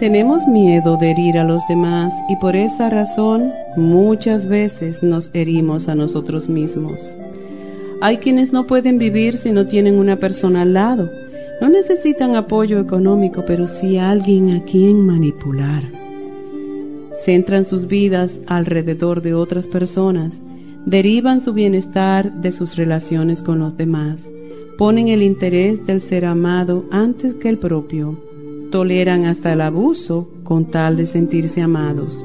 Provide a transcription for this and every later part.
Tenemos miedo de herir a los demás y por esa razón muchas veces nos herimos a nosotros mismos. Hay quienes no pueden vivir si no tienen una persona al lado. No necesitan apoyo económico, pero sí alguien a quien manipular. Centran sus vidas alrededor de otras personas, derivan su bienestar de sus relaciones con los demás, ponen el interés del ser amado antes que el propio toleran hasta el abuso con tal de sentirse amados,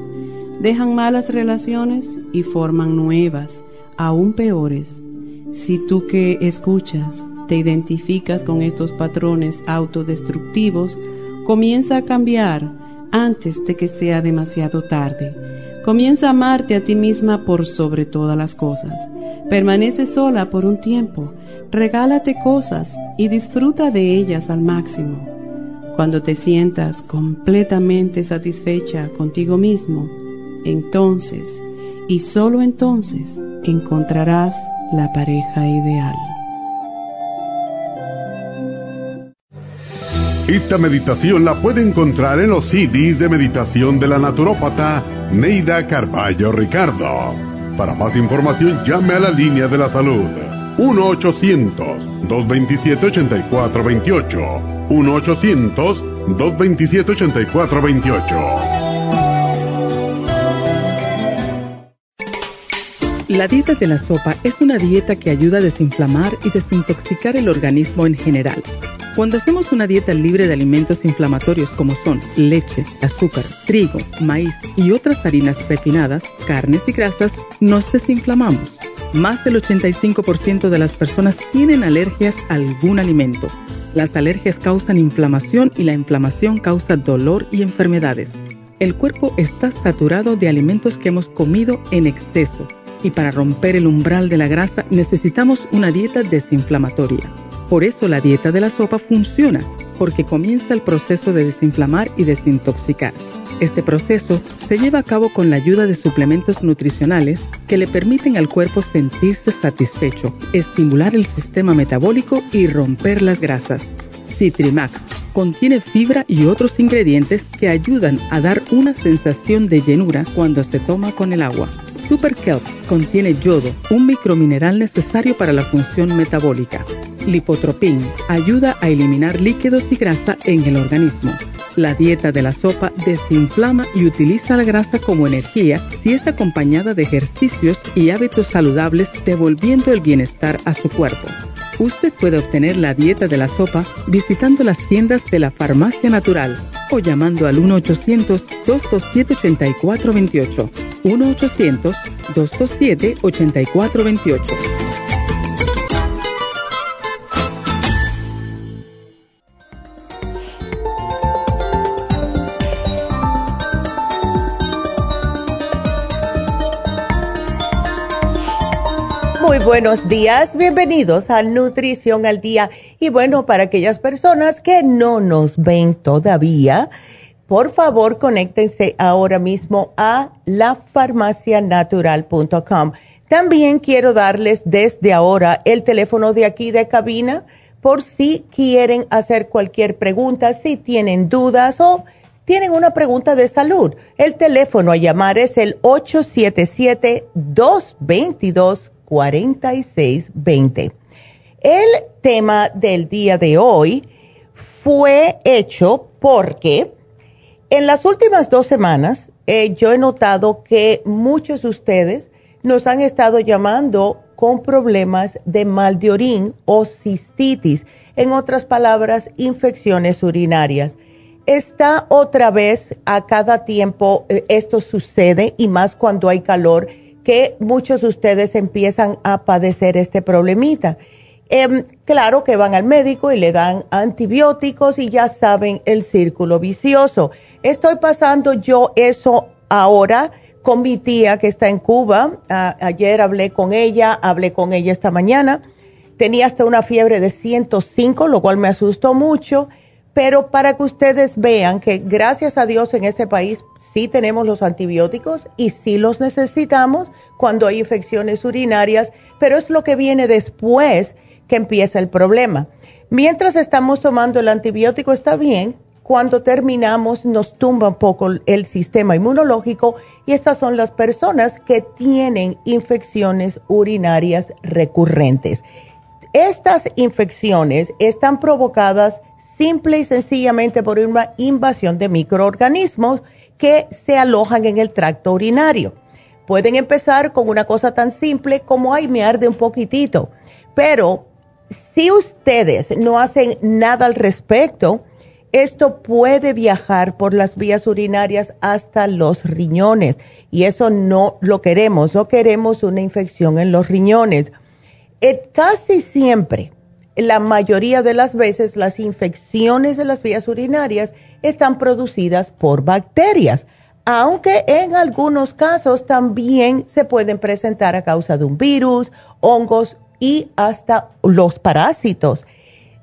dejan malas relaciones y forman nuevas, aún peores. Si tú que escuchas te identificas con estos patrones autodestructivos, comienza a cambiar antes de que sea demasiado tarde. Comienza a amarte a ti misma por sobre todas las cosas. Permanece sola por un tiempo, regálate cosas y disfruta de ellas al máximo. Cuando te sientas completamente satisfecha contigo mismo, entonces y solo entonces encontrarás la pareja ideal. Esta meditación la puede encontrar en los CDs de meditación de la naturópata Neida Carballo Ricardo. Para más información llame a la línea de la salud 1-800-227-8428 1-800-227-8428. La dieta de la sopa es una dieta que ayuda a desinflamar y desintoxicar el organismo en general. Cuando hacemos una dieta libre de alimentos inflamatorios como son leche, azúcar, trigo, maíz y otras harinas refinadas, carnes y grasas, nos desinflamamos. Más del 85% de las personas tienen alergias a algún alimento las alergias causan inflamación y la inflamación causa dolor y enfermedades. El cuerpo está saturado de alimentos que hemos comido en exceso y para romper el umbral de la grasa necesitamos una dieta desinflamatoria. Por eso la dieta de la sopa funciona, porque comienza el proceso de desinflamar y desintoxicar. Este proceso se lleva a cabo con la ayuda de suplementos nutricionales que le permiten al cuerpo sentirse satisfecho, estimular el sistema metabólico y romper las grasas. Citrimax contiene fibra y otros ingredientes que ayudan a dar una sensación de llenura cuando se toma con el agua. Super Kelp contiene yodo, un micromineral necesario para la función metabólica. Lipotropin ayuda a eliminar líquidos y grasa en el organismo. La dieta de la sopa desinflama y utiliza la grasa como energía si es acompañada de ejercicios y hábitos saludables devolviendo el bienestar a su cuerpo. Usted puede obtener la dieta de la sopa visitando las tiendas de la Farmacia Natural o llamando al 1-800-227-8428. 1-800-227-8428. Buenos días, bienvenidos a Nutrición al Día. Y bueno, para aquellas personas que no nos ven todavía, por favor conéctense ahora mismo a lafarmacianatural.com. También quiero darles desde ahora el teléfono de aquí de cabina por si quieren hacer cualquier pregunta, si tienen dudas o tienen una pregunta de salud. El teléfono a llamar es el 877 222 4620. El tema del día de hoy fue hecho porque en las últimas dos semanas eh, yo he notado que muchos de ustedes nos han estado llamando con problemas de mal de orín o cistitis, en otras palabras, infecciones urinarias. Está otra vez a cada tiempo, eh, esto sucede y más cuando hay calor que muchos de ustedes empiezan a padecer este problemita. Em, claro que van al médico y le dan antibióticos y ya saben el círculo vicioso. Estoy pasando yo eso ahora con mi tía que está en Cuba. ayer hablé con ella, hablé con ella esta mañana. Tenía hasta una fiebre de 105, lo cual me asustó mucho. Pero para que ustedes vean que gracias a Dios en este país sí tenemos los antibióticos y sí los necesitamos cuando hay infecciones urinarias, pero es lo que viene después que empieza el problema. Mientras estamos tomando el antibiótico está bien, cuando terminamos nos tumba un poco el sistema inmunológico y estas son las personas que tienen infecciones urinarias recurrentes. Estas infecciones están provocadas simple y sencillamente por una invasión de microorganismos que se alojan en el tracto urinario. Pueden empezar con una cosa tan simple como, ay, me arde un poquitito, pero si ustedes no hacen nada al respecto, esto puede viajar por las vías urinarias hasta los riñones y eso no lo queremos, no queremos una infección en los riñones. Eh, casi siempre, la mayoría de las veces, las infecciones de las vías urinarias están producidas por bacterias, aunque en algunos casos también se pueden presentar a causa de un virus, hongos y hasta los parásitos.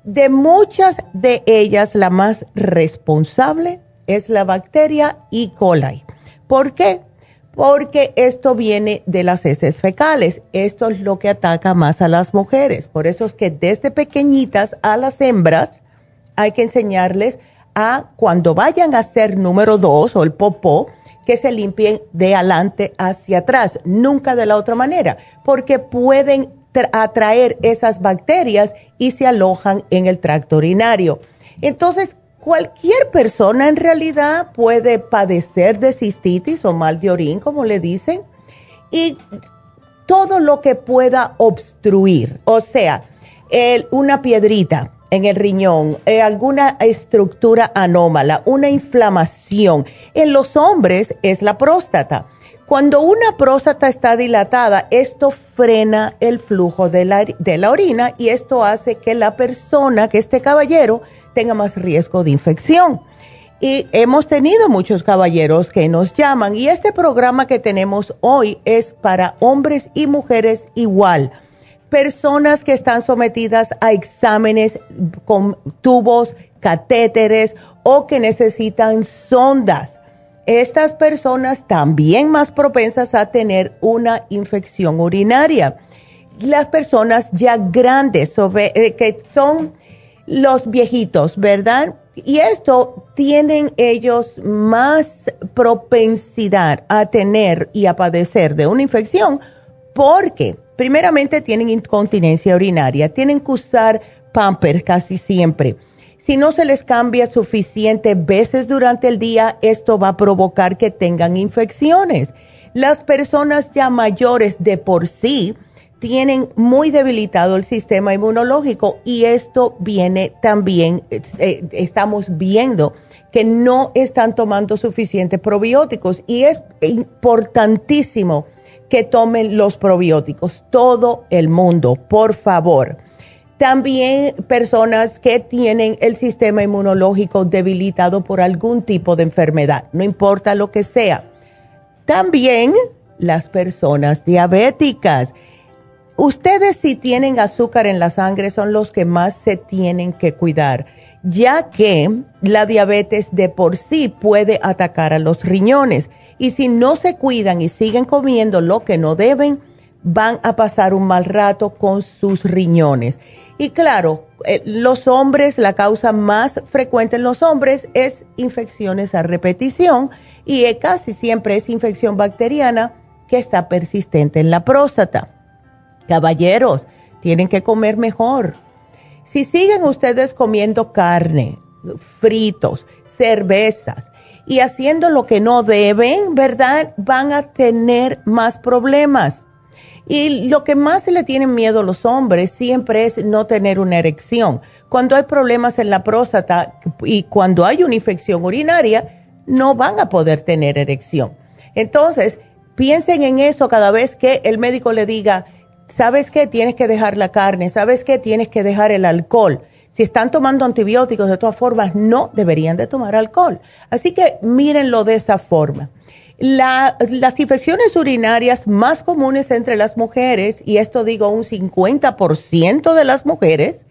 De muchas de ellas, la más responsable es la bacteria E. coli. ¿Por qué? Porque esto viene de las heces fecales. Esto es lo que ataca más a las mujeres. Por eso es que desde pequeñitas a las hembras hay que enseñarles a cuando vayan a ser número dos o el popó, que se limpien de adelante hacia atrás, nunca de la otra manera, porque pueden atraer esas bacterias y se alojan en el tracto urinario. Entonces, cualquier persona en realidad puede padecer de cistitis o mal de orín, como le dicen, y todo lo que pueda obstruir, o sea, una piedrita en el riñón, eh, alguna estructura anómala, una inflamación. En los hombres es la próstata. Cuando una próstata está dilatada, esto frena el flujo de la, de la, orina y esto hace que la persona, que este caballero, tenga más riesgo de infección. Y hemos tenido muchos caballeros que nos llaman y este programa que tenemos hoy es para hombres y mujeres igual. Personas que están sometidas a exámenes con tubos, catéteres o que necesitan sondas estas personas también más propensas a tener una infección urinaria. Las personas ya grandes, eh, que son los viejitos, ¿verdad? Y esto tienen ellos más propensidad a tener y a padecer de una infección porque primeramente tienen incontinencia urinaria, tienen que usar pampers casi siempre si no se les cambia suficiente veces durante el día, esto va a provocar que tengan infecciones. Las personas ya mayores de por sí tienen muy debilitado el sistema inmunológico y esto viene también, eh, estamos viendo que no están tomando suficientes probióticos y es importantísimo que tomen los probióticos, todo el mundo, por favor. También personas que tienen el sistema inmunológico debilitado por algún tipo de enfermedad, no importa lo que sea. También las personas diabéticas. Ustedes si tienen azúcar en la sangre son los que más se tienen que cuidar, ya que la diabetes de por sí puede atacar a los riñones y si no se cuidan y siguen comiendo lo que no deben, van a pasar un mal rato con sus riñones. Y claro, eh, los hombres, la causa más frecuente en los hombres es infecciones a repetición y eh, casi siempre es infección bacteriana que está persistente en la próstata. Caballeros, tienen que comer mejor. Si siguen ustedes comiendo carne, fritos, cervezas y haciendo lo que no deben, ¿verdad? Van a tener más problemas. Y lo que más le tienen miedo a los hombres siempre es no tener una erección. Cuando hay problemas en la próstata y cuando hay una infección urinaria, no van a poder tener erección. Entonces, Piensen en eso cada vez que el médico le diga, ¿sabes qué? Tienes que dejar la carne, ¿sabes qué? Tienes que dejar el alcohol. Si están tomando antibióticos, de todas formas, no deberían de tomar alcohol. Así que mírenlo de esa forma. Las infecciones urinarias más comunes entre las mujeres, y esto digo un 50% de las mujeres,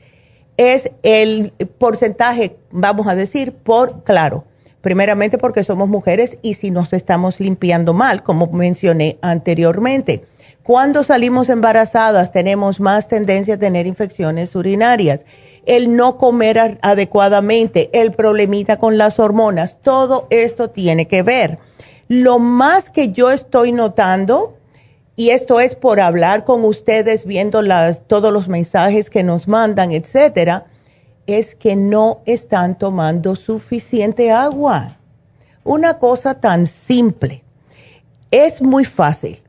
es el porcentaje, vamos a decir, por claro. Primeramente porque somos mujeres y si nos estamos limpiando mal, como mencioné anteriormente. Cuando salimos embarazadas tenemos más tendencia a tener infecciones urinarias. El no comer adecuadamente, el problemita con las hormonas, todo esto tiene que ver. Lo más que yo estoy notando, y esto es por hablar con ustedes, viendo todos los mensajes que nos mandan, etcétera, es que no están tomando suficiente agua. Una cosa tan simple. Es muy fácil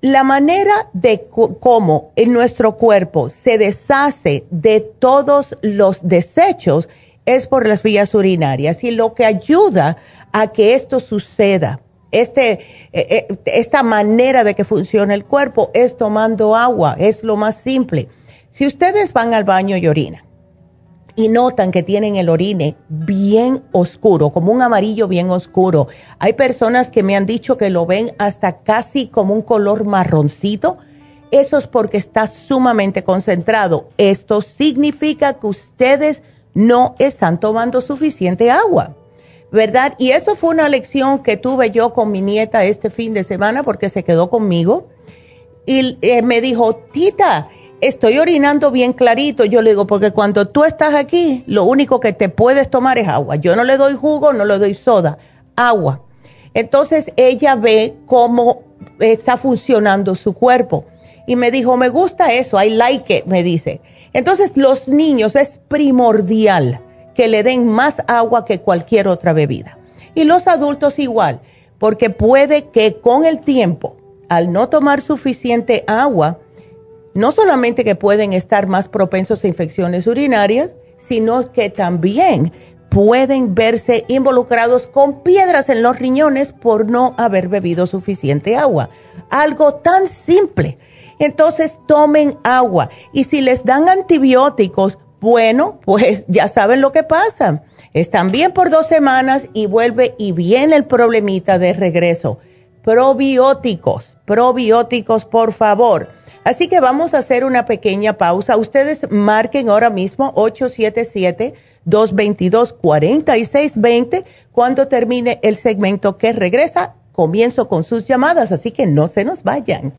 la manera de cómo en nuestro cuerpo se deshace de todos los desechos es por las vías urinarias y lo que ayuda a que esto suceda, este, eh, eh, esta manera de que funciona el cuerpo es tomando agua, es lo más simple. Si ustedes van al baño y orinan, y notan que tienen el orine bien oscuro, como un amarillo bien oscuro. Hay personas que me han dicho que lo ven hasta casi como un color marroncito. Eso es porque está sumamente concentrado. Esto significa que ustedes no están tomando suficiente agua, ¿verdad? Y eso fue una lección que tuve yo con mi nieta este fin de semana porque se quedó conmigo y eh, me dijo, Tita, estoy orinando bien clarito. Yo le digo, porque cuando tú estás aquí, lo único que te puedes tomar es agua. Yo no le doy jugo, no le doy soda, agua. Entonces ella ve cómo está funcionando su cuerpo. Y me dijo, me gusta eso, I like it, me dice. Entonces los niños es primordial que le den más agua que cualquier otra bebida. Y los adultos igual, porque puede que con el tiempo, al no tomar suficiente agua, no solamente que pueden estar más propensos a infecciones urinarias, sino que también pueden verse involucrados con piedras en los riñones por no haber bebido suficiente agua. Algo tan simple. Entonces tomen agua y si les dan antibióticos, bueno, pues ya saben lo que pasa. Están bien por dos semanas y vuelve y viene el problemita de regreso. Probióticos, probióticos, por favor. Así que vamos a hacer una pequeña pausa. Ustedes marquen ahora mismo 877-222-4620. Cuando termine el segmento que regresa, comienzo con sus llamadas, así que no se nos vayan.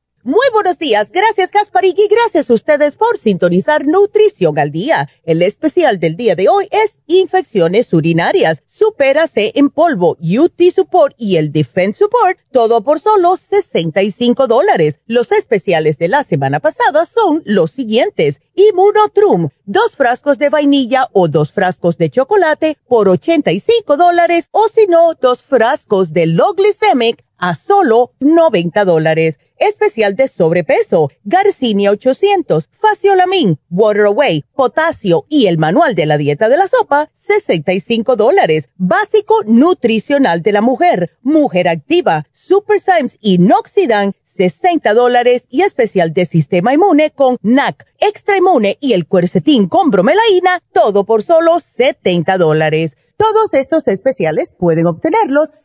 Muy buenos días, gracias Gasparín y gracias a ustedes por sintonizar Nutrición al Día. El especial del día de hoy es infecciones urinarias, Supera C en polvo, UT Support y el Defense Support, todo por solo 65 dólares. Los especiales de la semana pasada son los siguientes. Immunotrum, dos frascos de vainilla o dos frascos de chocolate por 85 dólares o si no, dos frascos de Low Glycemic a solo 90 dólares. Especial de sobrepeso, Garcinia 800, Faciolamin, Water Away, Potasio y el manual de la dieta de la sopa, 65 dólares. Básico nutricional de la mujer, Mujer Activa, Super Symes y Noxidan, 60 dólares y especial de sistema inmune con NAC, extra inmune y el cuercetín con bromelaína, todo por solo 70 dólares. Todos estos especiales pueden obtenerlos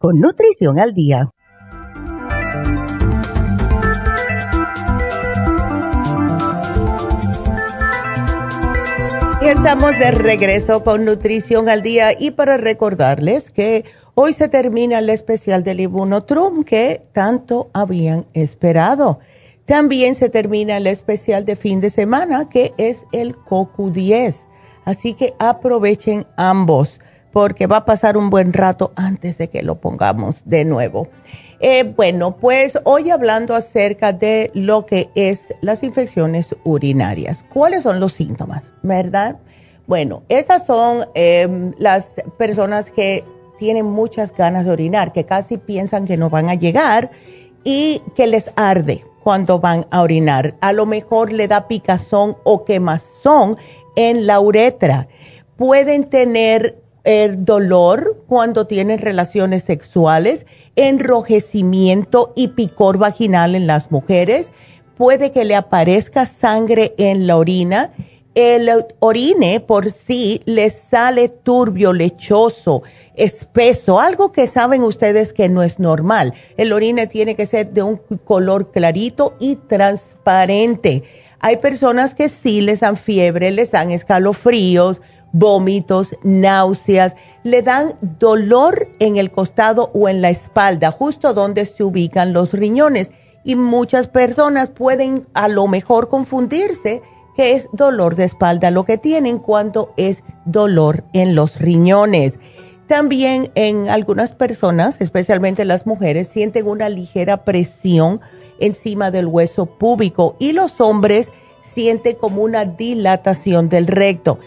con Nutrición al Día. Y estamos de regreso con Nutrición al Día y para recordarles que hoy se termina el especial del Ibunotrum que tanto habían esperado. También se termina el especial de fin de semana que es el CoQ10. Así que aprovechen ambos porque va a pasar un buen rato antes de que lo pongamos de nuevo. Eh, bueno, pues hoy hablando acerca de lo que es las infecciones urinarias. ¿Cuáles son los síntomas? ¿Verdad? Bueno, esas son em, las personas que tienen muchas ganas de orinar, que casi piensan que no van a llegar y que les arde cuando van a orinar. A lo mejor le da picazón o quemazón en la uretra. Pueden tener el dolor cuando tienen relaciones sexuales, enrojecimiento y picor vaginal en las mujeres, puede que le aparezca sangre en la orina, el orine por sí les sale turbio, lechoso, espeso, algo que saben ustedes que no es normal. El orine tiene que ser de un color clarito y transparente. Hay personas que sí les dan fiebre, les dan escalofríos, vómitos, náuseas, le dan dolor en el costado o en la espalda, justo donde se ubican los riñones. Y muchas personas pueden a lo mejor confundirse que es dolor de espalda lo que tienen cuando es dolor en los riñones. También en algunas personas, especialmente las mujeres, sienten una ligera presión encima del hueso púbico y los hombres sienten como una dilatación del recto.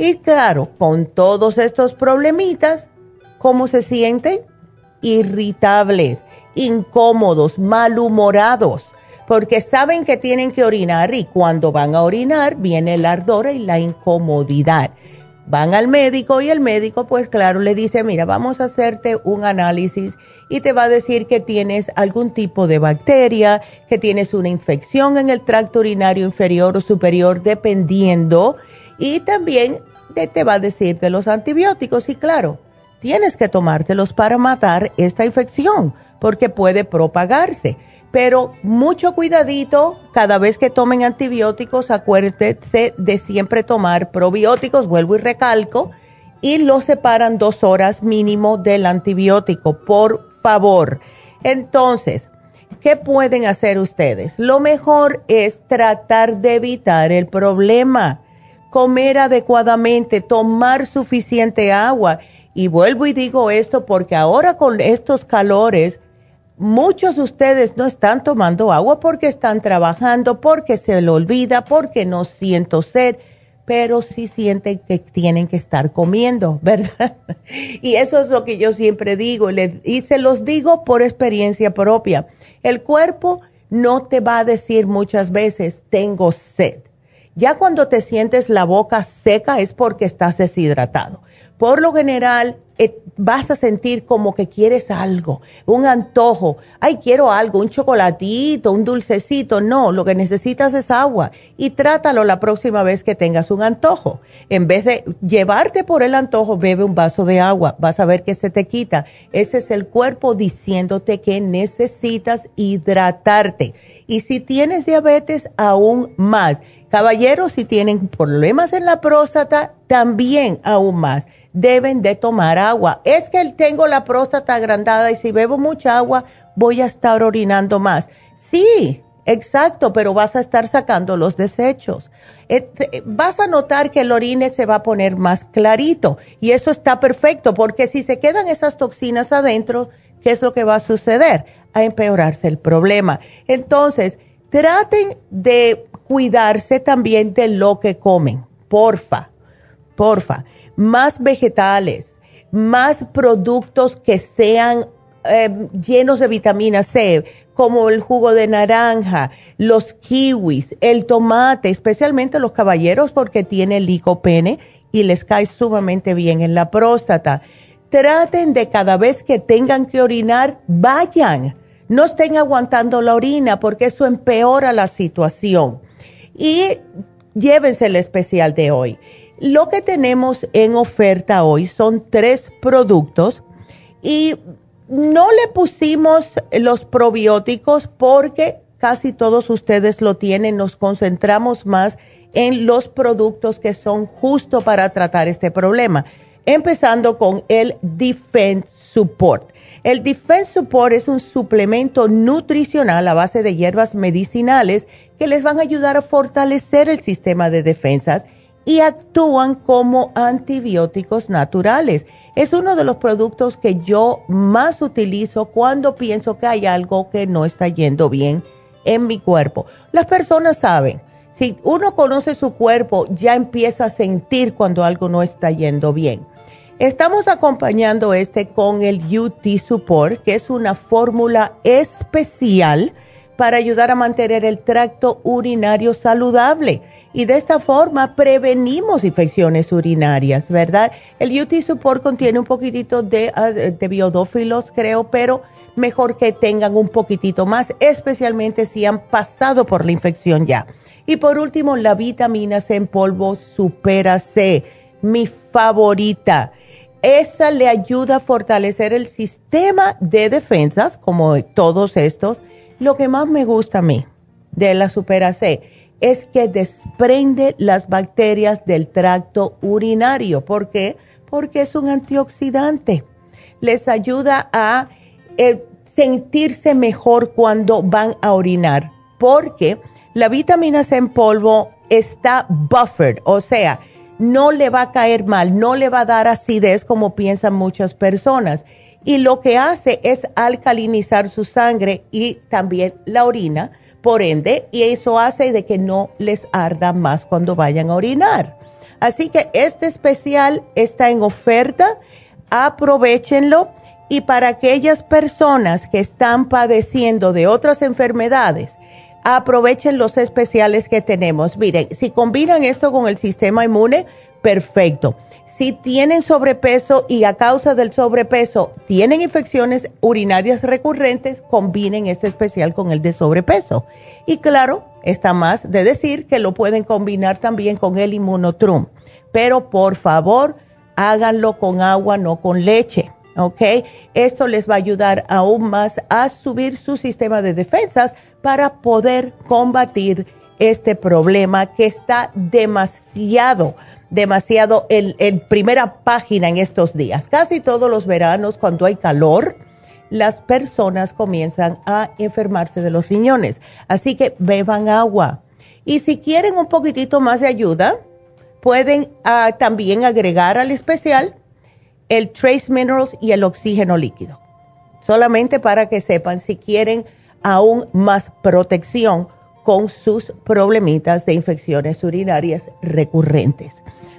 Y claro, con todos estos problemitas, ¿cómo se sienten? Irritables, incómodos, malhumorados, porque saben que tienen que orinar y cuando van a orinar viene el ardor y la incomodidad. Van al médico y el médico pues claro le dice, mira, vamos a hacerte un análisis y te va a decir que tienes algún tipo de bacteria, que tienes una infección en el tracto urinario inferior o superior, dependiendo y también te va a decir de los antibióticos y claro, tienes que tomártelos para matar esta infección porque puede propagarse. Pero mucho cuidadito, cada vez que tomen antibióticos, acuérdense de siempre tomar probióticos, vuelvo y recalco, y los separan dos horas mínimo del antibiótico, por favor. Entonces, ¿qué pueden hacer ustedes? Lo mejor es tratar de evitar el problema comer adecuadamente, tomar suficiente agua. Y vuelvo y digo esto porque ahora con estos calores, muchos de ustedes no están tomando agua porque están trabajando, porque se lo olvida, porque no siento sed, pero sí sienten que tienen que estar comiendo, ¿verdad? Y eso es lo que yo siempre digo, y se los digo por experiencia propia. El cuerpo no te va a decir muchas veces, tengo sed ya cuando te sientes la boca seca es porque estás deshidratado. Por lo general, eh, vas a sentir como que quieres algo, un antojo. Ay, quiero algo, un chocolatito, un dulcecito. No, lo que necesitas es agua. Y trátalo la próxima vez que tengas un antojo. En vez de llevarte por el antojo, bebe un vaso de agua. Vas a ver que se te quita. Ese es el cuerpo diciéndote que necesitas hidratarte. Y si tienes diabetes, aún más. Caballeros, si tienen problemas en la próstata, también aún más deben de tomar agua. Es que tengo la próstata agrandada y si bebo mucha agua voy a estar orinando más. Sí, exacto, pero vas a estar sacando los desechos. Vas a notar que el orine se va a poner más clarito y eso está perfecto porque si se quedan esas toxinas adentro, ¿qué es lo que va a suceder? A empeorarse el problema. Entonces, traten de cuidarse también de lo que comen. Porfa, porfa más vegetales, más productos que sean em, llenos de vitamina C, como el jugo de naranja, los kiwis, el tomate, especialmente los caballeros porque tiene licopene y les cae sumamente bien en la próstata. Traten de cada vez que tengan que orinar, vayan. No estén aguantando la orina porque eso empeora la situación. Y llévense el especial de hoy. Lo que tenemos en oferta hoy son tres productos y no le pusimos los probióticos porque casi todos ustedes lo tienen. Nos concentramos más en los productos que son justo para tratar este problema. Empezando con el Defense Support. El Defense Support es un suplemento nutricional a base de hierbas medicinales que les van a ayudar a fortalecer el sistema de defensas y actúan como antibióticos naturales. Es uno de los productos que yo más utilizo cuando pienso que hay algo que no está yendo bien en mi cuerpo. Las personas saben, si uno conoce su cuerpo, ya empieza a sentir cuando algo no está yendo bien. Estamos acompañando este con el UT Support, que es una fórmula especial para ayudar a mantener el tracto urinario saludable y de esta forma prevenimos infecciones urinarias, ¿verdad? El UT Support contiene un poquitito de, ah, de biodófilos, creo, pero mejor que tengan un poquitito más, especialmente si han pasado por la infección ya. Y por último, la vitamina C en polvo Supera C, mi favorita. Esa le ayuda a fortalecer el sistema de defensas, como todos estos. Lo que más me gusta a mí de la Supera C es que desprende las bacterias del tracto urinario. ¿Por qué? Porque es un antioxidante. Les ayuda a eh, sentirse mejor cuando van a orinar, porque la vitamina C en polvo está buffered, o sea, no le va a caer mal, no le va a dar acidez como piensan muchas personas. Y lo que hace es alcalinizar su sangre y también la orina por ende, y eso hace de que no les arda más cuando vayan a orinar. Así que este especial está en oferta, aprovechenlo y para aquellas personas que están padeciendo de otras enfermedades, aprovechen los especiales que tenemos. Miren, si combinan esto con el sistema inmune, perfecto. Si tienen sobrepeso y a causa del sobrepeso tienen infecciones urinarias recurrentes, combinen este especial con el de sobrepeso. Y claro, está más de decir que lo pueden combinar también con el inmunotrum. Pero por favor, háganlo con agua, no con leche. ¿ok? Esto les va a ayudar aún más a subir su sistema de defensas para poder combatir este problema que está demasiado demasiado en, primera página en estos días. Casi todos los veranos, cuando hay calor, las personas comienzan a enfermarse de los riñones. Así que beban agua. Y si quieren un poquitito más de ayuda, pueden ah, también agregar al especial el Trace Minerals y el oxígeno líquido. Solamente para que sepan si quieren aún más protección con sus problemitas de infecciones urinarias recurrentes.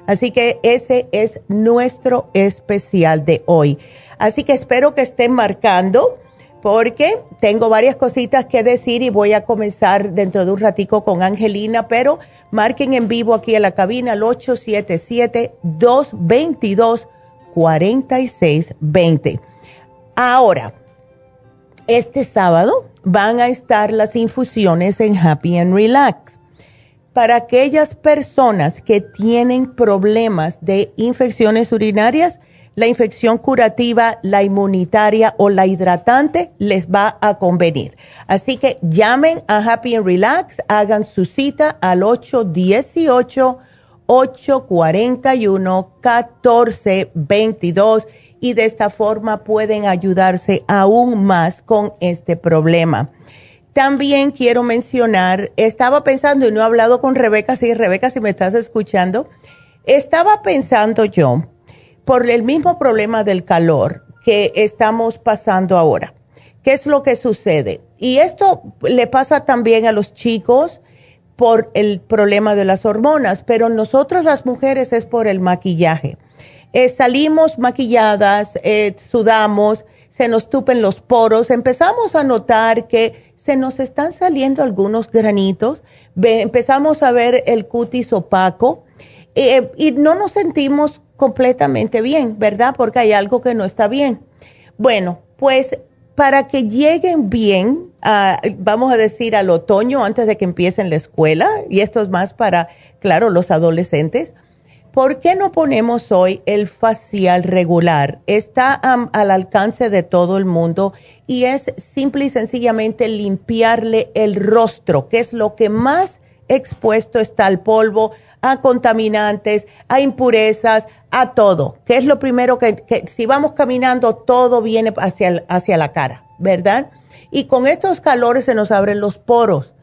Así que ese es nuestro especial de hoy. Así que espero que estén marcando porque tengo varias cositas que decir y voy a comenzar dentro de un ratico con Angelina, pero marquen en vivo aquí en la cabina al 877 222 4620. Ahora, este sábado van a estar las infusiones en Happy and Relax. Para aquellas personas que tienen problemas de infecciones urinarias, la infección curativa, la inmunitaria o la hidratante les va a convenir. Así que llamen a Happy and Relax, hagan su cita al 818-841-1422 y de esta forma pueden ayudarse aún más con este problema. También quiero mencionar, estaba pensando y no he hablado con Rebeca, sí, Rebeca, si me estás escuchando, estaba pensando yo, por el mismo problema del calor que estamos pasando ahora. ¿Qué es lo que sucede? Y esto le pasa también a los chicos por el problema de las hormonas, pero nosotros las mujeres es por el maquillaje. Eh, salimos maquilladas, eh, sudamos, se nos tupen los poros, empezamos a notar que se nos están saliendo algunos granitos, empezamos a ver el cutis opaco eh, y no nos sentimos completamente bien, ¿verdad? Porque hay algo que no está bien. Bueno, pues para que lleguen bien, vamos a decir al otoño antes de que empiecen la escuela, y esto es más para, claro, los adolescentes, ¿por qué no ponemos hoy el facial regular? Está al alcance de todo el mundo y es simple y sencillamente limpiarle el rostro, que es lo que más expuesto está al polvo, a contaminantes, a impurezas, a todo. Que es lo primero que, si vamos caminando, todo viene hacia, hacia la cara, ¿verdad? Y con estos calores se nos abren los poros.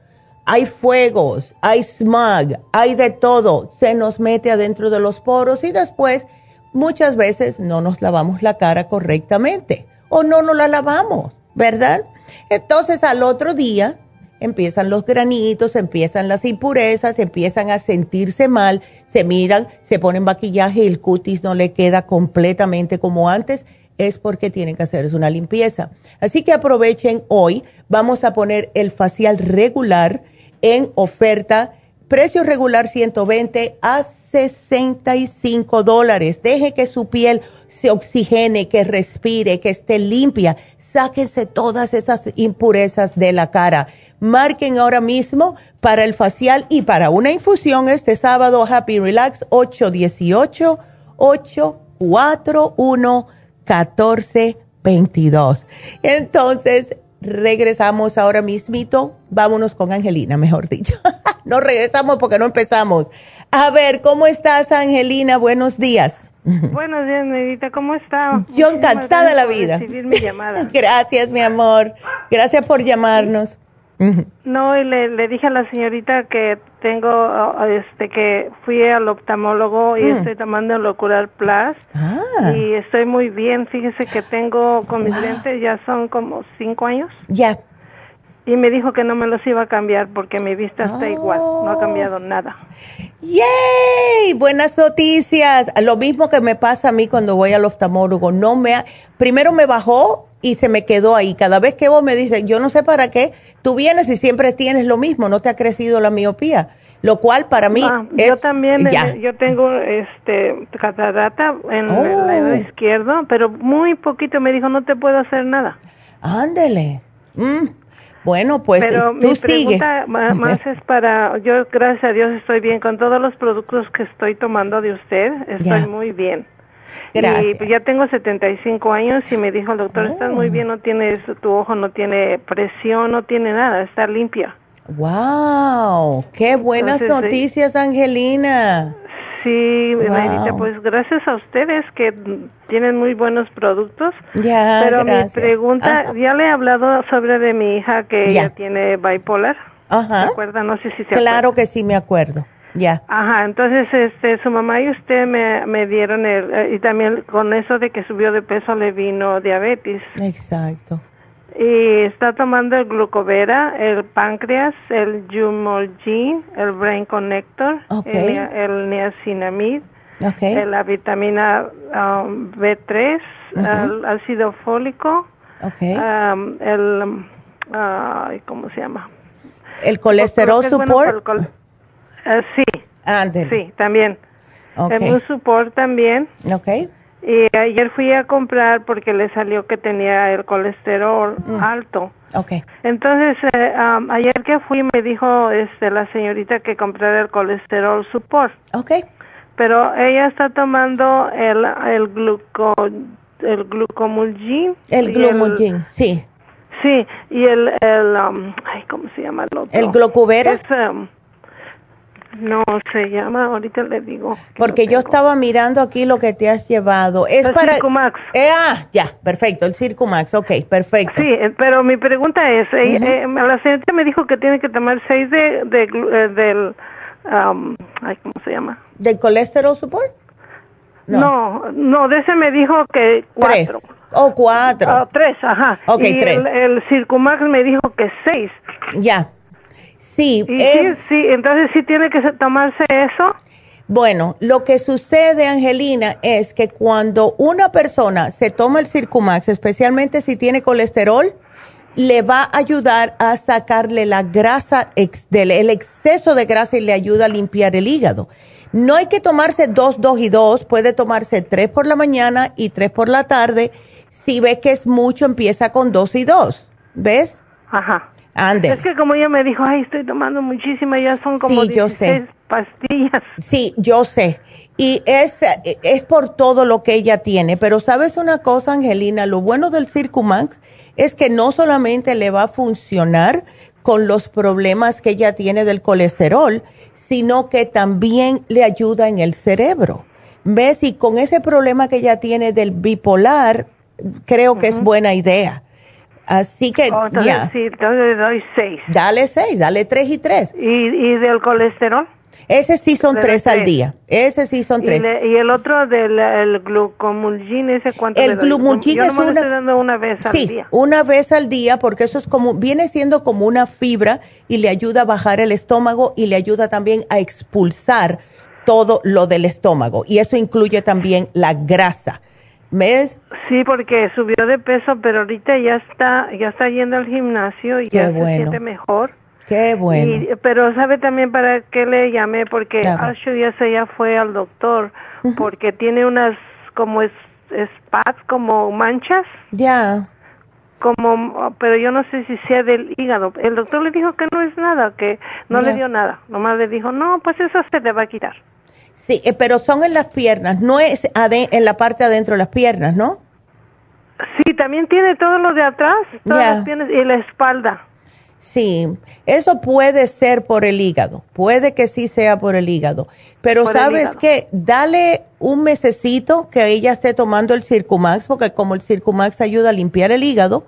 Hay fuegos, hay smog, hay de todo. Se nos mete adentro de los poros y después muchas veces no nos lavamos la cara correctamente o no nos la lavamos, ¿verdad? Entonces al otro día empiezan los granitos, empiezan las impurezas, empiezan a sentirse mal, se miran, se ponen maquillaje y el cutis no le queda completamente como antes, es porque tienen que hacerse una limpieza. Así que aprovechen hoy, vamos a poner el facial regular en oferta Precio regular 120 a 65 dólares. Deje que su piel se oxigene, que respire, que esté limpia. Sáquense todas esas impurezas de la cara. Marquen ahora mismo para el facial y para una infusión este sábado Happy Relax 818 841 1422. Entonces, regresamos ahora mismito. Vámonos con Angelina, mejor dicho. no regresamos porque no empezamos. A ver, ¿cómo estás, Angelina? Buenos días. Buenos días, Nedita. ¿Cómo está? Yo encantada de la vida. Recibir mi llamada. Gracias, mi amor. Gracias por llamarnos. No, y le, dije a la señorita que tengo, este, que fui al oftalmólogo y mm. estoy tomando el Ocular Plus. Ah. Y estoy muy bien. Fíjese que tengo con mis lentes ya son como cinco años. Ya. Y me dijo que no me los iba a cambiar porque mi vista está igual, no ha cambiado nada. ¡Yay! Buenas noticias. Lo mismo que me pasa a mí cuando voy al oftalmólogo. No me primero me bajó y se me quedó ahí. Cada vez que vos me dices, yo no sé para qué, tú vienes y siempre tienes lo mismo, no te ha crecido la miopía. Lo cual para mí ah, es, Yo también, eh, yo tengo este catarata en el lado oh. izquierdo, pero muy poquito me dijo, no te puedo hacer nada. Ándele. Mm. Bueno, pues Pero mi pregunta más es para, yo gracias a Dios estoy bien con todos los productos que estoy tomando de usted, estoy muy bien. Gracias. Y ya tengo 75 años y me dijo el doctor, estás muy bien, no tienes, tu ojo no tiene presión, no tiene nada, está limpia. ¡Wow! ¡Qué buenas noticias, Angelina! Sí, pues gracias a ustedes que tienen muy buenos productos. Ya, Pero mi pregunta, ya le he hablado sobre de mi hija que ella tiene bipolar. Ajá. ¿Se acuerda? No sé si se Claro que sí me acuerdo. Ya. Ajá, entonces este su mamá y usted me, me dieron el eh, y también con eso de que subió de peso le vino diabetes. Exacto y está tomando el glucovera, el páncreas, el Jumolgine, el Brain Connector, el, niacinamid, la vitamina um, B3, el ácido fólico, um, el, ¿cómo se llama? El colesterol support. Eh, sí, sí, también. El support también. Okay Y ayer fui a comprar porque le salió que tenía el colesterol mm. alto. Okay. Entonces, eh, ayer que fui me dijo este, la señorita que comprara el colesterol support. Okay. Pero ella está tomando el, el gluco, el glucomulgin. El glumulgin, sí. Sí, y el, el um, ay, ¿cómo se llama el otro? ¿El glocubera? Um, no, se llama, ahorita le digo. Porque yo estaba mirando aquí lo que te has llevado. Es el para... Circumax. Eh, ah, ya, perfecto, el Circumax, ok, perfecto. Sí, eh, pero mi pregunta es, eh, la señorita me dijo que tiene que tomar seis de, de del, um, ay, ¿cómo se llama? ¿Del colesterol support? No, no, de ese me dijo que cuatro. O oh, cuatro. Oh, tres, ajá. Ok, y tres. El, el Circumax me dijo que seis. Ya. Sí. sí, sí, entonces sí tiene que tomarse eso. Bueno, lo que sucede, Angelina, es que cuando una persona se toma el Circumax, especialmente si tiene colesterol, le va a ayudar a sacarle la grasa, el exceso de grasa y le ayuda a limpiar el hígado. No hay que tomarse dos, dos y dos, puede tomarse tres por la mañana y tres por la tarde. Si ve que es mucho, empieza con dos y dos. ¿Ves? Ajá. Ande. Es que como ella me dijo, ay, estoy tomando muchísima, ya son como sí, yo sé. pastillas. Sí, yo sé. Y es, es por todo lo que ella tiene. Pero sabes una cosa, Angelina, lo bueno del Circumax es que no solamente le va a funcionar con los problemas que ella tiene del colesterol, sino que también le ayuda en el cerebro. ¿Ves? Y con ese problema que ella tiene del bipolar, creo que es buena idea. Así que oh, ya. Sí, entonces le doy seis. Dale seis, dale tres y tres. ¿Y, y del colesterol? Ese sí son tres, al día. Ese sí son tres. ¿Y, el otro del el glucomulgin, ese cuánto El glucomulgin es una... Estoy dando una vez al sí, día. una vez al día porque eso es como, viene siendo como una fibra y le ayuda a bajar el estómago y le ayuda también a expulsar todo lo del estómago. Y eso incluye también la grasa. ¿Ves? Sí, porque subió de peso, pero ahorita ya está, ya está yendo al gimnasio y ya se siente mejor. Qué bueno. pero sabe también para qué le llamé, porque ya se ya fue al doctor, porque tiene unas como es, spots, como manchas. Ya. Como, pero yo no sé si sea del hígado. El doctor le dijo que no es nada, que no le dio nada. Nomás le dijo, no, pues eso se te va a quitar. Sí, eh, pero son en las piernas, no es en la parte adentro de las piernas, ¿no? Sí, también tiene todo lo de atrás, todas las piernas y la espalda. Sí, eso puede ser por el hígado, puede que sí sea por el hígado, pero sabes que dale un mesecito que ella esté tomando el Circumax, porque como el Circumax ayuda a limpiar el hígado,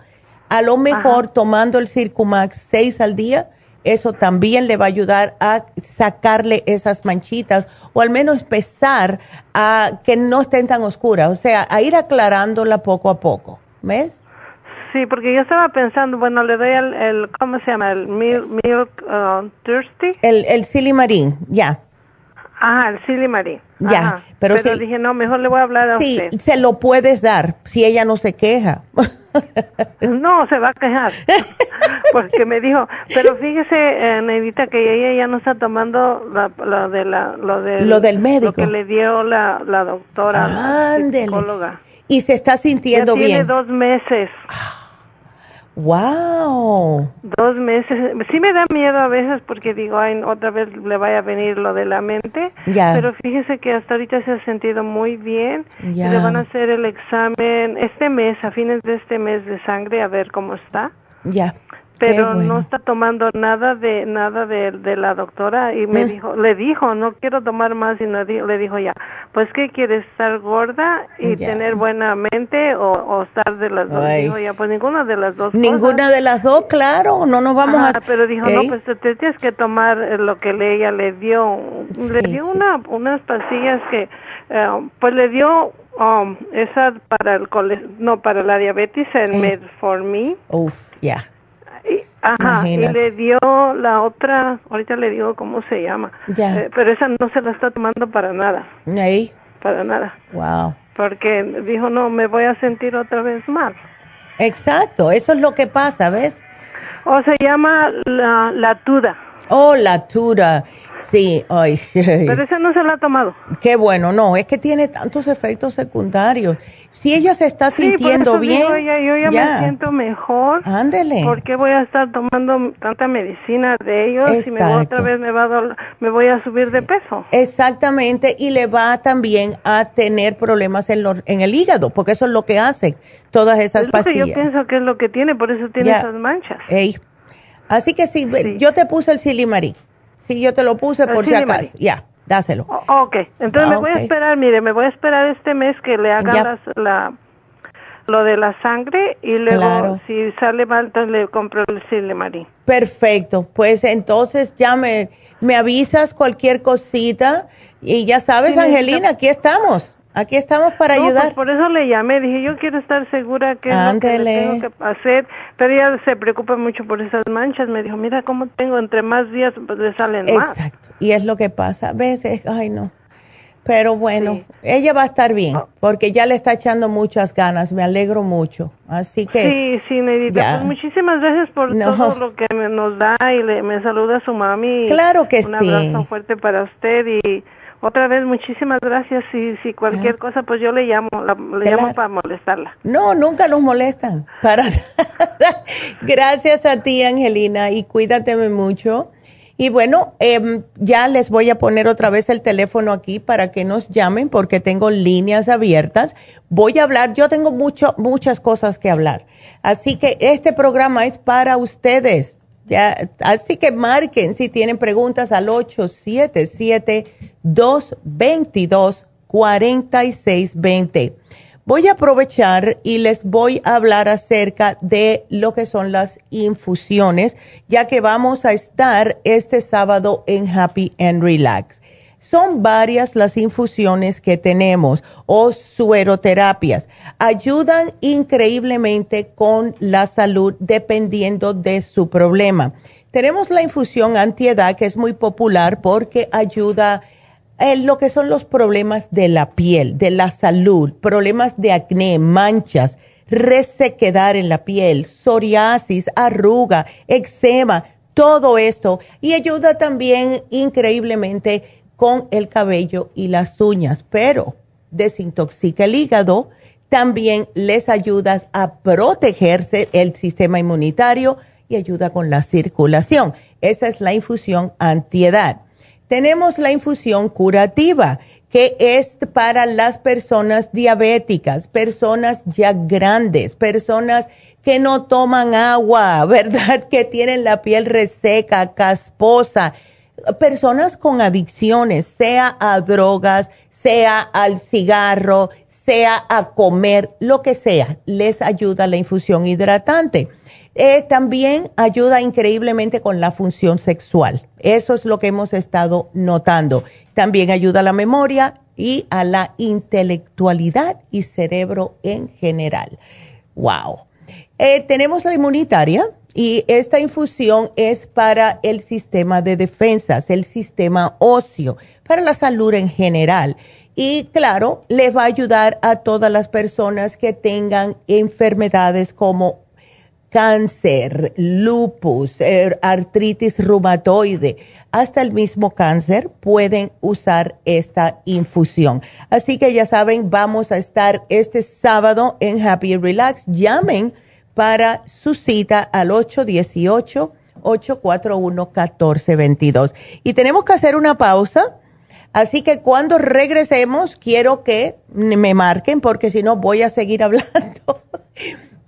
a lo mejor tomando el Circumax seis al día, eso también le va a ayudar a sacarle esas manchitas o al menos empezar a que no estén tan oscuras, o sea, a ir aclarándola poco a poco, ¿ves? Sí, porque yo estaba pensando, bueno, le doy el, ¿cómo se llama? El Milk, uh, Thirsty. El, el Silimarín, ya. Ah, el Silimarín. Ya, pero, pero dije, no, mejor le voy a hablar a sí, se lo puedes dar si ella no se queja. no, se va a quejar. Porque me dijo, pero fíjese, eh, Nevita, que ella ya no está tomando la, de la, lo, del, lo del médico. Lo que le dio la, la doctora, la psicóloga. Y se está sintiendo ya bien. Tiene dos meses. Wow. Dos meses. Sí me da miedo a veces porque digo, ay, otra vez le vaya a venir lo de la mente. Ya. Pero fíjese que hasta ahorita se ha sentido muy bien. Ya. Le van a hacer el examen este mes, a fines de este mes de sangre, a ver cómo está. Ya pero no está tomando nada de nada de, de la doctora y me ¿Eh? dijo le dijo no quiero tomar más y no, le dijo ya pues qué quieres estar gorda y tener buena mente o, estar de las dos dijo ya pues ninguna de las dos ninguna de las dos claro no nos vamos a pero dijo no pues te, tienes que tomar lo que le, ella le dio le dio una unas pastillas que eh, pues le dio um, esa para el no para la diabetes el eh. Metformin. Uf, ya Ajá, y le dio la otra, ahorita le digo cómo se llama, eh, pero esa no se la está tomando para nada. Ahí. Para nada. Wow. Porque dijo, no, me voy a sentir otra vez mal. Exacto, eso es lo que pasa, ¿ves? O se llama la, la tuda. Oh, la tura. Sí, ay. Pero esa no se la ha tomado. Qué bueno, no, es que tiene tantos efectos secundarios. Si ella se está sintiendo bien. yo ya, me siento mejor. Ándele. ¿Por qué voy a estar tomando tanta medicina de ellos y me voy otra vez me, va a me voy a subir de peso? Exactamente, y le va también a tener problemas en, en el hígado, porque eso es lo que hacen todas esas es pastillas. yo pienso que es lo que tiene, por eso tiene esas manchas. Así que sí, yo te puse el silimarí. Sí, yo te lo puse por si acaso. Ya, dáselo. ok, entonces me voy a esperar, mire, me voy a esperar este mes que le hagan la, lo de la sangre y luego si sale mal, entonces le compro el silimarí. Perfecto, pues entonces ya me, me avisas cualquier cosita y ya sabes, Angelina, aquí estamos. Aquí estamos para no, pues, ayudar. por eso le llamé, dije, yo quiero estar segura que es lo que tengo que hacer, pero ella se preocupa mucho por esas manchas, me dijo, mira cómo tengo, entre más días le salen más. Exacto, y es lo que pasa, a veces, ay no, pero bueno, ella va a estar bien, ah. porque ya le está echando muchas ganas, me alegro mucho, así que... Sí, sí, Nedita, pues muchísimas gracias por todo lo que nos da y le, me saluda a su mami. Claro que sí. Un abrazo fuerte para usted y otra vez, muchísimas gracias. Si, si cualquier ah. cosa, pues yo le llamo, le llamo para molestarla. No, nunca nos molestan, para nada. gracias a ti, Angelina, y cuídateme mucho. Y bueno, em, ya les voy a poner otra vez el teléfono aquí para que nos llamen porque tengo líneas abiertas. Voy a hablar, yo tengo mucho, muchas cosas que hablar. Así que este programa es para ustedes así que marquen si tienen preguntas al 877-222-4620. Voy a aprovechar y les voy a hablar acerca de lo que son las infusiones, ya que vamos a estar este sábado en Happy and Relax. Son varias las infusiones que tenemos o sueroterapias. Ayudan increíblemente con la salud dependiendo de su problema. Tenemos la infusión antiedad que es muy popular porque ayuda en lo que son los problemas de la piel, de la salud, problemas de acné, manchas, resequedad en la piel, psoriasis, arruga, eczema, todo esto. Y ayuda también increíblemente con el cabello y las uñas, pero desintoxica el hígado, también les ayuda a protegerse el sistema inmunitario y ayuda con la circulación. Esa es la infusión antiedad. Tenemos la infusión curativa, que es para las personas diabéticas, personas ya grandes, personas que no toman agua, ¿verdad? Que tienen la piel reseca, casposa personas con adicciones, sea a drogas, sea al cigarro, sea a comer, lo que sea, les ayuda la infusión hidratante. Eh, también ayuda increíblemente con la función sexual. Eso es lo que hemos estado notando. También ayuda a la memoria y a la intelectualidad y cerebro en general. ¡Wow! Eh, tenemos la inmunitaria y esta infusión es para el sistema de defensas, el sistema óseo, para la salud en general. Y claro, les va a ayudar a todas las personas que tengan enfermedades como cáncer, lupus, er, artritis reumatoide, hasta el mismo cáncer pueden usar esta infusión. Así que ya saben, vamos a estar este sábado en Happy Relax. Llamen para su cita al 818-841-1422. Y tenemos que hacer una pausa. Así que cuando regresemos, quiero que me marquen porque si no voy a seguir hablando.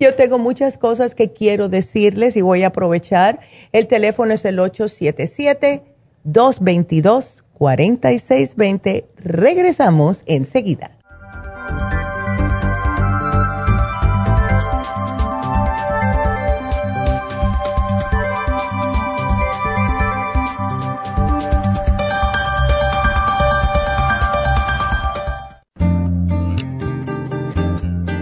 Yo tengo muchas cosas que quiero decirles y voy a aprovechar. El teléfono es el 877-222-4620. Regresamos enseguida.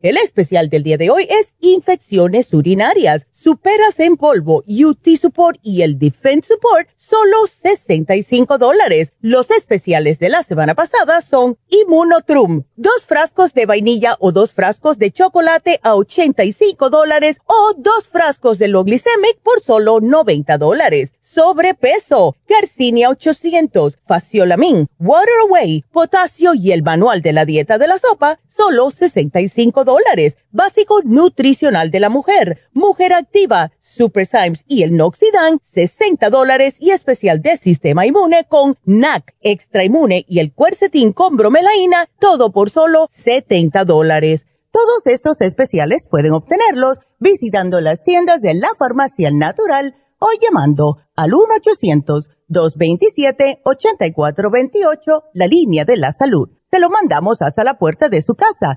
El especial del día de hoy es infecciones urinarias, superas en polvo, UT Support y el Defense Support, solo 65 dólares. Los especiales de la semana pasada son Immunotrum, dos frascos de vainilla o dos frascos de chocolate a 85 dólares o dos frascos de Loglicemic por solo 90 dólares sobrepeso, Garcinia 800, Faciolamin, Water Away, potasio y el manual de la dieta de la sopa, solo 65 dólares. Básico nutricional de la mujer, mujer activa, Super Symes y el Noxidan, 60 dólares y especial de sistema inmune con NAC, extra inmune y el cuercetín con bromelaína, todo por solo 70 dólares. Todos estos especiales pueden obtenerlos visitando las tiendas de la farmacia natural o llamando al 1-800-227-8428, la línea de la salud. Se lo mandamos hasta la puerta de su casa.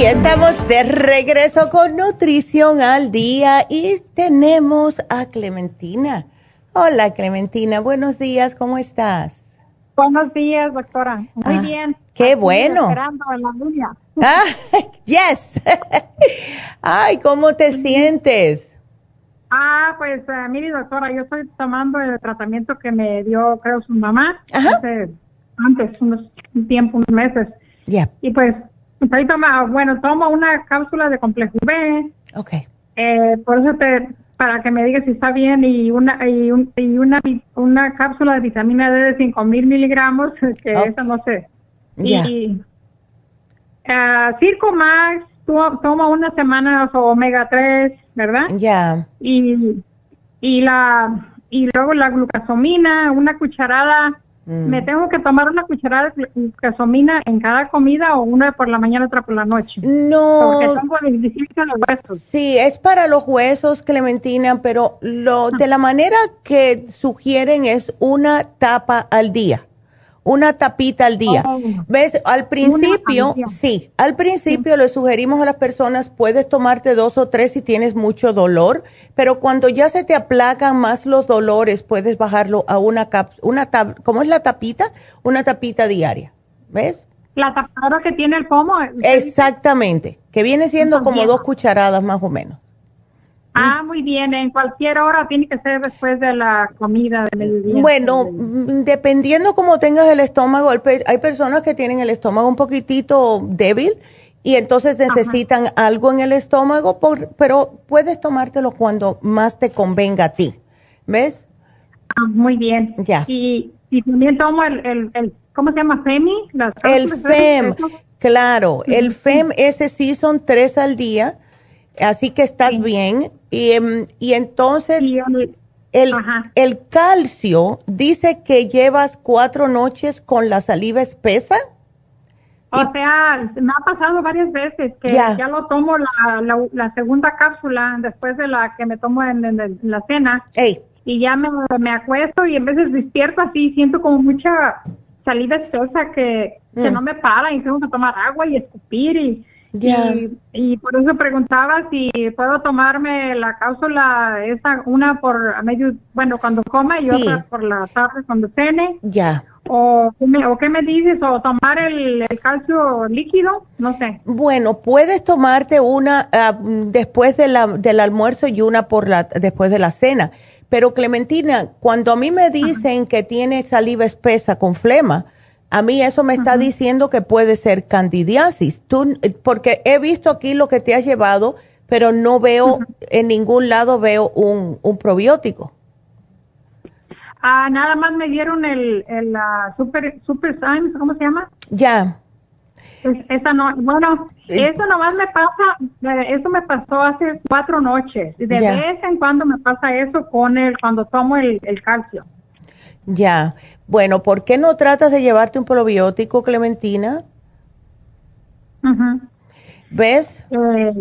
Y estamos de regreso con Nutrición al Día y tenemos a Clementina. Hola Clementina, buenos días, ¿cómo estás? Buenos días, doctora. Muy ah, bien. Qué bueno. Esperando en la línea. Ah, yes. Ay, ¿cómo te sientes? Ah, pues uh, mire, doctora, yo estoy tomando el tratamiento que me dio, creo, su mamá hace antes, unos un tiempo, unos meses. Ya. Y pues Ahí toma, bueno, tomo una cápsula de complejo B. Ok. Eh, por eso te, para que me digas si está bien y una y, una una cápsula de vitamina D de 5000 miligramos que eso no sé. Y uh, Circo Max toma una semana omega 3 verdad ya. Y y la y luego la glucosomina una cucharada ¿Me mm. tengo que tomar una cucharada de glucosamina en cada comida o una por la mañana otra por la noche? No. Porque tengo deficiencia los huesos. Sí, es para los huesos, Clementina, pero lo de la manera que sugieren es una tapa al día una tapita al día. Oh. ¿Ves? Al principio, sí, al principio le sugerimos a las personas, puedes tomarte dos o tres si tienes mucho dolor, pero cuando ya se te aplacan más los dolores, puedes bajarlo a una cap, una tab, ¿cómo es la tapita? Una tapita diaria. ¿Ves? La tapadora que tiene el pomo. Exactamente, que viene siendo como dos cucharadas más o menos. Ah, muy bien. En cualquier hora tiene que ser después de la comida de mediodía. Bueno, mm, dependiendo cómo tengas el estómago, hay personas que tienen el estómago un poquitito débil y entonces necesitan algo en el estómago, pero puedes tomártelo cuando más te convenga a ti. ¿Ves? Ah, muy bien. Ya. Y, también tomo el, el, ¿cómo se llama? FEMI. el FEM, claro. El FEM, ese sí son tres al día así que estás bien. Y, em, y entonces, el, el, calcio dice que llevas cuatro noches con la saliva espesa. O sea, me ha pasado varias veces que ya, lo tomo la, la, segunda cápsula después de la que me tomo en, la cena. Y ya me, me, acuesto y en veces despierto así, siento como mucha saliva espesa que, que mm. no me para y tengo que tomar agua y escupir y Y, por eso preguntaba si puedo tomarme la cápsula, esa, una por medio, bueno, cuando coma y otra por la tarde cuando cene. Ya. O, o, qué me dices? ¿O tomar el, calcio líquido? No sé. Bueno, puedes tomarte una ah, después de la, del almuerzo y una por la, después de la cena. Pero Clementina, cuando a mí me dicen que tiene saliva espesa con flema, a mí eso me está diciendo que puede ser candidiasis. Tú, porque he visto aquí lo que te has llevado, pero no veo, en ningún lado veo un, un probiótico. Ah, nada más me dieron el, el Super, Super Science, ¿cómo se llama? Ya. esa no, bueno, eh. eso nomás me pasa, eh, eso me pasó hace cuatro noches. De vez en cuando me pasa eso con el, cuando tomo el, el calcio. Ya. Bueno, ¿por qué no tratas de llevarte un probiótico, Clementina? ¿Ves? Eh,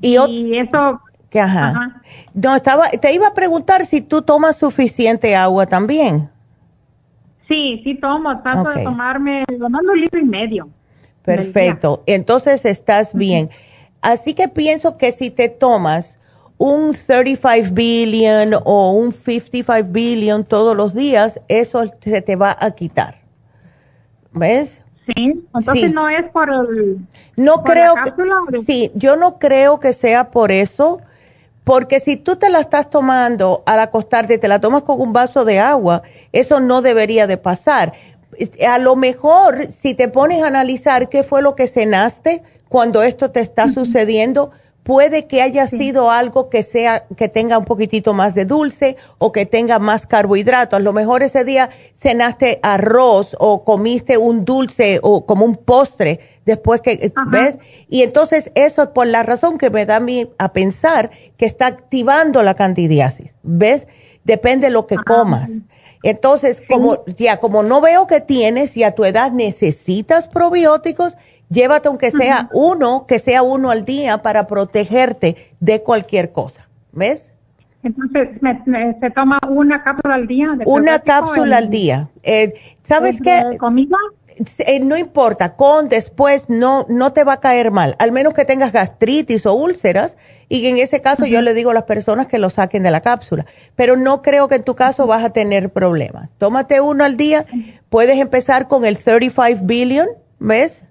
y, eso... Que, ajá. No, estaba, te iba a preguntar si tú tomas suficiente agua también. Sí, sí tomo. Trato de tomarme, tomando un litro y medio. Perfecto. Entonces estás bien. Así que pienso que si te tomas un 35 billion o un 55 billion todos los días, eso se te va a quitar. ¿Ves? Sí, entonces no es por el... No creo que... Sí, yo no creo que sea por eso, porque si tú te la estás tomando al acostarte y te la tomas con un vaso de agua, eso no debería de pasar. A lo mejor, si te pones a analizar qué fue lo que cenaste cuando esto te está sucediendo, puede que haya sido algo que sea que tenga un poquitito más de dulce o que tenga más carbohidrato. A lo mejor ese día cenaste arroz o comiste un dulce o como un postre después que ves y entonces eso es por la razón que me da a mí a pensar que está activando la candidiasis. ¿Ves? Depende de lo que ah, comas. Entonces, como ya como no veo que tienes y a tu edad necesitas probióticos, Llévate aunque sea uno, que sea uno al día para protegerte de cualquier cosa. ¿Ves? Entonces, ¿se toma una cápsula al día? una cápsula al día. Eh, ¿Sabes qué? ¿Comida? Eh, no importa, con, después, no, no te va a caer mal, al menos que tengas gastritis o úlceras, y en ese caso yo le digo a las personas que lo saquen de la cápsula, pero no creo que en tu caso vas a tener problemas. Tómate uno al día, puedes empezar con el 35 billion, ¿ves?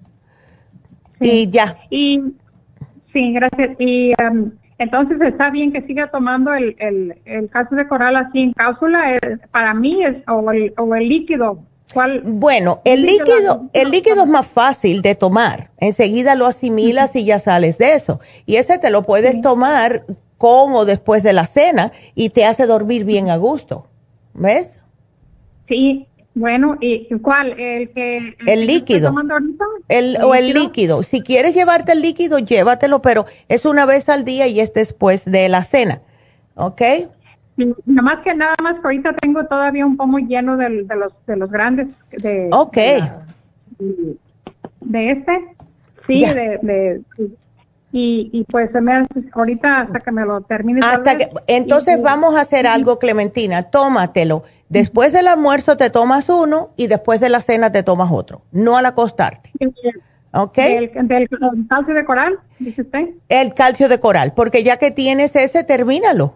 Y ya. Y sí, gracias. Y um, entonces está bien que siga tomando el, el, el calcio de coral así en cápsula. Eh, para mí es o el, o el líquido. ¿Cuál? Bueno, el líquido, el líquido es más fácil de tomar. Enseguida lo asimilas y ya sales de eso. Y ese te lo puedes tomar con o después de la cena y te hace dormir bien a gusto. ¿Ves? Sí, bueno, ¿y cuál? ¿El que el líquido? El, o el líquido. Si quieres llevarte el líquido, llévatelo, pero es una vez al día y es después de la cena. ¿Ok? Nada más que nada más ahorita tengo todavía un pomo lleno de, los, de los grandes. De, ok. De, este. Sí, de, y, y, pues se me ahorita hasta que me lo termine. Hasta que, entonces vamos a hacer algo, Clementina, tómatelo Después del almuerzo te tomas uno y después de la cena te tomas otro, no al acostarte. ¿Ok? ¿El, calcio de coral, dice usted? El calcio de coral, porque ya que tienes ese, termínalo.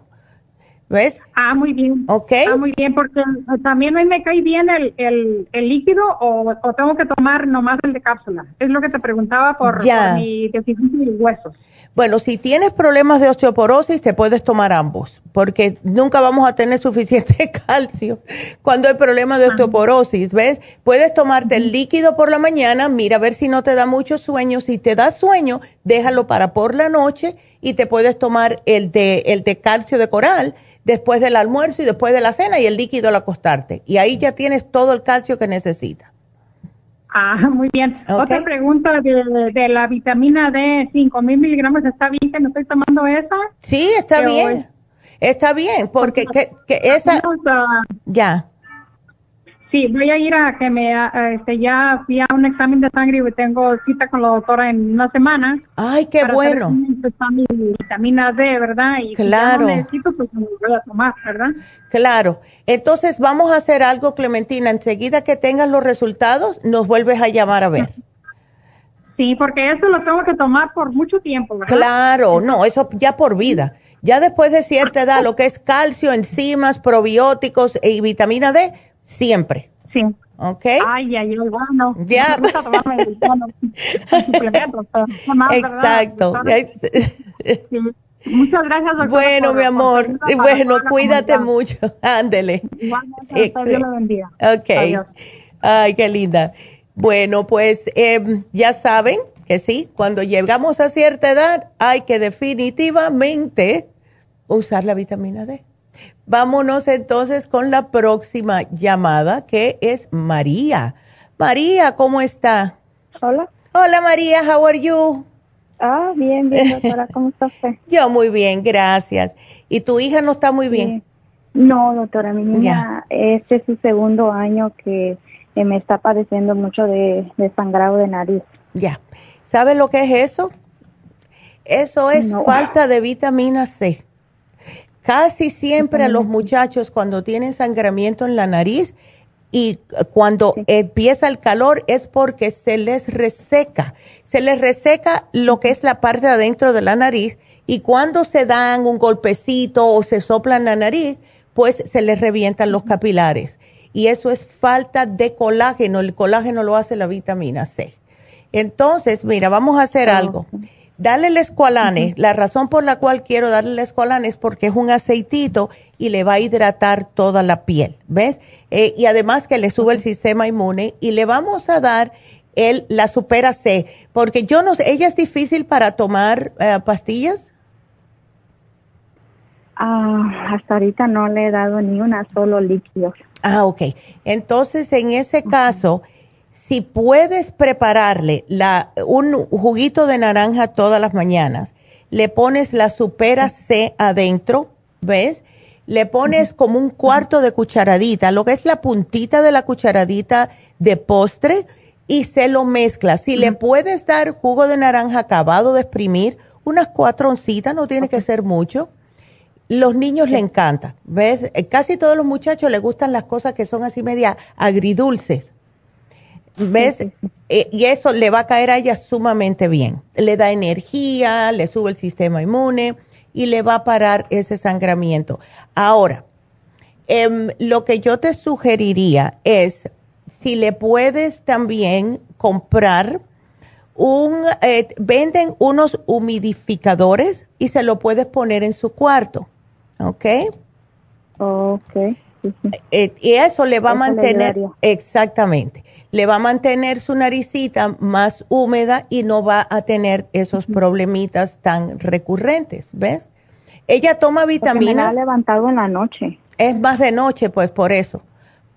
¿Ves? Ah, muy bien. Ok. Ah, muy bien, porque también a mí me cae bien el, el, el líquido o, o, tengo que tomar nomás el de cápsula. Es lo que te preguntaba por, por mi deficiencia de huesos. Bueno, si tienes problemas de osteoporosis, te puedes tomar ambos, porque nunca vamos a tener suficiente calcio cuando hay problemas de osteoporosis, ¿ves? Puedes tomarte el líquido por la mañana, mira a ver si no te da mucho sueño. Si te da sueño, déjalo para por la noche y te puedes tomar el de, el de calcio de coral después del almuerzo y después de la cena y el líquido al acostarte. Y ahí ya tienes todo el calcio que necesitas. Ah, muy bien. Otra pregunta de, de, la vitamina D, 5 mil miligramos, ¿está bien que no estoy tomando esa? Sí, está bien. Está bien, porque que, que esa... ya. Sí, voy a ir a que me, este, ya fui a un examen de sangre y tengo cita con la doctora en una semana. Ay, qué bueno. Para mi vitamina D, ¿verdad? Y claro. Si necesito, pues me voy a tomar, ¿verdad? Claro. Entonces vamos a hacer algo, Clementina. Enseguida que tengas los resultados, nos vuelves a llamar a ver. Sí, porque eso lo tengo que tomar por mucho tiempo, ¿verdad? Claro, no, eso ya por vida. Ya después de cierta edad, lo que es calcio, enzimas, probióticos y vitamina D, siempre. Sí. ¿Ok? Ay, ay, ay, bueno. Ya. Exacto. Muchas gracias, doctora. Bueno, mi amor. Bueno, cuídate mucho. Ándele. Eh, Dios lo bendiga. Ok. Ay, qué linda. Bueno, pues em, ya saben que sí, cuando llegamos a cierta edad hay que definitivamente usar la vitamina D. Vámonos entonces con la próxima llamada que es María. María, ¿cómo está? Hola. Hola María, how are you? Ah, bien, bien, doctora, ¿cómo está usted? Yo muy bien, gracias. ¿Y tu hija no está muy bien? No, doctora, mi niña, este es su segundo año que me está padeciendo mucho de, sangrado de nariz. Ya. ¿Sabe lo que es eso? Eso es falta de vitamina C. Casi siempre a los muchachos cuando tienen sangramiento en la nariz y cuando empieza el calor es porque se les reseca. Se les reseca lo que es la parte de adentro de la nariz y cuando se dan un golpecito o se soplan la nariz, pues se les revientan los capilares. Y eso es falta de colágeno. El colágeno lo hace la vitamina C. Entonces, mira, vamos a hacer algo. Dale el escualane. La razón por la cual quiero darle el escualane es porque es un aceitito y le va a hidratar toda la piel, ¿ves? Eh, y además que le sube el sistema inmune y le vamos a dar el, la supera C, porque yo no sé, ¿ella es difícil para tomar eh, pastillas? Ah, hasta ahorita no le he dado ni una solo líquido. Ah, ok. Entonces, en ese caso si puedes prepararle la, un juguito de naranja todas las mañanas, le pones la supera C adentro, ¿ves? Le pones como un cuarto de cucharadita, lo que es la puntita de la cucharadita de postre y se lo mezcla. Si le puedes dar jugo de naranja acabado de exprimir, unas cuatro oncitas, no tiene que ser mucho. Los niños le encanta, ¿ves? Eh, casi todos los muchachos les gustan las cosas que son así media agridulces. ¿Ves? Eh, y eso le va a caer a ella sumamente bien. Le da energía, le sube el sistema inmune y le va a parar ese sangramiento. Ahora, em, lo que yo te sugeriría es si le puedes también comprar un, eh, venden unos humidificadores y se lo puedes poner en su cuarto, ¿ok? Ok. Eh, y eso le va a mantener, exactamente, le va a mantener su naricita más húmeda y no va a tener esos problemitas tan recurrentes, ¿ves? Ella toma vitaminas. me ha levantado en la noche. Es más de noche, pues por eso.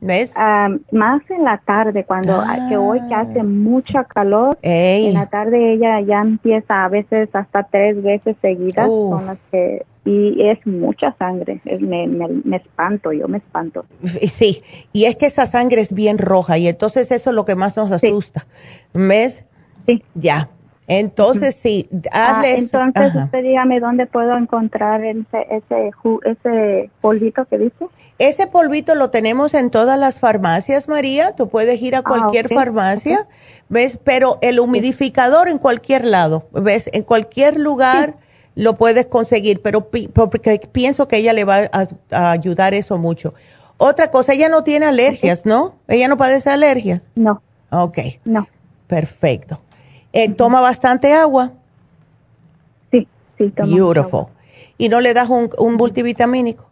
¿Ves? Ah, más en la tarde, cuando que hoy que hace ah. mucha calor, en la tarde ella ya empieza a veces hasta tres veces seguidas, son las que y es mucha sangre, me, me, espanto, yo me espanto. Sí, y es que esa sangre es bien roja y entonces eso es lo que más nos asusta, ¿ves? Sí. Ya, entonces sí, ah, hazle Entonces usted dígame dónde puedo encontrar ese, ese, ese polvito que dice. Ese polvito lo tenemos en todas las farmacias, María, tú puedes ir a ah, cualquier farmacia, ¿ves? Pero el humidificador en cualquier lado, ¿ves? En cualquier lugar lo puedes conseguir, pero porque pienso que ella le va a, ayudar eso mucho. Otra cosa, ella no tiene alergias, ¿no? Ella no padece alergias. No. Ok. No. Perfecto. Eh, ¿Toma bastante agua? Sí, sí, toma. Beautiful. ¿Y no le das un, multivitamínico?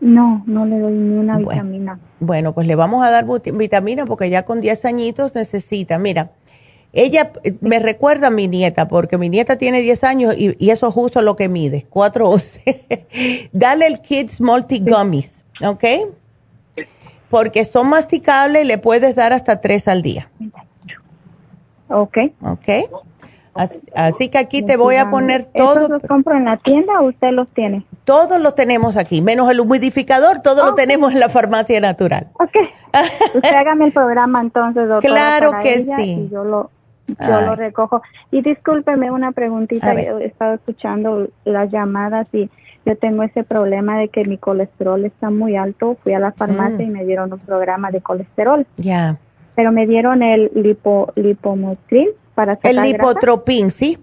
No, no le doy ni una vitamina. Bueno, pues le vamos a dar vitamina porque ya con 10 añitos necesita. Mira, ella eh, me recuerda a mi nieta, porque mi nieta tiene 10 años y, eso es justo lo que mide, 411. Dale el Kids Multi Gummies, ¿ok? Porque son masticables y le puedes dar hasta 3 al día. Ok. Ok. Así, que aquí te voy a poner todo. los compro en la tienda o usted los tiene? Todos los tenemos aquí, menos el humidificador, todos lo tenemos en la farmacia natural. Ok. usted hágame el programa entonces, doctora. Claro que sí. yo lo, yo lo recojo. Y discúlpeme una preguntita, he estado escuchando las llamadas y yo tengo ese problema de que mi colesterol está muy alto. Fui a la farmacia mm. y me dieron un programa de colesterol. Ya. Pero me dieron el lipo, para sacar El lipotropin, ¿sí?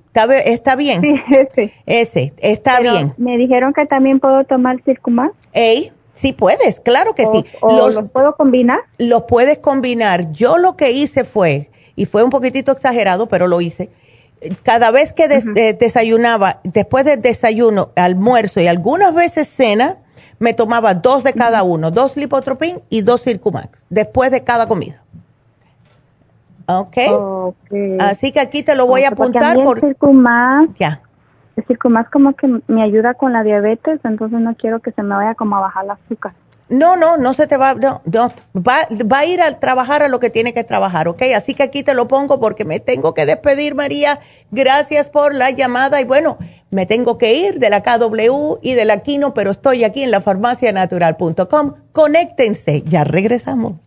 ¿Está, bien? Sí, ese. Ese, está bien. Me dijeron que también puedo tomar Circumax. Ey, sí puedes, claro que sí. los, puedo combinar? Los puedes combinar. Yo lo que hice fue, y fue un poquitito exagerado, pero lo hice, cada vez que eh, desayunaba, después del desayuno, almuerzo y algunas veces cena, me tomaba dos de cada uno, dos lipotropin y dos Circumax, después de cada comida. ¿Ok? Así que aquí te lo voy a apuntar. por... El Circumax, ya. El Circumax como que me ayuda con la diabetes, entonces no quiero que se me vaya como a bajar el azúcar. No, no, no se te va, no, no, va, va a ir a trabajar a lo que tiene que trabajar, ¿ok? Así que aquí te lo pongo porque me tengo que despedir, María. Gracias por la llamada y bueno, me tengo que ir de la KW y de la Kino, pero estoy aquí en la farmacianatural.com. Conéctense, ya regresamos.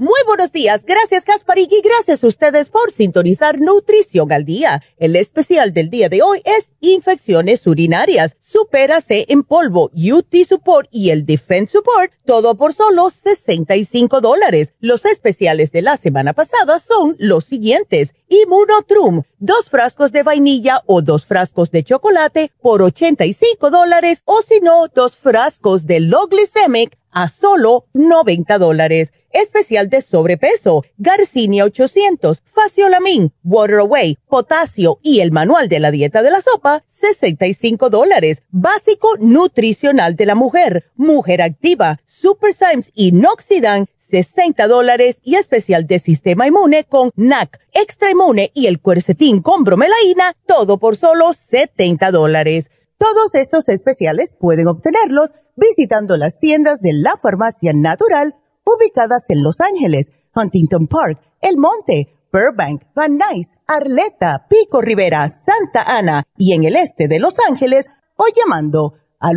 Muy buenos días, gracias Gasparig y gracias a ustedes por sintonizar Nutrición al Día. El especial del día de hoy es infecciones urinarias, Supérase en polvo, UT Support y el Defense Support, todo por solo 65 dólares. Los especiales de la semana pasada son los siguientes. Immunotrum, dos frascos de vainilla o dos frascos de chocolate por 85 dólares o si no, dos frascos de Low Glycemic a solo 90 dólares. Especial de sobrepeso, Garcinia 800, Faciolamin, Water Away, Potasio y el manual de la dieta de la sopa, 65 dólares. Básico nutricional de la mujer, Mujer Activa, Super Symes y Noxidan, 60 dólares y especial de sistema inmune con NAC, extra inmune y el cuercetín con bromelaína, todo por solo 70 dólares. Todos estos especiales pueden obtenerlos visitando las tiendas de la farmacia natural ubicadas en Los Ángeles, Huntington Park, El Monte, Burbank, Van Nuys, Arleta, Pico Rivera, Santa Ana y en el este de Los Ángeles o llamando al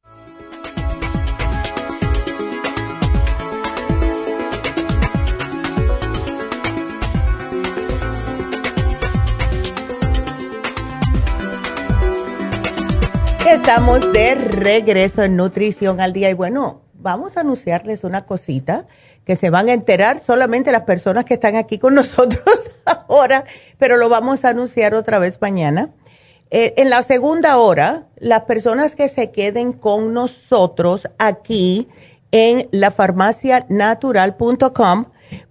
Estamos de regreso en Nutrición al Día y bueno, vamos a anunciarles una cosita que se van a enterar solamente las personas que están aquí con nosotros ahora, pero lo vamos a anunciar otra vez mañana. Eh, en la segunda hora, las personas que se queden con nosotros aquí en lafarmacianatural.com,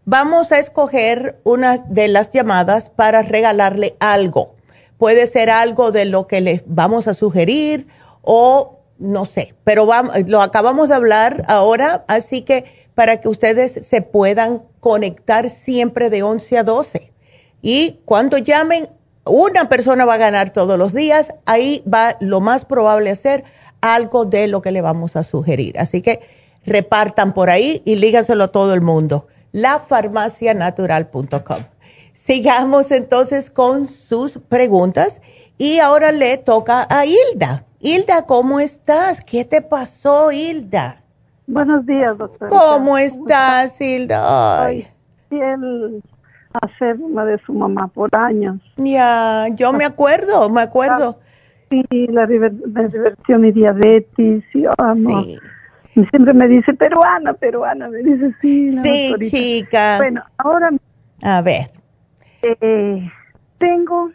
vamos a escoger una de las llamadas para regalarle algo. Puede ser algo de lo que les vamos a sugerir o no sé, pero lo acabamos de hablar ahora, así que para que ustedes se puedan conectar siempre de 11 a 12. Y cuando llamen, una persona va a ganar todos los días, ahí va lo más probable a ser algo de lo que le vamos a sugerir. Así que repartan por ahí y líganselo a todo el mundo. Lafarmacianatural.com. Sigamos entonces con sus preguntas y ahora le toca a Hilda. Hilda, ¿cómo estás? ¿Qué te pasó, Hilda? Buenos días, doctora. ¿Cómo, estás, Hilda? Ay. Fiel una de su mamá por años. Ya, yo me acuerdo, me acuerdo. Sí, la, reversión y diabetes, y, sí. Siempre me dice, peruana, peruana, me dice, sí. sí, chica. Bueno, ahora... A ver. Eh, tengo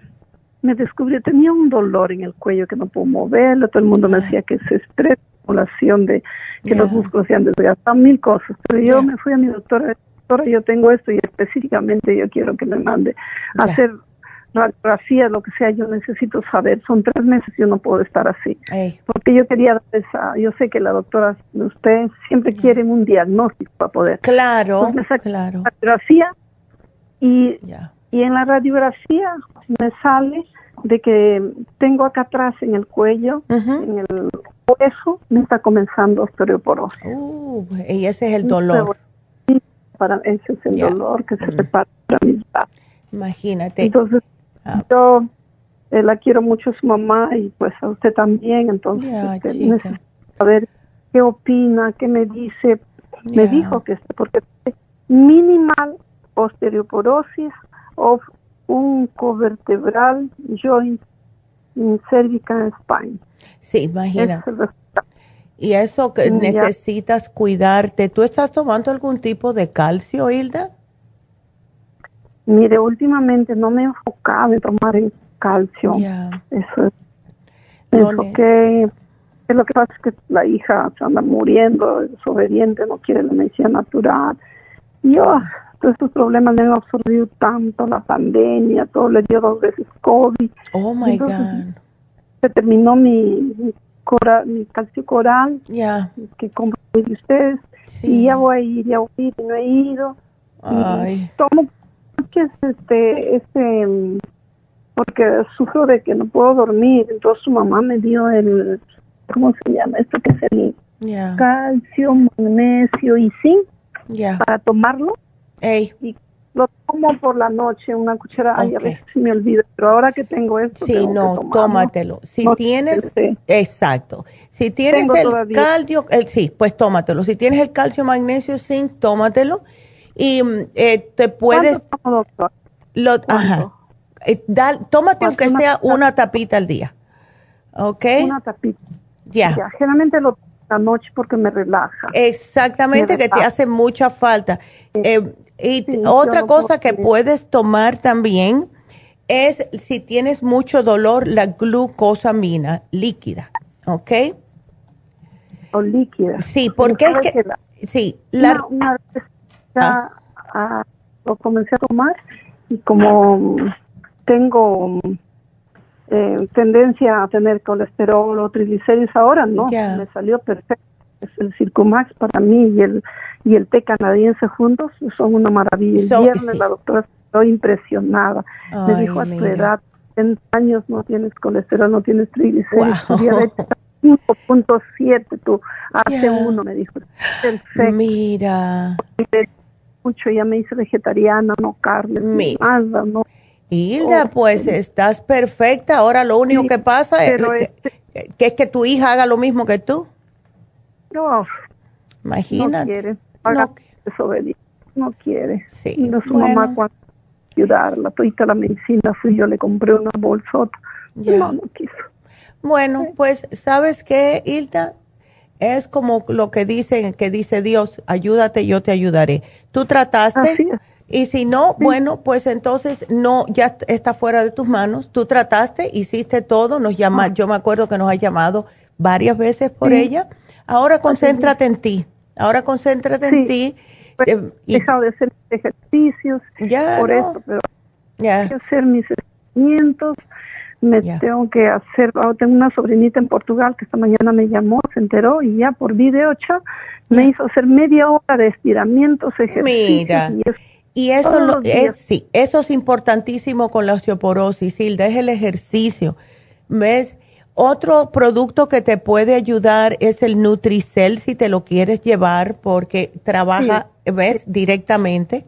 me descubrió, tenía un dolor en el cuello que no puedo moverlo, todo el mundo me decía que es estrés, población de que los músculos se han desgastado, mil cosas. Pero yo me fui a mi doctora, doctora, yo tengo esto y específicamente yo quiero que me mande a hacer radiografía, lo que sea, yo necesito saber. Son tres meses y yo no puedo estar así. Porque yo quería esa, yo sé que la doctora usted siempre quiere un diagnóstico para poder. Claro, claro. Radiografía y, y en la radiografía me sale de que tengo acá atrás en el cuello, en el hueso, me está comenzando osteoporosis. Uh, y ese es el dolor. Para, ese es el dolor que se prepara para mi Imagínate. Entonces, ah. yo eh, la quiero mucho a su mamá y pues a usted también, entonces este, necesito saber qué opina, qué me dice. Me dijo que porque minimal osteoporosis o un covertebral joint cervical spine. Sí, imagina. y eso que necesitas cuidarte. ¿Tú estás tomando algún tipo de calcio, Hilda? Mire, últimamente no me he enfocado en tomar el calcio. Eso es. Me enfoqué. Es lo que pasa es que la hija se anda muriendo, es obediente, no quiere la medicina natural. Yo, estos problemas me han absorbido tanto, la pandemia, todo le dio dos veces COVID. Oh my God. Se terminó mi, mi, mi calcio coral, ya que compro de ustedes, y ya voy a ir, ya voy a ir, y no he ido. Ay. tomo, es este, este, porque sufro de que no puedo dormir, entonces su mamá me dio el, ¿cómo se llama? Esto que es el calcio, magnesio y zinc, para tomarlo y lo tomo por la noche, una cuchara, ay, a veces me olvida, pero ahora que tengo esto. Sí, no, tómatelo. Si tienes, exacto. Si tienes el calcio, el, sí, pues tómatelo. Si tienes el calcio, magnesio, zinc, tómatelo. Y mm, eh, te puedes. Tomo, doctor? Lo, ajá. Eh, tómate aunque sea una tapita al día. ¿Ok? Una tapita. Ya. Generalmente lo la noche porque me relaja. Exactamente, que te hace mucha falta. Eh, y otra cosa que puedes tomar también es si tienes mucho dolor, la glucosamina líquida, ¿ok? O líquida. Sí, porque es que, sí, la, una, vez ya ah. lo comencé a tomar y como tengo eh, tendencia a tener colesterol o triglicéridos ahora, no, me salió perfecto. Es el Circumax para mí y el y el té canadiense juntos son una maravilla. El viernes la doctora estoy impresionada. me dijo a tu edad, en años no tienes colesterol, no tienes triglicéridos, wow. diabetes 5.7 tú, hace uno me dijo. Perfecto. Mira. Mucho, ya me hice vegetariana, no carne, nada, no Hilda, pues estás perfecta. Ahora lo único que pasa es este que, es que tu hija haga lo mismo que tú. No. Imagínate. No quiere. no, no quiere. Sí. No su mamá cuando ayudarla. Toda la medicina fui yo, le compré una bolsota. No, no quiso. Bueno, pues, ¿sabes qué, Hilda? Es como lo que dicen, que dice Dios, ayúdate, yo te ayudaré. Tú trataste. Y si no, bueno, pues entonces no, ya está fuera de tus manos. Tú trataste, hiciste todo, nos llama, ah. yo me acuerdo que nos has llamado varias veces por ella. Ahora concéntrate en ti. Ahora concéntrate en ti. Pues, eh, he dejado de hacer ejercicios ya, por eso, pero ya. que hacer mis estiramientos, me tengo que hacer, tengo una sobrinita en Portugal que esta mañana me llamó, se enteró y ya por video chat me hizo hacer media hora de estiramientos, ejercicios. Mira. Y eso es, sí, eso es importantísimo con la osteoporosis, Hilda, es el ejercicio. ¿Ves? Otro producto que te puede ayudar es el Nutricel si te lo quieres llevar porque trabaja, ¿ves? Directamente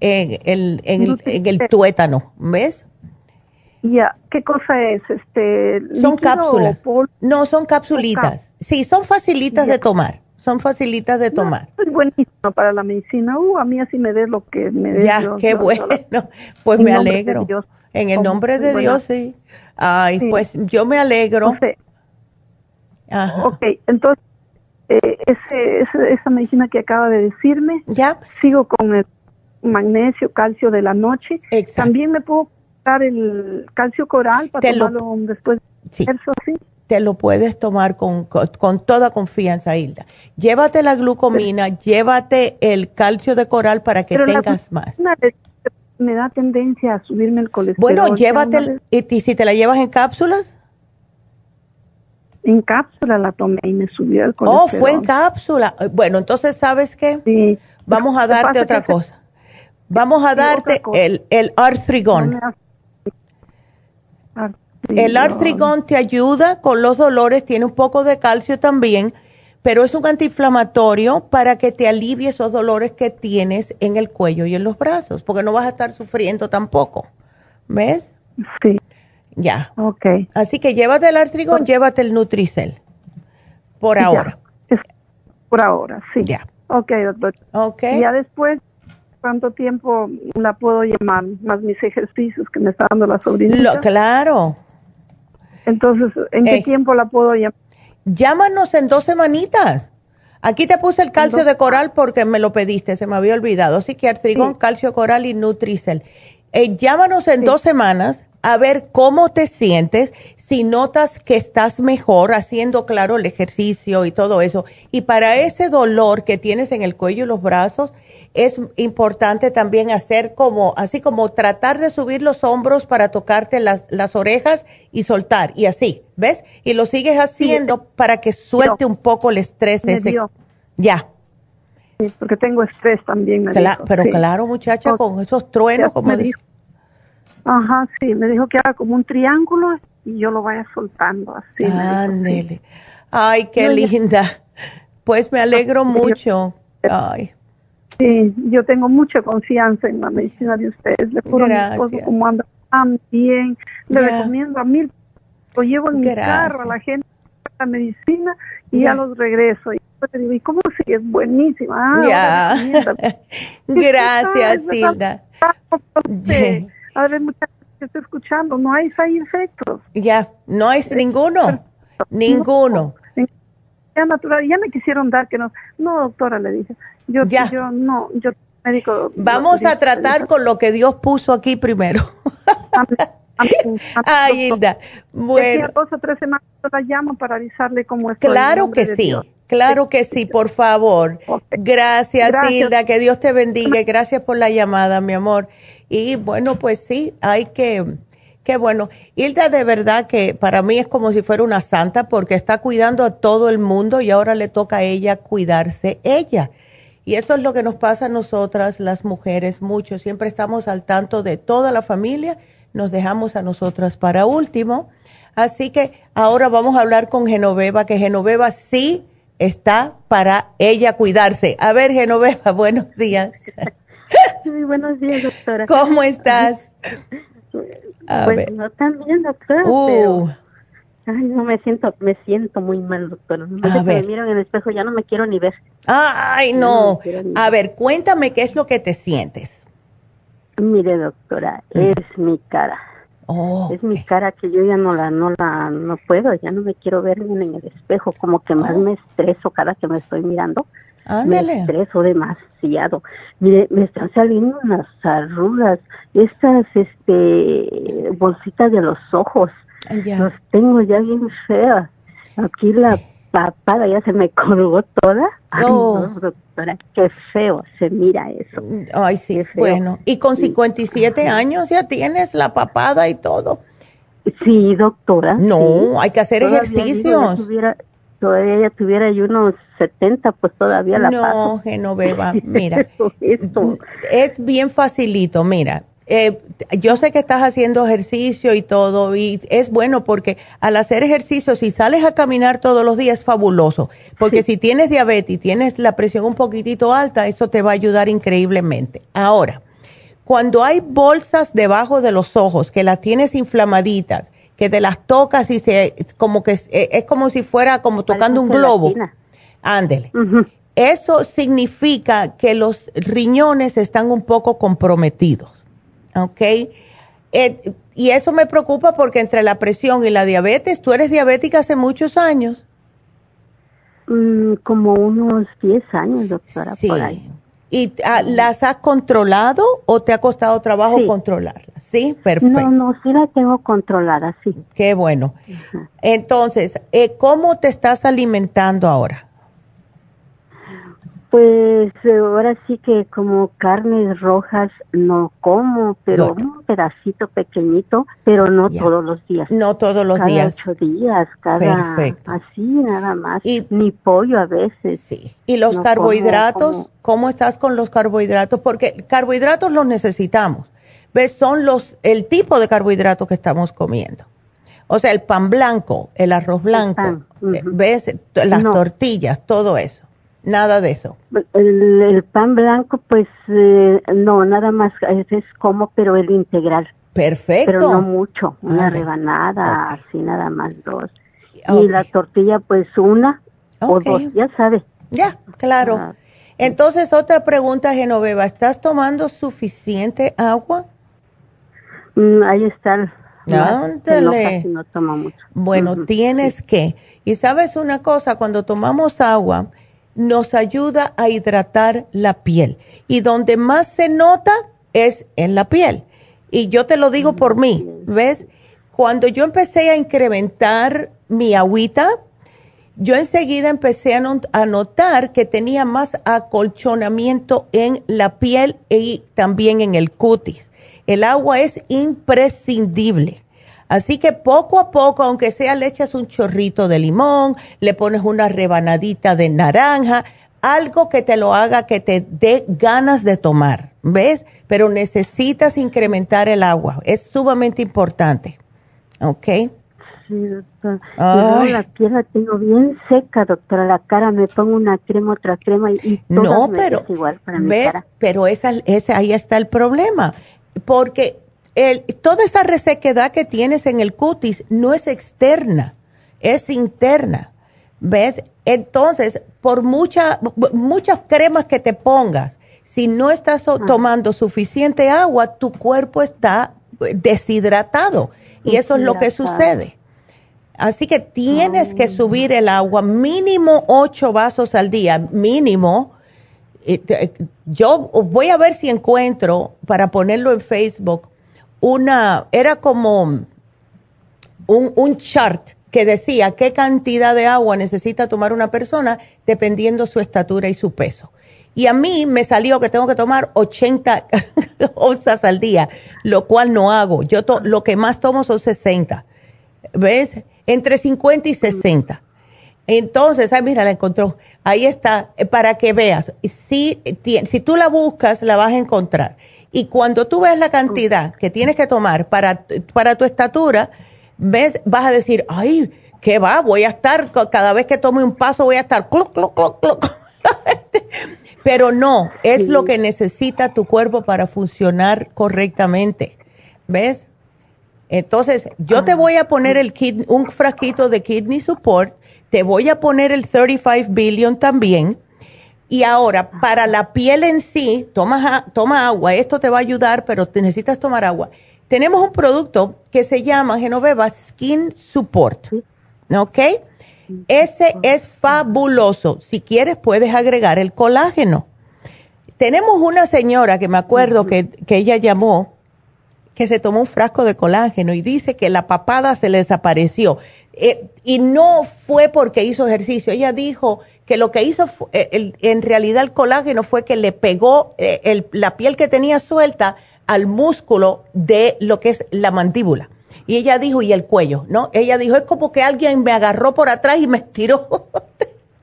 en el, en el, tuétano, ¿ves? Ya, ¿qué cosa es? Este, son cápsulas. No, son capsulitas. Sí, son facilitas de tomar son facilitas de tomar. es buenísimo para la medicina. Uh, a mí así me des lo que me des. Ya, qué bueno. pues me alegro. En el nombre de Dios, sí. Ay, pues yo me alegro. Ajá. Ok, entonces, eh, ese, esa medicina que acaba de decirme, ya. sigo con el magnesio, calcio de la noche. También me puedo dar el calcio coral para tomarlo después sí. eso, ¿sí? te lo puedes tomar con, con, toda confianza, Hilda. Llévate la glucomina, llévate el calcio de coral para que tengas más. Me da tendencia a subirme el colesterol. Bueno, llévate, ¿y si te la llevas en cápsulas? En cápsula la tomé y me subió el colesterol. Oh, fue en cápsula. Bueno, entonces, ¿sabes qué? Sí. Vamos a darte otra cosa. Vamos a darte el, el artrigón. El artrigón te ayuda con los dolores, tiene un poco de calcio también, pero es un antiinflamatorio para que te alivie esos dolores que tienes en el cuello y en los brazos, porque no vas a estar sufriendo tampoco. ¿Ves? Sí. Ya. Ok. Así que llévate el artrigón, llévate el Nutricel. Por ahora. Por ahora, sí. Ya. Ok, doctor. Ok. ya después, ¿cuánto tiempo la puedo llamar? Más mis ejercicios que me está dando la sobrinita. claro. Entonces, ¿en qué eh. tiempo la puedo llamar? Llámanos en dos semanitas. Aquí te puse el calcio de coral porque me lo pediste, se me había olvidado. Así que artrigón, calcio coral y Nutricel. Eh, llámanos en dos semanas a ver cómo te sientes, si notas que estás mejor haciendo, claro, el ejercicio y todo eso. Y para ese dolor que tienes en el cuello y los brazos, es importante también hacer como, así como tratar de subir los hombros para tocarte las, las orejas y soltar, y así, ¿ves? Y lo sigues haciendo para que suelte un poco el estrés ese. Ya. Sí, porque tengo estrés también. pero claro, muchacha, con esos truenos, como dijo. Ajá, sí, me dijo que haga como un triángulo y yo lo vaya soltando así. Ándele. Ay, qué linda. Pues me alegro mucho. Ay. Sí, yo tengo mucha confianza en la medicina de ustedes. Le juro Gracias. como anda tan bien. Le recomiendo a mil. Lo llevo en mi carro a la gente la medicina y ya, los regreso. Y digo, ¿y cómo sigue? Es buenísima. Ah, Gracias, Silda. A ver, muchachos que estoy escuchando, no hay side efectos. Ya, no hay ninguno. Ninguno. Ya natural, ya me quisieron dar que no. No, doctora, le dije. Yo, ya. yo no, yo médico. Vamos a tratar con lo que Dios puso aquí primero. Ay, Hilda. Bueno. dos o tres semanas la llamo para avisarle cómo está. Claro que sí. Claro que sí, por favor. Gracias, Gracias, Hilda, que Dios te bendiga. Gracias por la llamada, mi amor. Y bueno, pues sí, hay que, qué bueno. Hilda, de verdad que para mí es como si fuera una santa porque está cuidando a todo el mundo y ahora le toca a ella cuidarse ella. Y eso es lo que nos pasa a nosotras, las mujeres, mucho. Siempre estamos al tanto de toda la familia, nos dejamos a nosotras para último. Así que ahora vamos a hablar con Genoveva, que Genoveva sí está para ella cuidarse. A ver, Genoveva, buenos días. buenos días, doctora. ¿Cómo estás? pues no también, doctora, uh. Ay, no me siento, me siento muy mal, doctora. a ver. Me miro en el espejo, ya no me quiero ni ver. Ay, no. a ver, cuéntame qué es lo que te sientes. Mire, doctora, es mi cara. Oh, es mi cara que yo ya no la, no la, no puedo, ya no me quiero ver en el espejo, como que más oh. me estreso cada que me estoy mirando. Ándale. Me estreso demasiado. Mire, me están saliendo unas arrugas, estas, este, bolsitas de los ojos. Los tengo ya bien feas. Aquí la papada ya se me colgó toda. Ay, no, doctora, qué feo se mira eso. Ay, sí, bueno. ¿Y con 57 años ya tienes la papada y todo? Sí, doctora. No, hay que hacer ejercicios. todavía ella tuviera yo unos 70, pues todavía la No, Genoveva, mira. es bien facilito, mira eh, yo sé que estás haciendo ejercicio y todo, y es bueno porque al hacer ejercicio, si sales a caminar todos los días, es fabuloso. Porque si tienes diabetes y tienes la presión un poquitito alta, eso te va a ayudar increíblemente. Ahora, cuando hay bolsas debajo de los ojos, que las tienes inflamaditas, que te las tocas y se, como que es, es como si fuera como tocando un globo. Ándele. Eso significa que los riñones están un poco comprometidos. ¿Ok? Eh, y eso me preocupa porque entre la presión y la diabetes, tú eres diabética hace muchos años. Mm, como unos 10 años, doctora, sí. ¿Y ah, las has controlado o te ha costado trabajo controlarlas? Sí, perfecto. No, no, sí la tengo controlada, sí. Qué bueno. Entonces, eh, ¿cómo te estás alimentando ahora? Pues ahora sí que como carnes rojas no como, pero un pedacito pequeñito, pero no todos los días. No todos los días. Cada ocho días, cada así nada más. Y, Ni pollo a veces. Sí. ¿Y los carbohidratos? ¿Cómo estás con los carbohidratos? Porque carbohidratos los necesitamos. ¿Ves? Son los el tipo de carbohidratos que estamos comiendo. O sea, el pan blanco, el arroz blanco, eh, ¿ves? Las tortillas, todo eso. Nada de eso. El, pan blanco, pues eh, no, nada más, es como, pero el integral. Perfecto. Pero no mucho, una rebanada, así nada más dos. Y la tortilla, pues una o dos, ya sabes. Ya, claro. Ah. Entonces, otra pregunta, Genoveva, ¿estás tomando suficiente agua? Mm, ahí está. Ándale. No, tomo mucho. Bueno, tienes que. Y sabes una cosa, cuando tomamos agua, nos ayuda a hidratar la piel. Y donde más se nota es en la piel. Y yo te lo digo por mí, ¿ves? Cuando yo empecé a incrementar mi agüita, yo enseguida empecé a, notar que tenía más acolchonamiento en la piel y también en el cutis. El agua es imprescindible. Así que poco a poco, aunque sea le echas un chorrito de limón, le pones una rebanadita de naranja, algo que te lo haga que te dé ganas de tomar, ¿ves? Pero necesitas incrementar el agua, es sumamente importante, ¿ok? Sí, doctora. la piel la tengo bien seca, doctora. La cara me pongo una crema, otra crema y, no, pero, igual para mi ¿ves? Pero esa, esa, ahí está el problema. Porque toda esa resequedad que tienes en el cutis no es externa, es interna. ¿Ves? Entonces, por muchas cremas que te pongas, si no estás tomando suficiente agua, tu cuerpo está deshidratado. Y eso es lo que sucede. Así que tienes que subir el agua mínimo ocho vasos al día, mínimo. Yo voy a ver si encuentro para ponerlo en Facebook una, era como un, un chart que decía qué cantidad de agua necesita tomar una persona dependiendo su estatura y su peso. Y a mí me salió que tengo que tomar 80 onzas al día, lo cual no hago. Yo lo que más tomo son 60. ¿Ves? Entre 50 y 60. Entonces, ay, mira, la encontró. Ahí está, eh, para que veas. Si, si tú la buscas, la vas a encontrar. Y cuando tú ves la cantidad que tienes que tomar para, para tu estatura, ves, vas a decir, ay, ¿qué va? Voy a estar, cada vez que tome un paso voy a estar, cluc, cluc, cluc, cluc. Pero no, es lo que necesita tu cuerpo para funcionar correctamente. ¿Ves? Entonces, yo te ah. voy a poner el un frasquito de Kidney Support, te voy a poner el 35 Billion también. Y ahora, para la piel en sí, toma, toma agua, esto te va a ayudar, pero necesitas tomar agua. Tenemos un producto que se llama Genoveva Skin Support, ¿ok? Ese es fabuloso. Si quieres, puedes agregar el colágeno. Tenemos una señora que me acuerdo que, que ella llamó, que se tomó un frasco de colágeno y dice que la papada se le desapareció. Eh, y no fue porque hizo ejercicio. Ella dijo que lo que hizo eh, en realidad el colágeno fue que le pegó eh, la piel que tenía suelta al músculo de lo que es la mandíbula. Y ella dijo, y el cuello, ¿no? Ella dijo, es como que alguien me agarró por atrás y me estiró.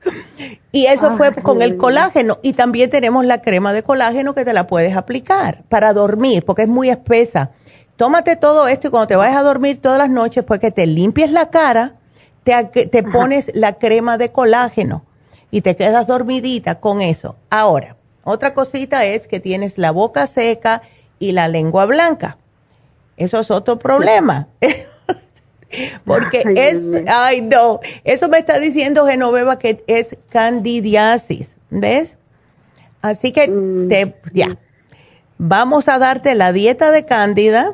y eso fue con el colágeno. Y también tenemos la crema de colágeno que te la puedes aplicar para dormir, porque es muy espesa. Tómate todo esto y cuando te vayas a dormir todas las noches, pues que te limpies la cara, te, te pones la crema de colágeno y te quedas dormidita con eso. Ahora, otra cosita es que tienes la boca seca y la lengua blanca. Eso es otro problema. Porque es, ay no, eso me está diciendo Genoveva que es candidiasis, ¿ves? Así que mm, te, ya, vamos a darte la dieta de cándida,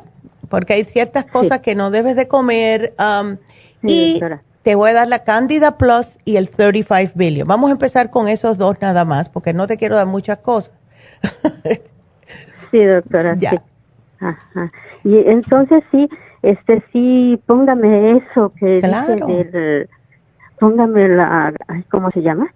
porque hay ciertas cosas que no debes de comer, um, y te voy a dar la Candida Plus y el 35 Billion. Vamos a empezar con esos dos nada más, porque no te quiero dar muchas cosas. sí, doctora. Ya. Ajá. Y entonces sí, este sí, póngame eso que dice del, póngame la, ¿cómo se llama?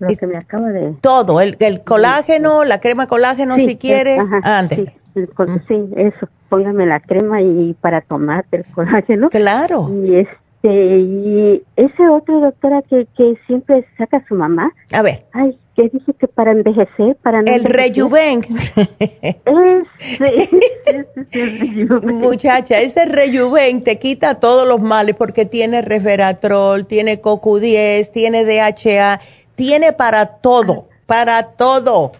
Lo que me acaba de... Todo, el, el colágeno, la crema colágeno si quieres, antes. Sí, eso, póngame la crema y para tomar el colágeno. Claro. Y este, y ese otro doctora que, que siempre saca su mamá. A ver. Ay, dice que para envejecer, para no El rejuven. Muchacha, ese rejuven te quita todos los males porque tiene resveratrol, tiene CoQ10, tiene DHA, tiene para todo, para todo.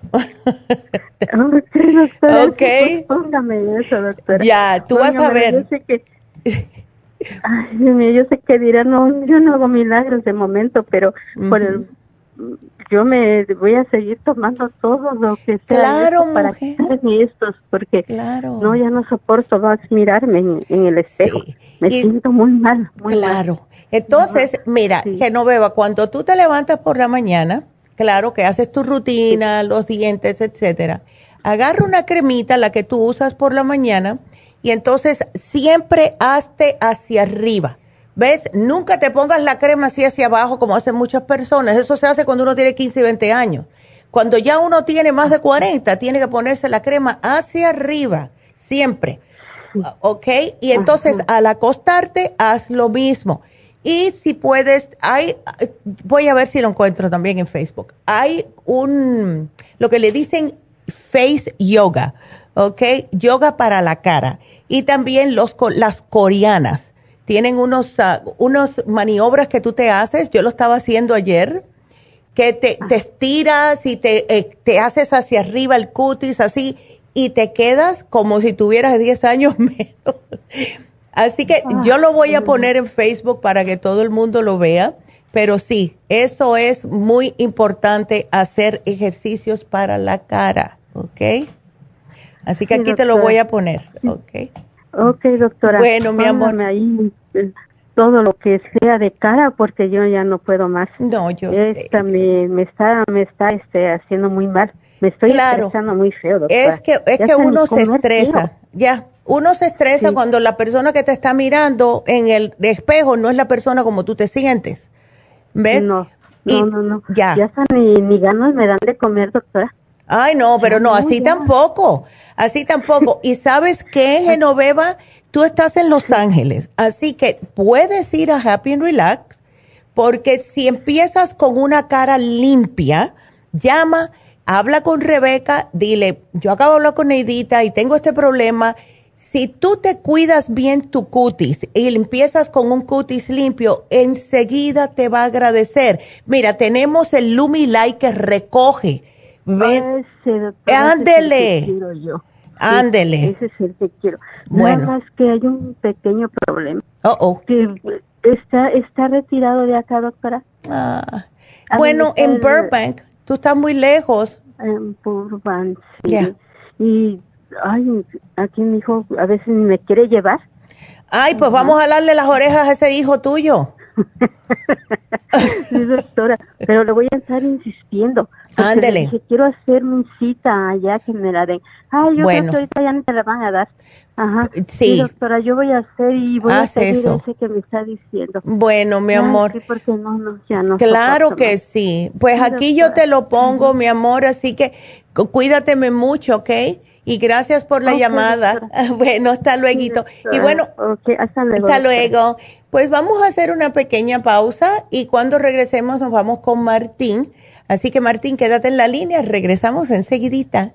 ok. Póngame eso, doctora. Ya, tú vas a ver. Yo sé que... Ay, Dios mío, yo sé que dirán, no, yo no hago milagros de momento, pero por el yo me voy a seguir tomando todo lo que sea claro, para quitarme estos porque no ya no soporto más mirarme en, el espejo. Me siento muy mal muy claro. Entonces mira Genoveva cuando tú te levantas por la mañana claro que haces tu rutina los dientes etcétera agarra una cremita la que tú usas por la mañana y entonces siempre hazte hacia arriba ¿Ves? Nunca te pongas la crema así hacia abajo como hacen muchas personas. Eso se hace cuando uno tiene 15 y 20 años. Cuando ya uno tiene más de 40, tiene que ponerse la crema hacia arriba, siempre. ¿Ok? Y entonces al acostarte, haz lo mismo. Y si puedes, hay, voy a ver si lo encuentro también en Facebook. Hay un, lo que le dicen face yoga, ¿ok? Yoga para la cara. Y también los, las coreanas tienen unos, uh, unos maniobras que tú te haces, yo lo estaba haciendo ayer, que te, te estiras y te, eh, te haces hacia arriba el cutis así y te quedas como si tuvieras 10 años menos. Así que ah, yo lo voy a poner en Facebook para que todo el mundo lo vea, pero sí, eso es muy importante hacer ejercicios para la cara, ¿ok? Así que aquí te lo voy a poner, ¿ok? Ok, doctora. Bueno, mi amor. Ahí todo lo que sea de cara porque yo ya no puedo más. No, yo Esta Me, me está me está este haciendo muy mal. Me estoy estresando muy feo, doctora. Es que es que uno se estresa. Ya, uno se estresa cuando la persona que te está mirando en el espejo no es la persona como tú te sientes. ¿Ves? No. No, no, no. Ya. Ya ni, ni ganas me dan de comer, doctora. Ay, no, pero no, así tampoco, así tampoco. Y sabes qué, Genoveva, tú estás en Los Ángeles, así que puedes ir a Happy and Relax, porque si empiezas con una cara limpia, llama, habla con Rebeca, dile, yo acabo de hablar con Neidita y tengo este problema. Si tú te cuidas bien tu cutis y empiezas con un cutis limpio, enseguida te va a agradecer. Mira, tenemos el Lumilight que recoge ¿Ves? Ándele. Ándele. Ese es el que quiero. Bueno. Nada más que hay un pequeño problema. Oh, oh. Que está, está retirado de acá, doctora. Ah. Bueno, en Burbank. Tú estás muy lejos. En Burbank, sí. Y, ay, aquí mi hijo a veces me quiere llevar. Ay, pues vamos a darle las orejas a ese hijo tuyo. sí, doctora, pero le voy a estar insistiendo. Ándele. quiero hacer mi cita allá que me la den. Ay, yo creo que ahorita ya no te la van a dar. Ajá. Sí. doctora, yo voy a hacer y voy a hacer eso. ese que me está diciendo. Bueno, mi amor. sí, porque no, no, ya no. Claro que sí. Pues aquí yo te lo pongo, mi amor, así que cuídateme mucho, ¿ok? Y gracias por la llamada. Bueno, hasta luego. y bueno, hasta luego. Hasta luego. Pues vamos a hacer una pequeña pausa y cuando regresemos nos vamos con Martín. Así que Martín, quédate en la línea, regresamos enseguidita.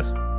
días.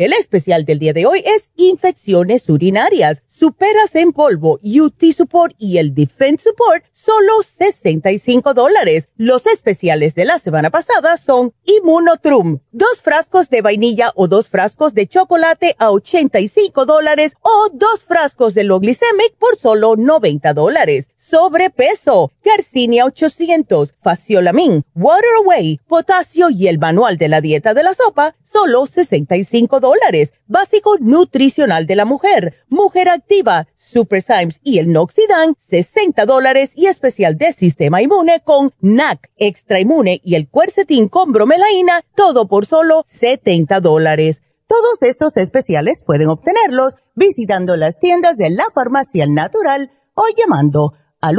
El especial del día de hoy es infecciones urinarias, superas en polvo, UT Support y el Defense Support, solo 65 dólares. Los especiales de la semana pasada son Immunotrum, dos frascos de vainilla o dos frascos de chocolate a 85 dólares o dos frascos de Loglicemic por solo 90 dólares sobrepeso, Garcinia 800, Faciolamin, Water Away, potasio y el manual de la dieta de la sopa, solo 65 dólares. Básico nutricional de la mujer, mujer activa, Super Symes y el Noxidan, 60 dólares y especial de sistema inmune con NAC, extra inmune y el cuercetín con bromelaína, todo por solo 70 dólares. Todos estos especiales pueden obtenerlos visitando las tiendas de la farmacia natural o llamando al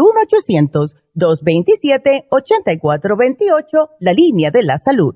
1-800-227-8428, la línea de la salud.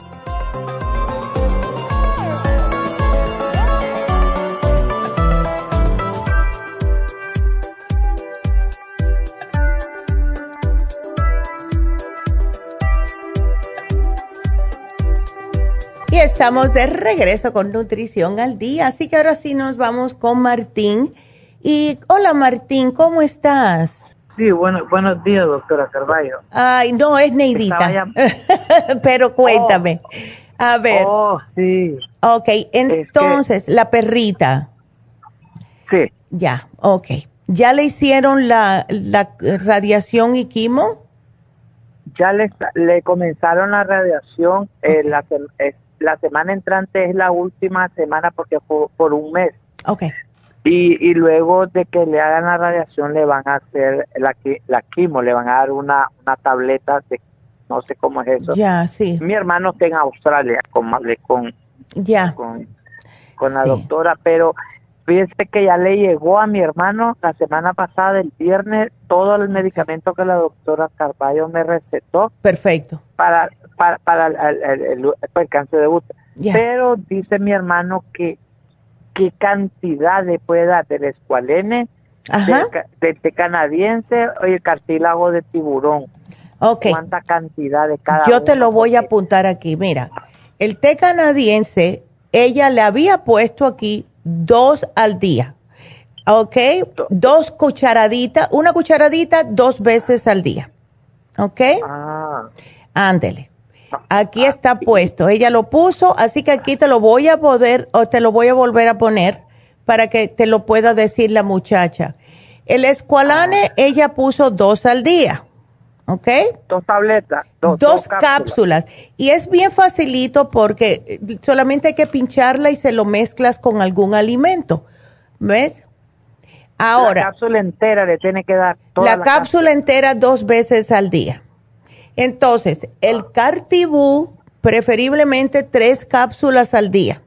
Y estamos de regreso con Nutrición al Día. Así que ahora sí nos vamos con Martín. Y hola Martín, ¿cómo estás? Sí, bueno, buenos días, doctora Carballo. Ay, no, es Neidita. Pero cuéntame. A ver. Oh, sí. Ok, entonces, la perrita. Sí. Ya, ok. ¿Ya le hicieron la, la radiación y quimo? Ya le, le comenzaron la radiación, eh, la, la semana entrante es la última semana porque fue por un mes. Ok. Y, y luego de que le hagan la radiación le van a hacer la, la quimo, le van a dar una, una tableta de, no sé cómo es eso. Ya, sí. Mi hermano está en Australia, con, con, con, con la doctora, pero fíjese que ya le llegó a mi hermano la semana pasada, el viernes, todo el medicamento que la doctora Carballo me recetó. Perfecto. Para, para, para el, cáncer de útero. Pero dice mi hermano que qué cantidad le puede dar del escualene, del té canadiense o el cartílago de tiburón. Ok. ¿Cuánta cantidad de cada Yo te lo voy a apuntar aquí. Mira, el té canadiense, ella le había puesto aquí dos al día. ¿Ok? Dos cucharaditas, una cucharadita dos veces al día. ¿Ok? Ah. Ándele. Aquí está puesto. Ella lo puso, así que aquí te lo voy a poder o te lo voy a volver a poner para que te lo pueda decir la muchacha. El escualane, ella puso dos al día. ¿Ok? Dos tabletas. Dos, cápsulas. Y es bien facilito porque eh, solamente hay que pincharla y se lo mezclas con algún alimento. ¿Ves? Ahora. La cápsula entera le tiene que dar. Toda la, cápsula entera dos veces al día. Entonces, el Cartibú, preferiblemente tres cápsulas al día.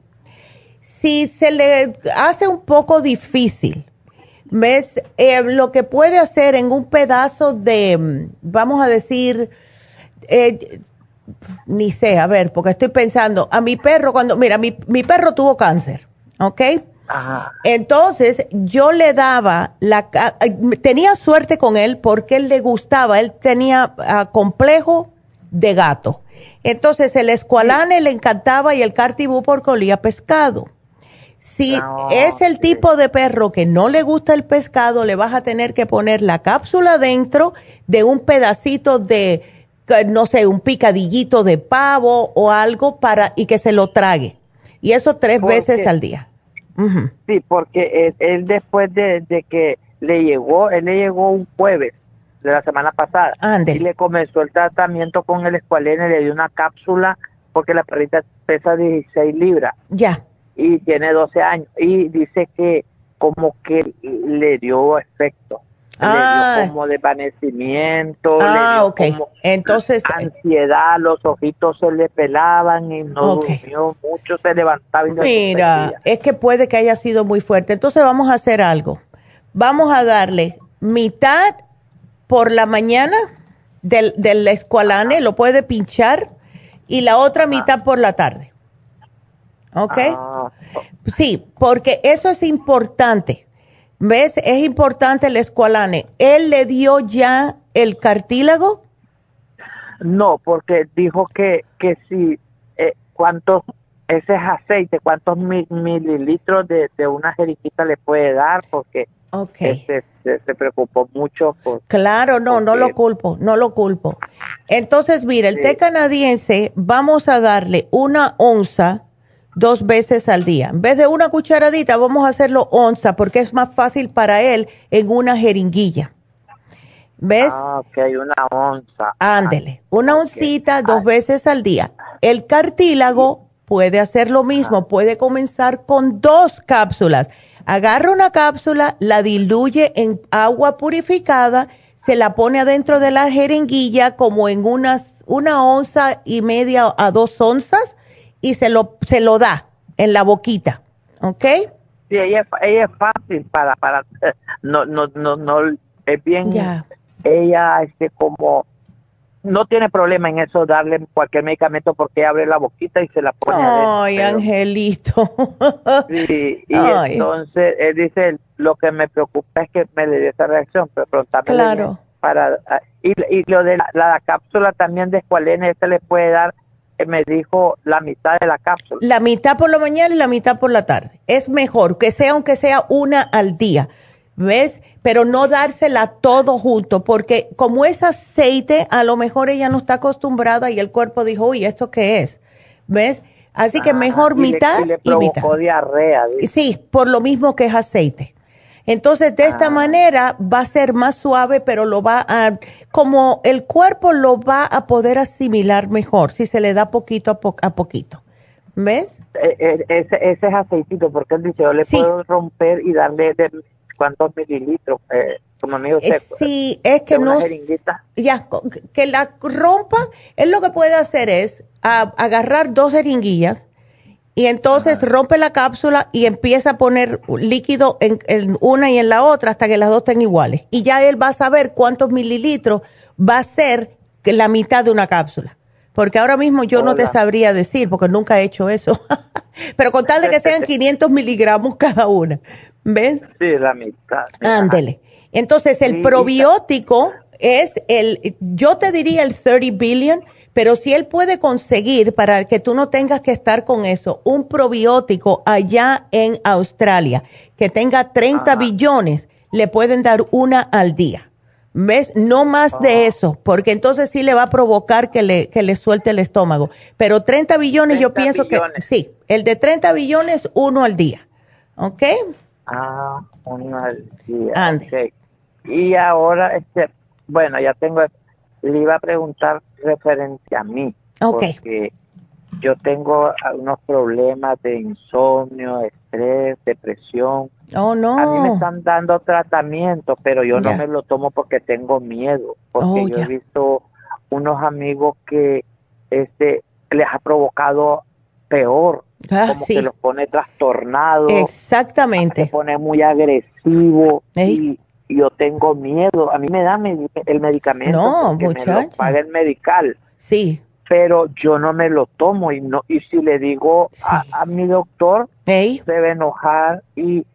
Si se le hace un poco difícil, ¿ves? Eh, lo que puede hacer en un pedazo de, vamos a decir, eh, ni sé, a ver, porque estoy pensando, a mi perro cuando, mira, mi, mi perro tuvo cáncer, ¿ok? Entonces yo le daba la tenía suerte con él porque él le gustaba, él tenía ah, complejo de gato. Entonces el escualane le encantaba y el cartibú porque olía pescado. Si es el tipo de perro que no le gusta el pescado, le vas a tener que poner la cápsula dentro de un pedacito de, no sé, un picadillito de pavo o algo para y que se lo trague. Y eso tres veces al día. Sí, porque él, después de, que le llegó, él le llegó un jueves de la semana pasada y le comenzó el tratamiento con el escualene, le dio una cápsula porque la perrita pesa 16 libras. Ya. Y tiene 12 años y dice que como que le dio efecto. Ah. como desvanecimiento, ah, ok. Entonces, ansiedad, los ojitos se le pelaban y no durmió mucho, se levantaba y no Mira, es que puede que haya sido muy fuerte. Entonces vamos a hacer algo. Vamos a darle mitad por la mañana del, del escualane, lo puede pinchar, y la otra mitad por la tarde. ¿Ok? Ah. Sí, porque eso es importante ¿Ves? Es importante el escualane. ¿Él le dio ya el cartílago? No, porque dijo que, que si, eh, cuántos, ese es aceite, cuántos mililitros de, una jeringuita le puede dar, porque este, se, preocupó mucho. Por, claro, no, no lo culpo, no lo culpo. Entonces, mira, el té canadiense, vamos a darle una onza dos veces al día. En vez de una cucharadita, vamos a hacerlo onza porque es más fácil para él en una jeringuilla. ¿Ves? Ah, ok, una onza. Ándele, una oncita dos veces al día. El cartílago puede hacer lo mismo, puede comenzar con dos cápsulas. Agarra una cápsula, la diluye en agua purificada, se la pone adentro de la jeringuilla como en unas, una onza y media a dos onzas y se lo, se lo da en la boquita, ¿ok? Sí, ella, ella es fácil para, para, no, no, no, no, es bien, ella, este, como, no tiene problema en eso darle cualquier medicamento porque abre la boquita y se la pone Ay, Angelito. Sí, y entonces él dice, lo que me preocupa es que me le dé esa reacción, pero Claro. Para, y, y lo de la, cápsula también de escualene, este le puede dar me dijo la mitad de la cápsula. La mitad por la mañana y la mitad por la tarde. Es mejor que sea aunque sea una al día, ¿ves? Pero no dársela todo junto, porque como es aceite, a lo mejor ella no está acostumbrada y el cuerpo dijo, uy, ¿esto qué es? ¿Ves? Así que mejor mitad y, le, y mitad. diarrea. Sí, por lo mismo que es aceite. Entonces, de esta ah. manera va a ser más suave, pero lo va a, como el cuerpo lo va a poder asimilar mejor si se le da poquito a, poquito. ¿Ves? E, e, ese, ese es aceitito, porque él dice, yo le puedo romper y darle de cuántos mililitros, eh, como amigo eh, Sí, es que no. Ya, que la rompa, él lo que puede hacer es agarrar dos jeringuillas y entonces rompe la cápsula y empieza a poner líquido en, una y en la otra hasta que las dos estén iguales. Y ya él va a saber cuántos mililitros va a ser la mitad de una cápsula. Porque ahora mismo yo no te sabría decir, porque nunca he hecho eso. Pero con tal de que sean 500 miligramos cada una. ¿Ves? Sí, la mitad. Ándele. Entonces, el probiótico es el, yo te diría el 30 billion, pero si él puede conseguir, para que tú no tengas que estar con eso, un probiótico allá en Australia que tenga 30 billones, le pueden dar una al día. ¿Ves? No más de ah. eso, porque entonces sí le va a provocar que le, que le suelte el estómago. Pero 30 billones, yo pienso que sí, el de 30 billones, uno al día. ¿Ok? Ah, uno al día. Ande. Y ahora, este, bueno, ya tengo, le iba a preguntar referente a mí. Porque yo tengo unos problemas de insomnio, estrés, depresión. Oh, no. A mí me están dando tratamiento, pero yo no me lo tomo porque tengo miedo. Porque oh, yo he visto unos amigos que este les ha provocado peor. Ah, como que los pone trastornados. Exactamente. Se pone muy agresivo. Y yo tengo miedo. A mí me da el medicamento. No, porque me lo paga el medical. Sí. Pero yo no me lo tomo y no y si le digo a, mi doctor, se debe enojar y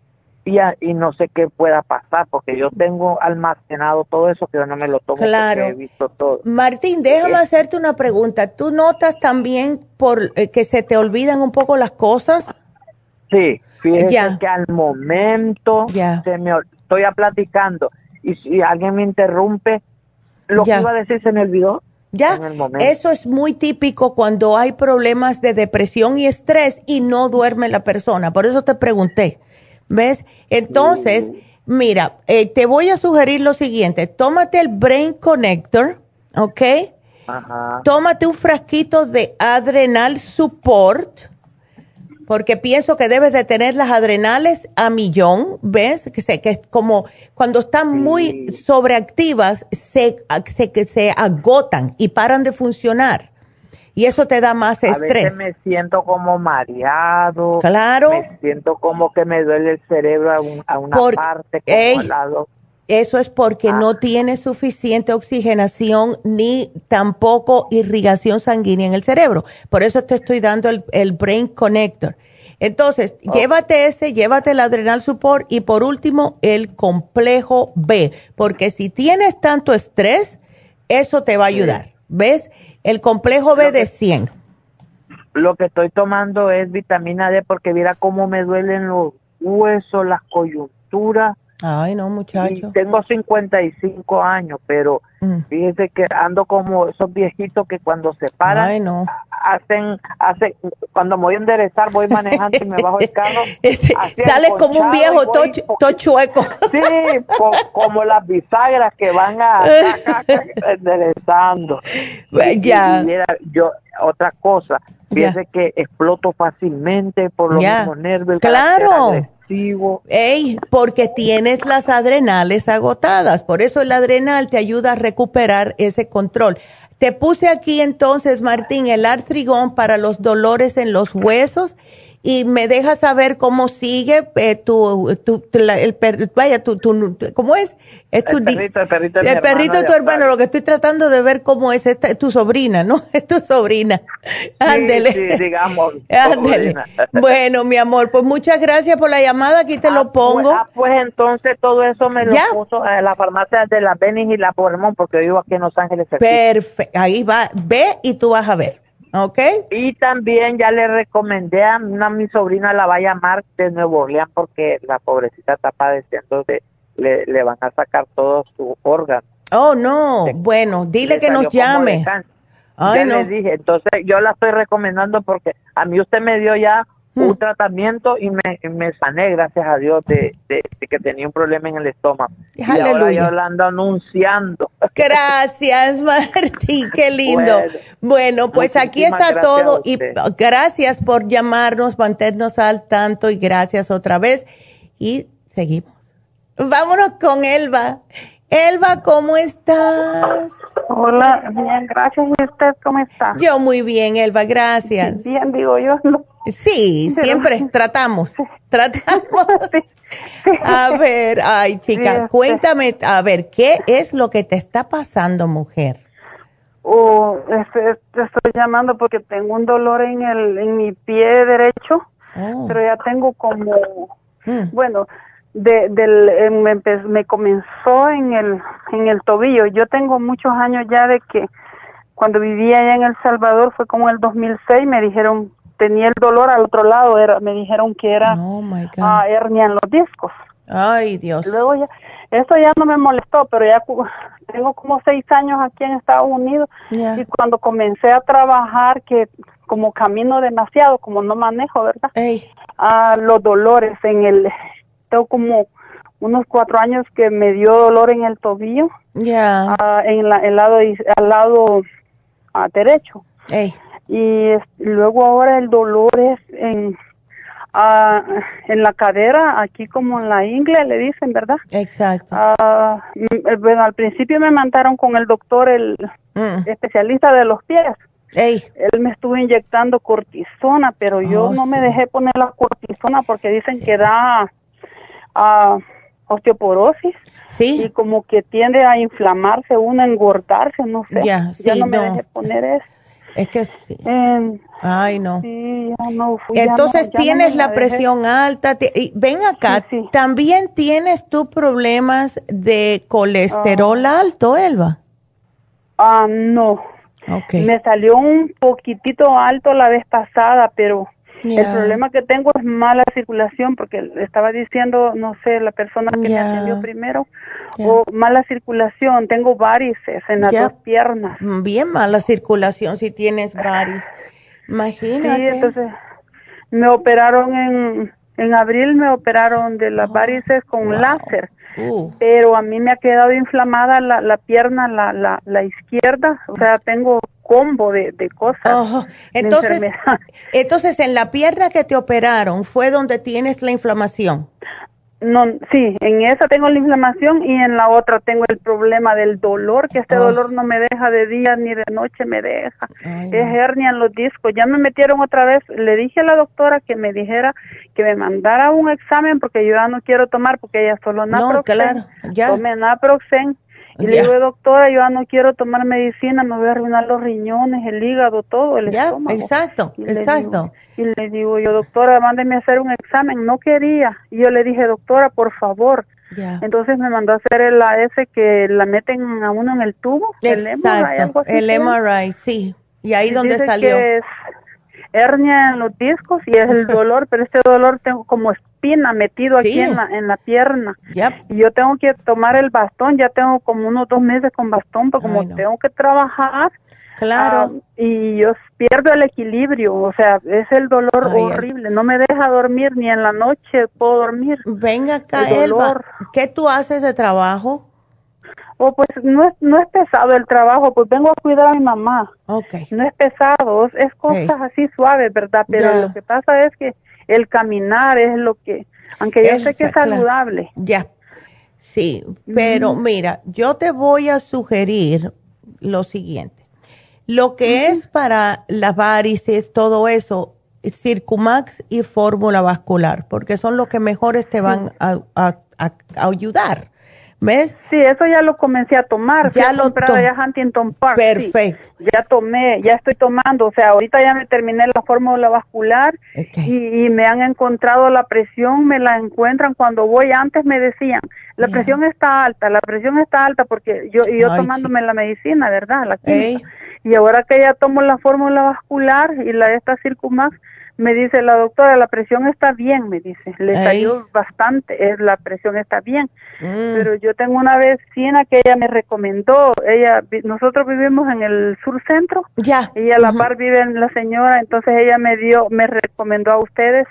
y, no sé qué pueda pasar porque yo tengo almacenado todo eso que yo no me lo tomo claro. he visto todo. Martín, déjame hacerte una pregunta. ¿Tú notas también por eh, que se te olvidan un poco las cosas? Sí, fíjese que al momento se me estoy platicando y si alguien me interrumpe, lo que iba a decir se me olvidó. Ya, eso es muy típico cuando hay problemas de depresión y estrés y no duerme la persona. Por eso te pregunté. ¿Ves? Entonces, mira, eh, te voy a sugerir lo siguiente. Tómate el Brain Connector, ¿ok? Ajá. Tómate un frasquito de Adrenal Support porque pienso que debes de tener las adrenales a millón, ¿ves? Que, se, que es como cuando están muy sobreactivas, se, se, se agotan y paran de funcionar. Y eso te da más estrés. A veces me siento como mareado. Claro. Me siento como que me duele el cerebro a, una parte, como lado. Eso es porque no ah. tiene suficiente oxigenación ni tampoco irrigación sanguínea en el cerebro. Por eso te estoy dando el, Brain Connector. Entonces, llévate ese, llévate el Adrenal Support y por último el complejo B, porque si tienes tanto estrés, eso te va a ayudar. ¿Ves? El complejo B de 100. Lo que estoy tomando es vitamina D porque mira cómo me duelen los huesos, las coyunturas Ay, no, muchacho. tengo 55 años, pero mm. fíjese que ando como esos viejitos que cuando se paran, hacen, hacen, cuando me voy a enderezar, voy manejando y me bajo el carro. Este, sales como un viejo todo chueco. Sí, como las bisagras que van a, enderezando. Ya. yo, otra cosa, fíjese que exploto fácilmente por los mismos nervios. Claro Ey, porque tienes las adrenales agotadas. Por eso el adrenal te ayuda a recuperar ese control. Te puse aquí entonces, Martín, el artrigón para los dolores en los huesos y me deja saber cómo sigue eh, tu, tu, el vaya, tu, tu, ¿cómo es? es tu, el perrito, el perrito, el perrito de tu hermano, lo que estoy tratando de ver cómo es, esta, tu sobrina, ¿no? Es tu sobrina. Ándele. Sí, digamos. Ándele. Bueno, mi amor, pues muchas gracias por la llamada, aquí te lo ah, pues, pongo. ah, pues entonces todo eso me lo puso en la farmacia de la Benis y la Pormón, porque vivo aquí en Los Ángeles. Perfecto, ahí va, ve y tú vas a ver. ¿Ok? Y también ya le recomendé a una mi sobrina, la va a llamar de Nuevo Orleans porque la pobrecita está padeciendo de, le, le van a sacar todos sus órganos. Oh, no. bueno, dile que nos llame. Ay, ya le dije, entonces yo la estoy recomendando porque a mí usted me dio ya. Un tratamiento y me, me sané, gracias a Dios, de, que tenía un problema en el estómago. Y ahora yo ando anunciando. Gracias, Martín, qué lindo. Bueno, pues aquí está todo y gracias por llamarnos, mantenernos al tanto y gracias otra vez. Y seguimos. Vámonos con Elba. Elba, ¿cómo estás? Hola, bien, gracias. ¿Y usted cómo está? Yo muy bien, Elba, gracias. Bien, digo yo. Sí, siempre tratamos, tratamos. A ver, ay chica, cuéntame, a ver, ¿qué es lo que te está pasando, mujer? Oh, este, te estoy llamando porque tengo un dolor en el en mi pie derecho, oh. pero ya tengo como, mm. bueno, de, del, eh, me, me, comenzó en el, en el tobillo. Yo tengo muchos años ya de que cuando vivía allá en El Salvador, fue como el 2006, me dijeron, tenía el dolor al otro lado, era, me dijeron que era oh ah, hernia en los discos. Ay, Dios. Luego ya, eso ya no me molestó, pero ya tengo como seis años aquí en Estados Unidos y cuando comencé a trabajar, que como camino demasiado, como no manejo, ¿verdad? a los dolores en el tengo como unos cuatro años que me dio dolor en el tobillo. Ya. Ah, en la, el lado, al lado ah, derecho. Y luego ahora el dolor es en, ah, en la cadera, aquí como en la ingle, le dicen, ¿verdad? Exacto. Mm, bueno, al principio me mandaron con el doctor, el mm. especialista de los pies. Él me estuvo inyectando cortisona, pero yo oh, no me dejé poner la cortisona porque dicen que da a osteoporosis. Sí. Y como que tiende a inflamarse uno, a engordarse, no sé. Ya, no me dejé poner eso. Es que sí. Ay, no. Sí, no Entonces tienes la, presión alta. y ven acá, también tienes tú problemas de colesterol ah. alto, Elba. Ah, no. Okay. Me salió un poquitito alto la vez pasada, pero el problema que tengo es mala circulación, porque estaba diciendo, no sé, la persona que me atendió primero, o mala circulación, tengo varices en las dos piernas. Bien mala circulación si tienes varices. Imagínate. Sí, entonces me operaron en, en abril, me operaron de las varices con láser. Uh. Pero a mí me ha quedado inflamada la, la pierna, la, la, la izquierda, o sea, tengo combo de, de cosas. entonces, entonces, en la pierna que te operaron fue donde tienes la inflamación. No, sí, en esa tengo la inflamación y en la otra tengo el problema del dolor, que este oh. dolor no me deja de día ni de noche me deja. es hernia en los discos. Ya me metieron otra vez, le dije a la doctora que me dijera que me mandara un examen porque yo ya no quiero tomar porque ella solo naproxen. No, claro, ya. Tome naproxen y le digo, doctora, yo ya no quiero tomar medicina, me voy a arruinar los riñones, el hígado, todo, el estómago. Exacto, exacto. y le digo yo, doctora, mándeme a hacer un examen. No quería. Y yo le dije, doctora, por favor. Entonces me mandó a hacer el AS que la meten a uno en el tubo. Exacto, el MRI, sí. Y ahí donde salió. Que es hernia en los discos y es el dolor, pero este dolor tengo como espina metido aquí en la, en la pierna. Y yo tengo que tomar el bastón, ya tengo como unos dos meses con bastón, pero como tengo que trabajar. Claro. Ah, y yo pierdo el equilibrio, o sea, es el dolor horrible, no me deja dormir ni en la noche puedo dormir. Venga acá, Elba, ¿qué tú haces de trabajo? Oh, pues no es, no es pesado el trabajo, pues vengo a cuidar a mi mamá. Okay. No es pesado, es cosas así suaves, ¿verdad? Pero lo que pasa es que el caminar es lo que, aunque yo sé que es saludable. Ya, sí, pero mira, yo te voy a sugerir lo siguiente. Lo que es para las varices, todo eso, Circumax y fórmula vascular, porque son los que mejores te van a, a ayudar. ¿Ves? Sí, eso ya lo comencé a tomar. Ya lo tomé. ya Huntington Park. Perfecto. ya tomé, ya estoy tomando. O sea, ahorita ya me terminé la fórmula vascular y, me han encontrado la presión, me la encuentran cuando voy. Antes me decían, la presión está alta, la presión está alta porque yo, y yo tomándome la medicina, ¿verdad? La y ahora que ya tomo la fórmula vascular y la de esta Circumax, me dice la doctora, la presión está bien, me dice, le salió bastante, es la presión está bien, mm. pero yo tengo una vecina que ella me recomendó, ella, nosotros vivimos en el sur centro, ya, y a la par vive la señora, entonces ella me dio, me recomendó a ustedes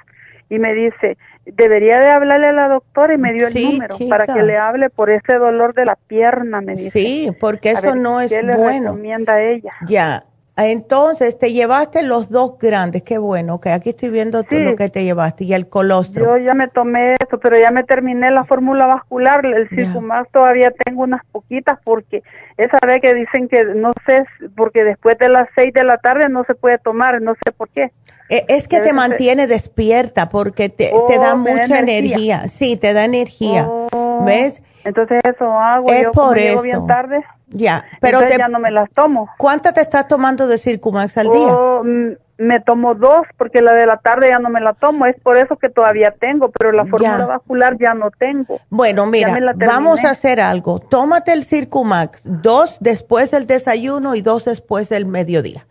y me dice, debería de hablarle a la doctora y me dio el número para que le hable por ese dolor de la pierna, me dice. Sí, porque eso no es ¿qué le recomienda ella? Ya, entonces, te llevaste los dos grandes, qué bueno, que aquí estoy viendo lo que te llevaste y el colostro. Yo ya me tomé eso, pero ya me terminé la fórmula vascular, el Circumax todavía tengo unas poquitas porque esa vez que dicen que no sé, porque después de las seis de la tarde no se puede tomar, no sé por qué. E, es que te mantiene despierta porque te, da oh, mucha energía. sí, te da energía, oh, ¿ves? Entonces eso hago, es por eso. bien tarde ya, pero ya no me las tomo. ¿Cuántas te estás tomando de Circumax al día? Oh, mm, me tomo dos porque la de la tarde ya no me la tomo, es por eso que todavía tengo, pero la fórmula vascular ya no tengo. Bueno, mira, vamos a hacer algo. Tómate el Circumax, dos después del desayuno y dos después del mediodía.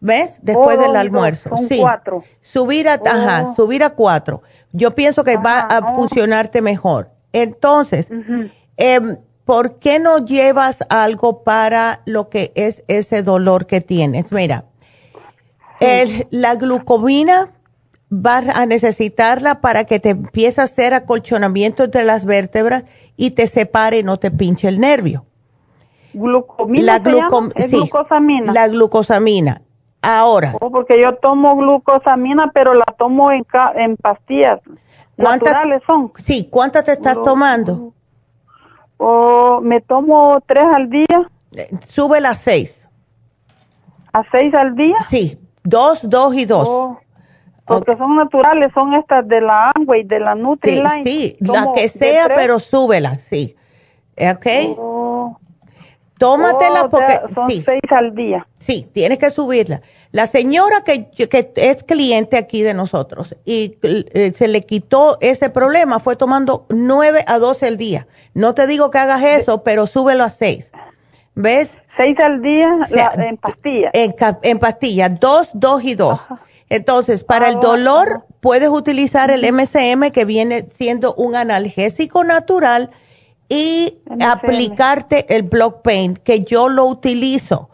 ¿Ves? Después del almuerzo. son sí. cuatro. Subir a, ajá, oh. subir a cuatro. Yo pienso que va a oh. funcionarte mejor. Entonces, ¿por qué no llevas algo para lo que es ese dolor que tienes? Mira, la glucomina vas a necesitarla para que te empiece a hacer acolchonamiento entre las vértebras y te separe y no te pinche el nervio. ¿Glucomina la glucosamina? La glucosamina. Ahora. Oh, porque yo tomo glucosamina, pero la tomo en, en pastillas. ¿Naturales son? Sí, ¿cuántas te estás tomando? O me tomo tres al día. Sube las seis. ¿A seis al día? Sí, dos, dos y dos. Oh, porque son naturales, son estas de la Amway, de la Nutrilite. Sí, sí la que sea, pero súbela, sí. ¿Ok? Oh. Tómatela oh, porque... son seis al día. Sí, tienes que subirla. La señora que, que es cliente aquí de nosotros y eh, se le quitó ese problema fue tomando nueve a doce al día. No te digo que hagas eso, pero súbelo a seis. ¿Ves? Seis al día en pastillas. En, en pastillas, dos, dos y dos. Entonces, para el ah, dolor, puedes utilizar el MCM, que viene siendo un analgésico natural, y aplicarte el Block Pain, que yo lo utilizo.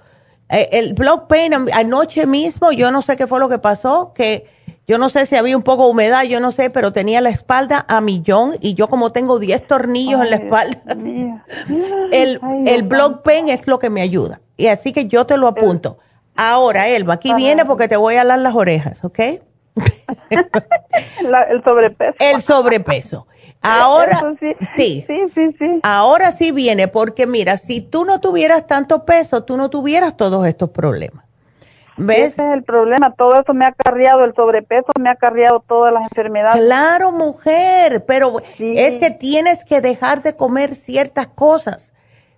Eh, el Block Pain, anoche mismo, yo no sé qué fue lo que pasó, que yo no sé si había un poco de humedad, yo no sé, pero tenía la espalda a millón y yo como tengo 10 tornillos en la espalda, el, el block pain es lo que me ayuda. Y así que yo te lo apunto. Ahora, Elba, aquí viene porque te voy a alar las orejas, ¿ok? el sobrepeso. El sobrepeso. Ahora sí. sí. Sí, sí, Ahora sí viene porque mira, si tú no tuvieras tanto peso, tú no tuvieras todos estos problemas. ¿Ves? Ese es el problema, todo eso me ha carriado, el sobrepeso me ha carriado todas las enfermedades. Claro, mujer, pero es que tienes que dejar de comer ciertas cosas.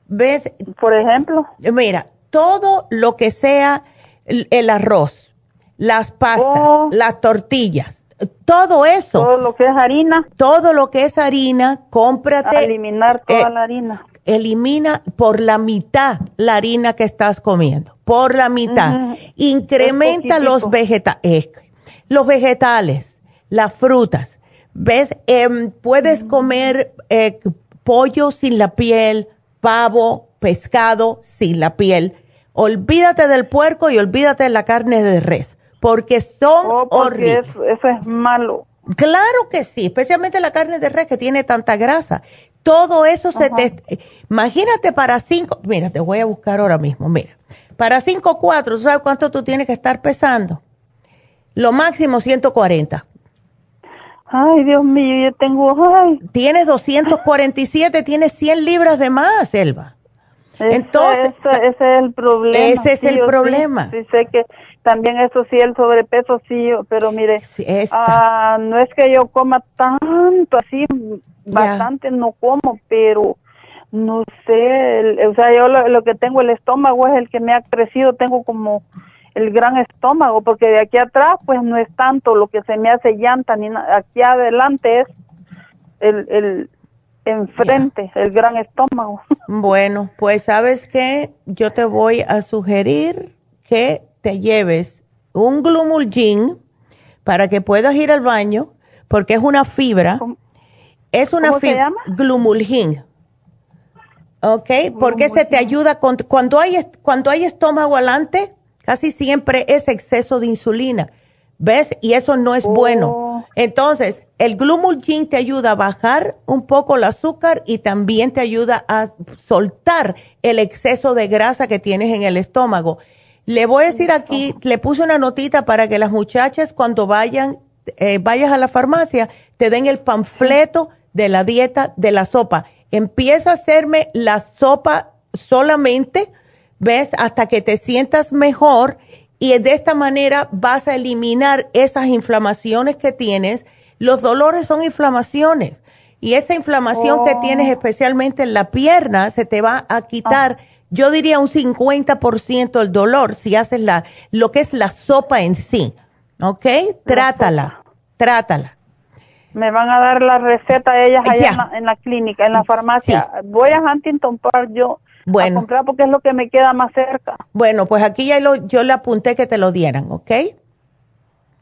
¿Ves? Por ejemplo. Mira, todo lo que sea el arroz, las pastas, oh. las tortillas, todo eso. Todo lo que es harina. Todo lo que es harina, cómprate. eliminar toda eh, la harina. Elimina por la mitad la harina que estás comiendo por la mitad. Incrementa los vegetales, los vegetales, las frutas. ¿Ves? Em, puedes comer eh, pollo sin la piel, pavo, pescado sin la piel. Olvídate del puerco y olvídate de la carne de res, porque son oh, horribles. Eso, es malo. Claro que sí, especialmente la carne de res que tiene tanta grasa. Todo eso se te... Imagínate para cinco... Mira, te voy a buscar ahora mismo, mira. Para 5'4", ¿tú sabes cuánto tú tienes que estar pesando? Lo máximo 140. Ay, Dios mío, yo tengo... Ay. Tienes 247, tienes 100 libras de más, Elba. Entonces, ese, es el problema. Ese es el problema. Sí, sé que también eso sí, el sobrepeso sí, pero mire, ah, no es que yo coma tanto así, bastante no como, pero no sé, o sea, yo lo, que tengo el estómago es el que me ha crecido, tengo como el gran estómago, porque de aquí atrás pues no es tanto lo que se me hace llanta, ni aquí adelante es el, el enfrente, el gran estómago. Bueno, pues sabes que yo te voy a sugerir que te lleves un glumulgin para que puedas ir al baño, porque es una fibra. Es una fibra. Se llama? Glumulgin. ¿Ok? Porque se te ayuda con, cuando hay, cuando hay estómago adelante, casi siempre es exceso de insulina. ¿Ves? Y eso no es bueno. Oh. Entonces, el Glumulgin te ayuda a bajar un poco el azúcar y también te ayuda a soltar el exceso de grasa que tienes en el estómago. Le voy a decir aquí, le puse una notita para que las muchachas cuando vayan, eh, vayas a la farmacia, te den el panfleto de la dieta de la sopa. Empieza a hacerme la sopa solamente, ¿ves? Hasta que te sientas mejor y de esta manera vas a eliminar esas inflamaciones que tienes. Los dolores son inflamaciones y esa inflamación que tienes oh. especialmente en la pierna se te va a quitar, ah. Yo diría un 50% el dolor si haces la, lo que es la sopa en sí. ¿Ok? Trátala, trátala. Me van a dar la receta ellas allá en la, clínica, en la farmacia. Voy a Huntington Park yo bueno. a comprar porque es lo que me queda más cerca. Bueno, pues aquí ya lo, yo le apunté que te lo dieran, ¿ok?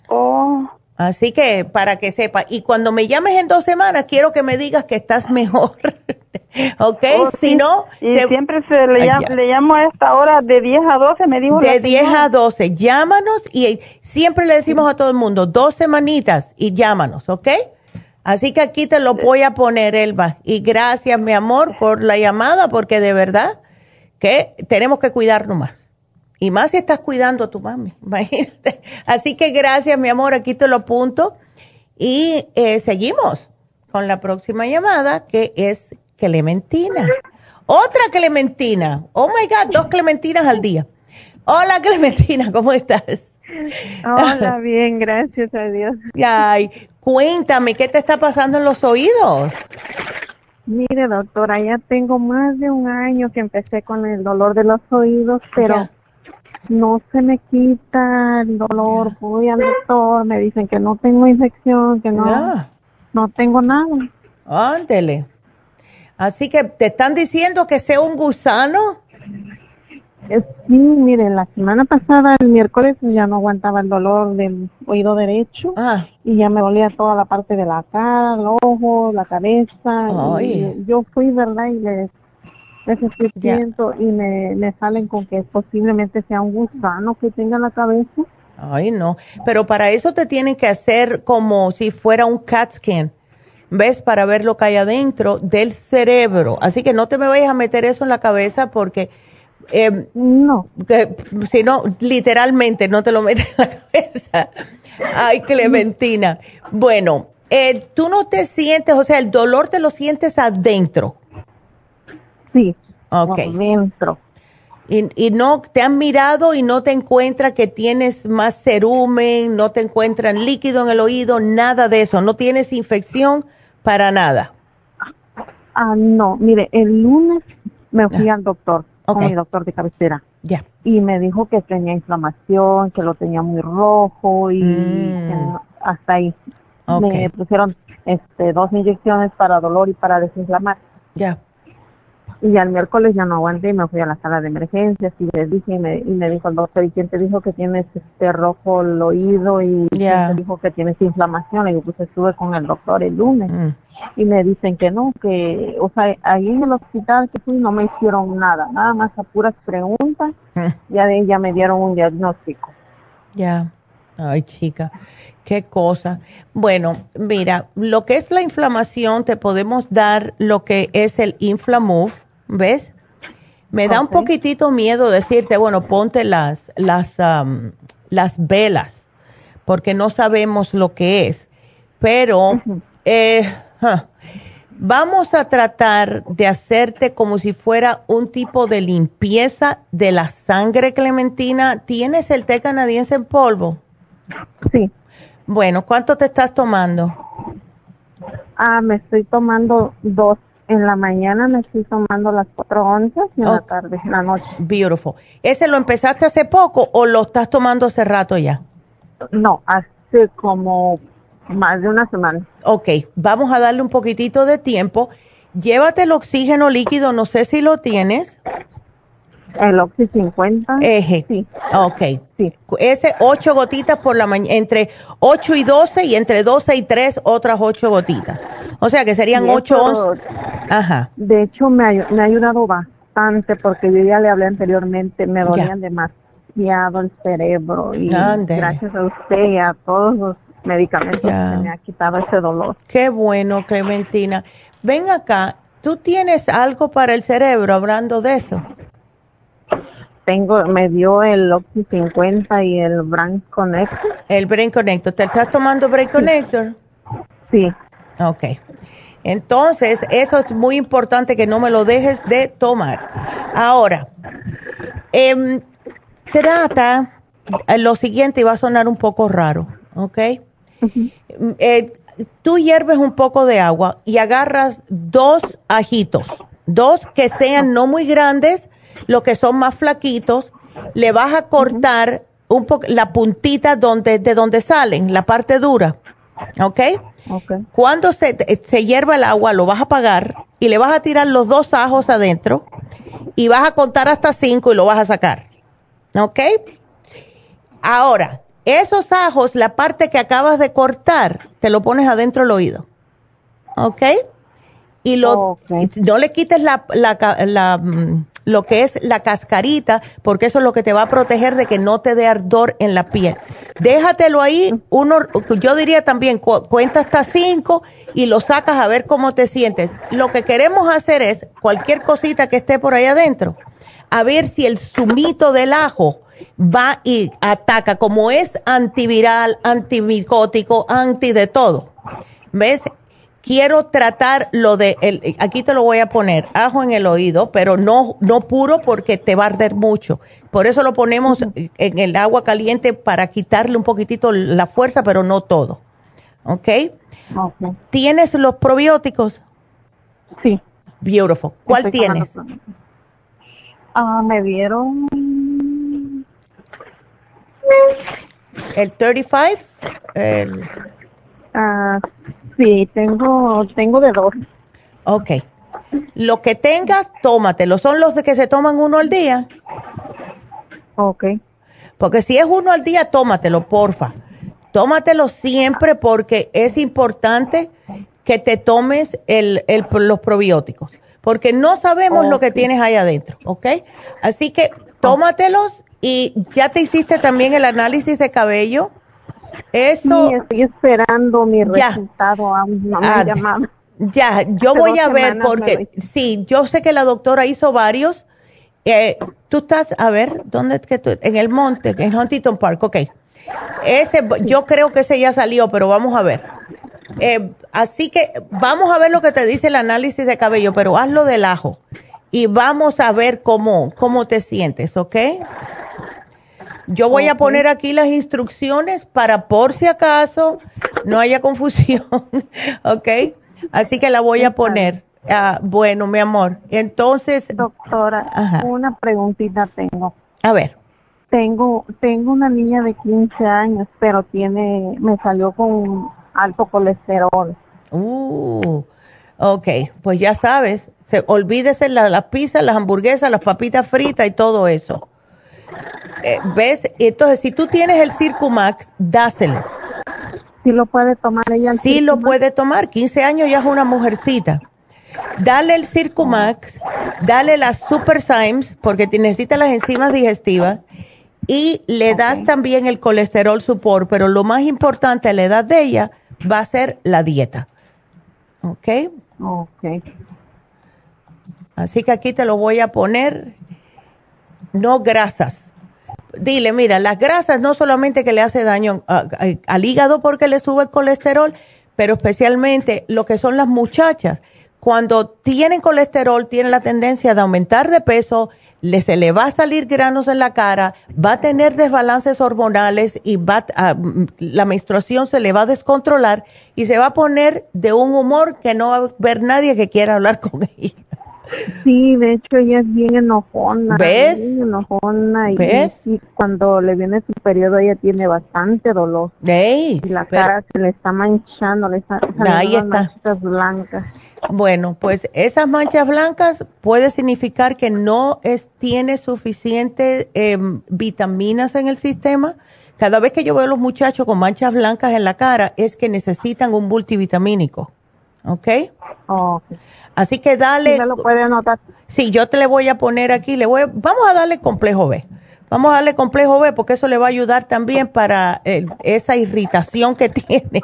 Oh. Así que para que sepa. Y cuando me llames en dos semanas, quiero que me digas que estás mejor. ¿Ok? Oh, si no. Y siempre se le, llamo, a esta hora de 10 a 12, me dijo. De 10 a 12. Llámanos y siempre le decimos a todo el mundo, dos semanitas y llámanos, ¿ok? Así que aquí te lo voy a poner, Elba. Y gracias, mi amor, por la llamada, porque de verdad que tenemos que cuidarnos más. Y más si estás cuidando a tu mami, imagínate. Así que gracias, mi amor, aquí te lo apunto. Y eh, seguimos con la próxima llamada, que es Clementina. Otra Clementina. Oh my God, dos Clementinas al día. Hola, Clementina, ¿cómo estás? Hola, bien, gracias a Dios. Ay, cuéntame, ¿qué te está pasando en los oídos? Mire, doctora, ya tengo más de un año que empecé con el dolor de los oídos, pero no se me quita el dolor. Voy al doctor, me dicen que no tengo infección, que no, no tengo nada. Ándele. Así que te están diciendo que sea un gusano. Sí, mire, la semana pasada, el miércoles, ya no aguantaba el dolor del oído derecho ah. y ya me dolía toda la parte de la cara, el ojo, la cabeza. Y yo fui, ¿verdad? Y les, les y me, me salen con que posiblemente sea un gusano que tenga en la cabeza. Ay, no. Pero para eso te tienen que hacer como si fuera un CAT scan. ¿Ves? Para ver lo que hay adentro del cerebro. Así que no te me vayas a meter eso en la cabeza porque eh, no. si no, literalmente no te lo metes en la cabeza. Ay, Clementina. Bueno, eh, tú no te sientes, o sea, el dolor te lo sientes adentro. Sí. Ok. Adentro. Y, y, no te han mirado y no te encuentra que tienes más cerumen, no te encuentran líquido en el oído, nada de eso, no tienes infección para nada. Ah, no, mire, el lunes me fui al doctor con mi doctor de cabecera. Ya. Y me dijo que tenía inflamación, que lo tenía muy rojo y mm. hasta ahí. Me pusieron este dos inyecciones para dolor y para desinflamar. Ya. Y al miércoles ya no aguanté y me fui a la sala de emergencias y le dije y me, y me dijo el doctor, ¿y quién te dijo que tienes este rojo el oído y te dijo que tienes inflamación? Y yo pues estuve con el doctor el lunes. Mm y me dicen que no, que, o sea, ahí en el hospital que fui no me hicieron nada, nada más a puras preguntas, eh. ya de ella me dieron un diagnóstico. Ya, ay chica, qué cosa. Bueno, mira, lo que es la inflamación, te podemos dar lo que es el Inflamove, ¿ves? Me da un poquitito miedo decirte, bueno, ponte las, las, las velas, porque no sabemos lo que es, pero... eh, Vamos a tratar de hacerte como si fuera un tipo de limpieza de la sangre, Clementina. ¿Tienes el té canadiense en polvo? Sí. Bueno, ¿cuánto te estás tomando? Ah, me estoy tomando dos. En la mañana me estoy tomando las cuatro onzas y en la tarde, en la noche. Beautiful. ¿Ese lo empezaste hace poco o lo estás tomando hace rato ya? No, hace como más de una semana. Ok, vamos a darle un poquitito de tiempo. Llévate el oxígeno líquido, no sé si lo tienes. El Oxy 50. Eje. Sí. Ok. Sí. Ese ocho gotitas por la mañana, entre 8 y 12 y entre 12 y 3 otras ocho gotitas. O sea que serían 8, 11. Ajá. De hecho, me ha, me ha ayudado bastante porque yo ya le hablé anteriormente, me dolían demasiado el cerebro y gracias a usted y a todos los medicamentos que me ha quitado ese dolor. Qué bueno, Clementina. Ven acá, ¿tú tienes algo para el cerebro hablando de eso? Tengo, me dio el Oxy 50 y el Brain Connector. El Brain Connector. ¿Te estás tomando Brain Connector? Sí. Ok. Entonces, eso es muy importante que no me lo dejes de tomar. Ahora, em, trata lo siguiente y va a sonar un poco raro, ¿ok? Eh, tú hierves un poco de agua y agarras dos ajitos, dos que sean no muy grandes, los que son más flaquitos, le vas a cortar un la puntita donde, de donde salen, la parte dura. ¿Ok? okay. Cuando se, se hierva el agua, lo vas a apagar y le vas a tirar los dos ajos adentro y vas a contar hasta cinco y lo vas a sacar. ¿Ok? Ahora, esos ajos, la parte que acabas de cortar, te lo pones adentro del oído. ¿Ok? Y lo, no le quites la, la, mm, lo que es la cascarita, porque eso es lo que te va a proteger de que no te dé ardor en la piel. Déjatelo ahí, uno, yo diría también, cuenta hasta cinco y lo sacas a ver cómo te sientes. Lo que queremos hacer es cualquier cosita que esté por ahí adentro, a ver si el zumito del ajo va y ataca, como es antiviral, antimicótico, anti de todo. ¿Ves? Quiero tratar lo de, el, aquí te lo voy a poner, ajo en el oído, pero no, no puro porque te va a arder mucho. Por eso lo ponemos en el agua caliente para quitarle un poquitito la fuerza, pero no todo. ¿Ok? ¿Tienes los probióticos? Sí. Beautiful. ¿Cuál tienes? Ah, me dieron... ¿El 35? El... Ah, Sí, tengo, tengo de dos. Ok. Lo que tengas, tómatelo. ¿Son los de que se toman uno al día? Ok. Porque si es uno al día, tómatelo, porfa. Tómatelo siempre porque es importante que te tomes el, el, los probióticos. Porque no sabemos lo que tienes ahí adentro, ¿ok? Así que tómatelos y ya te hiciste también el análisis de cabello eso. Sí, estoy esperando mi resultado, no me ah, llamado. Ya, yo voy a ver porque sí, yo sé que la doctora hizo varios. Eh, tú estás, a ver, ¿dónde es que tú? En el monte, en Huntington Park, ok. Ese, yo creo que ese ya salió, pero vamos a ver. Eh, así que vamos a ver lo que te dice el análisis de cabello, pero hazlo del ajo y vamos a ver cómo, cómo te sientes, ¿ok? Yo voy a poner aquí las instrucciones para por si acaso no haya confusión, ¿ok? Así que la voy a poner. Ah, bueno, mi amor. Entonces. Doctora, una preguntita tengo. A ver. Tengo, tengo una niña de 15 años, pero tiene, me salió con alto colesterol. Uh, ok, pues ya sabes, se, olvídese las la pizzas, las hamburguesas, las papitas fritas y todo eso. Eh, ¿Ves? Entonces, si tú tienes el Circumax, dáselo. Sí lo puede tomar ella. sí lo puede tomar. 15 años ya es una mujercita. Dale el Circumax, dale las Super Symes, porque necesita las enzimas digestivas, y le das también el colesterol support, pero lo más importante a la edad de ella va a ser la dieta. ¿Ok? Ok. Así que aquí te lo voy a poner. No grasas dile, mira, las grasas no solamente que le hace daño al hígado porque le sube el colesterol, pero especialmente lo que son las muchachas, cuando tienen colesterol, tienen la tendencia de aumentar de peso, le, se le va a salir granos en la cara, va a tener desbalances hormonales y va la menstruación se le va a descontrolar y se va a poner de un humor que no va a haber nadie que quiera hablar con ella. Sí, de hecho ella es bien enojona. ¿Ves? Bien enojona. Y, ¿Ves? Y, cuando le viene su periodo ella tiene bastante dolor. y la cara se le está manchando, le están saliendo manchas blancas. Bueno, pues esas manchas blancas puede significar que no es, tiene suficiente em, vitaminas en el sistema. Cada vez que yo veo a los muchachos con manchas blancas en la cara es que necesitan un multivitamínico. ¿Ok? Así que dale. ¿Sí lo puede anotar? Sí, yo te le voy a poner aquí, le voy, vamos a darle complejo B. Vamos a darle complejo B porque eso le va a ayudar también para eh, esa irritación que tiene.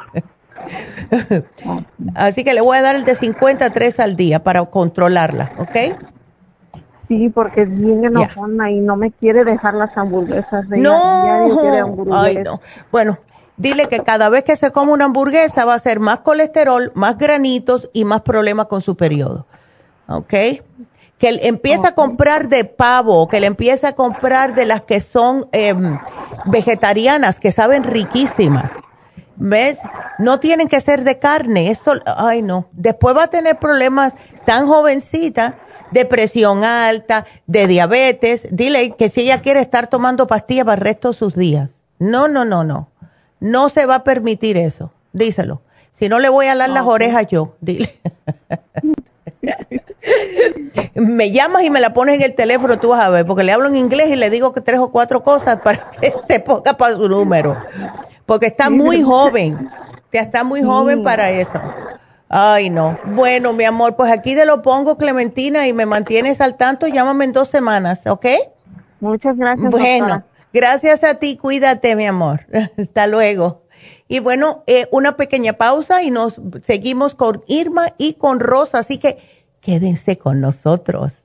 Así que le voy a dar el de 53 al día para controlarla, ¿ok? Sí, porque es bien enojona y no me quiere dejar las hamburguesas. no, Ay, no. Bueno, dile que cada vez que se come una hamburguesa va a ser más colesterol, más granitos y más problemas con su periodo. ¿Ok? Que él empiece a comprar de pavo, que le empiece a comprar de las que son em, vegetarianas, que saben riquísimas. ¿Ves? No tienen que ser de carne. Eso, ay no. Después va a tener problemas tan jovencita de presión alta, de diabetes. Dile que si ella quiere estar tomando pastillas para el resto de sus días. No, no, no, no. No se va a permitir eso. Díselo. Si no le voy a dar las orejas yo, dile. me llamas y me la pones en el teléfono, tú vas a ver, porque le hablo en inglés y le digo que tres o cuatro cosas para que se ponga para su número. Porque está muy joven. Está muy joven para eso. Ay, no. Bueno, mi amor, pues aquí te lo pongo, Clementina, y me mantienes al tanto. Llámame en dos semanas, ¿ok? Muchas gracias. Bueno, gracias a ti. Cuídate, mi amor. Hasta luego. Y bueno, eh, una pequeña pausa y nos seguimos con Irma y con Rosa. Así que quédense con nosotros.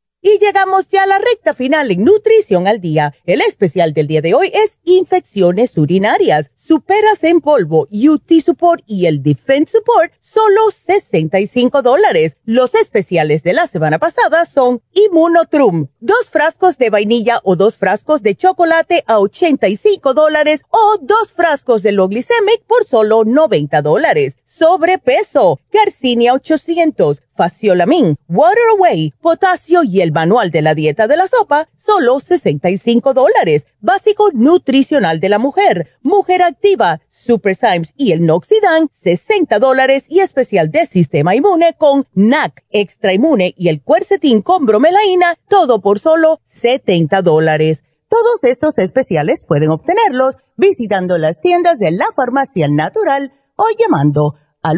Y llegamos ya a la recta final en Nutrición al Día. El especial del día de hoy es infecciones urinarias, superas en polvo, UT Support y el Defense Support, solo 65 dólares. Los especiales de la semana pasada son Immunotrum, dos frascos de vainilla o dos frascos de chocolate a 85 dólares o dos frascos de Loglicemic por solo 90 dólares sobrepeso, Garcinia 800, Faciolamin, Water Away, potasio y el manual de la dieta de la sopa, solo 65 dólares. Básico nutricional de la mujer, mujer activa, Super Symes y el Noxidan, 60 dólares y especial de sistema inmune con NAC, extra inmune y el cuercetín con bromelaína, todo por solo 70 dólares. Todos estos especiales pueden obtenerlos visitando las tiendas de la farmacia natural o llamando al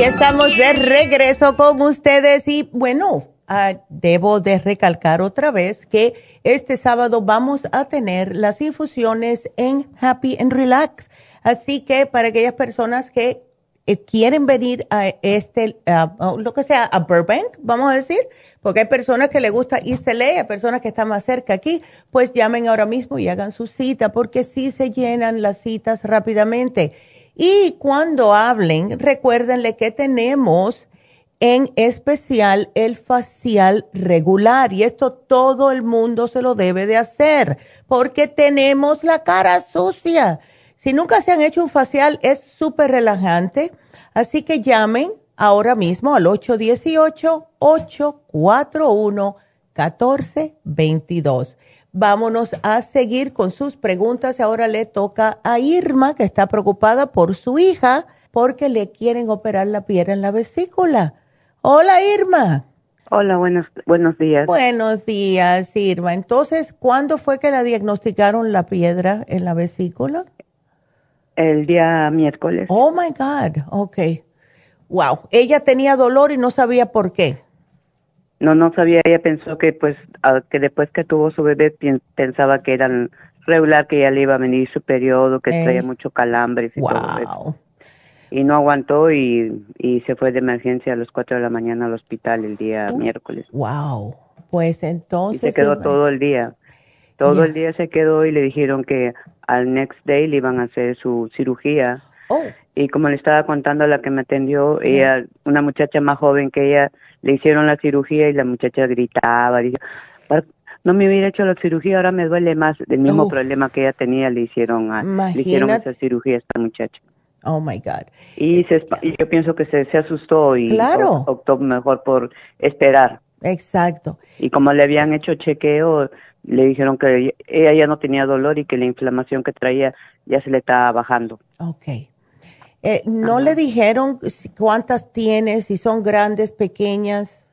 Aquí estamos de regreso con ustedes y bueno, ah, debo de recalcar otra vez que este sábado vamos a tener las infusiones en Happy and Relax. Así que para aquellas personas que eh, quieren venir a este, lo que sea, a Burbank, vamos a decir, porque hay personas que les gusta East LA, hay personas que están más cerca aquí, pues llamen ahora mismo y hagan su cita, porque sí se llenan las citas rápidamente. Y cuando hablen, recuérdenle que tenemos en especial el facial regular. Y esto todo el mundo se lo debe de hacer porque tenemos la cara sucia. Si nunca se han hecho un facial, es súper relajante. Así que llamen ahora mismo al 818-841-1422. Vámonos a seguir con sus preguntas. Ahora le toca a Irma, que está preocupada por su hija, porque le quieren operar la piedra en la vesícula. Hola, Irma. Hola, buenos, buenos días. Buenos días, Irma. Entonces, ¿cuándo fue que la diagnosticaron la piedra en la vesícula? El día miércoles. Oh, my God. Ok. Wow. Ella tenía dolor y no sabía por qué. No, no sabía, ella pensó que pues que después que tuvo su bebé pensaba que era regular, que ya le iba a venir su periodo, que traía mucho calambres y todo eso. Y no aguantó y, y se fue de emergencia a las 4 de la mañana al hospital el día oh, miércoles. Wow. Pues entonces... Y se quedó todo el día. Todo el día se quedó y le dijeron que al next day le iban a hacer su cirugía. Oh. Y como le estaba contando a la que me atendió, ella, una muchacha más joven que ella, le hicieron la cirugía y la muchacha gritaba, dijo, no me hubiera hecho la cirugía, ahora me duele más. El mismo problema que ella tenía le hicieron, a, le hicieron esa cirugía a esta muchacha. Oh my God. Y, yo pienso que se, se asustó y optó mejor por esperar. Exacto. Y como le habían hecho chequeo, le dijeron que ella ya no tenía dolor y que la inflamación que traía ya se le estaba bajando. Okay. Eh, ¿No le dijeron cuántas tienes, si son grandes, pequeñas?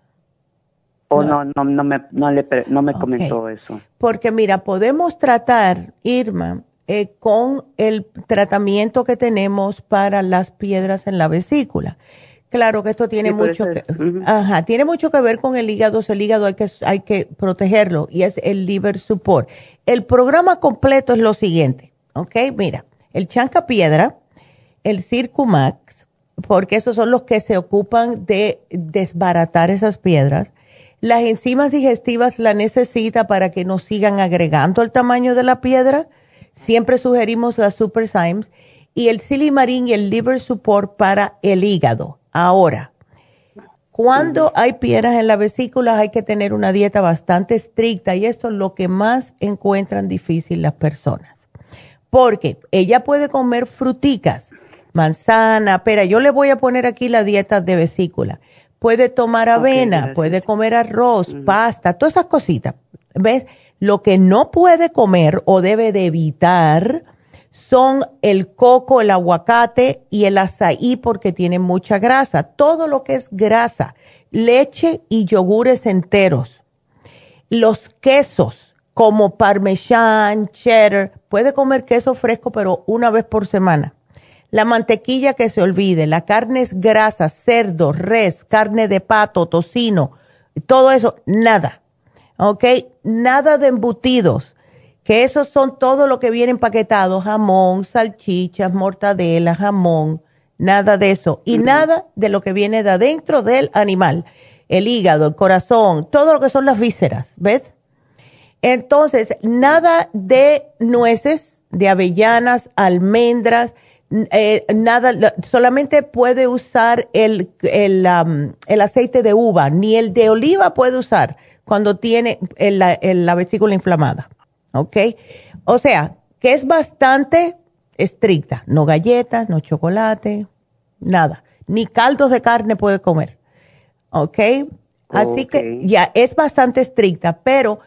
Oh, no, no, no, me, no, le, no me comentó eso. Porque mira, podemos tratar, Irma, eh, con el tratamiento que tenemos para las piedras en la vesícula. Claro que esto tiene mucho que, ajá, tiene mucho que ver con el hígado. El hígado hay que, hay que protegerlo y es el liver support. El programa completo es lo siguiente, ¿ok? Mira, el chanca piedra, el Circumax, porque esos son los que se ocupan de desbaratar esas piedras. Las enzimas digestivas la necesita para que no sigan agregando el tamaño de la piedra. Siempre sugerimos las Superzymes y el Silimarín y el Liver Support para el hígado. Ahora, cuando hay piedras en la vesícula hay que tener una dieta bastante estricta y esto es lo que más encuentran difícil las personas. Porque ella puede comer fruticas, manzana, pera. Yo le voy a poner aquí la dieta de vesícula. Puede tomar avena, puede comer arroz, pasta, todas esas cositas. ¿Ves? Lo que no puede comer o debe de evitar son el coco, el aguacate y el azaí porque tienen mucha grasa. Todo lo que es grasa, leche y yogures enteros. Los quesos como parmesán, cheddar, puede comer queso fresco pero una vez por semana la mantequilla que se olvide, la carne es grasa, cerdo, res, carne de pato, tocino, todo eso, nada. ¿Ok? Nada de embutidos, que esos son todo lo que viene empaquetado, jamón, salchichas, mortadela, jamón, nada de eso. Y nada de lo que viene de adentro del animal, el hígado, el corazón, todo lo que son las vísceras, ¿ves? Entonces, nada de nueces, de avellanas, almendras, eh, nada, solamente puede usar el, el, el, aceite de uva, ni el de oliva puede usar cuando tiene la vesícula inflamada. ¿Ok? O sea, que es bastante estricta. No galletas, no chocolate, nada. Ni caldos de carne puede comer. ¿Ok? Así que ya es bastante estricta, pero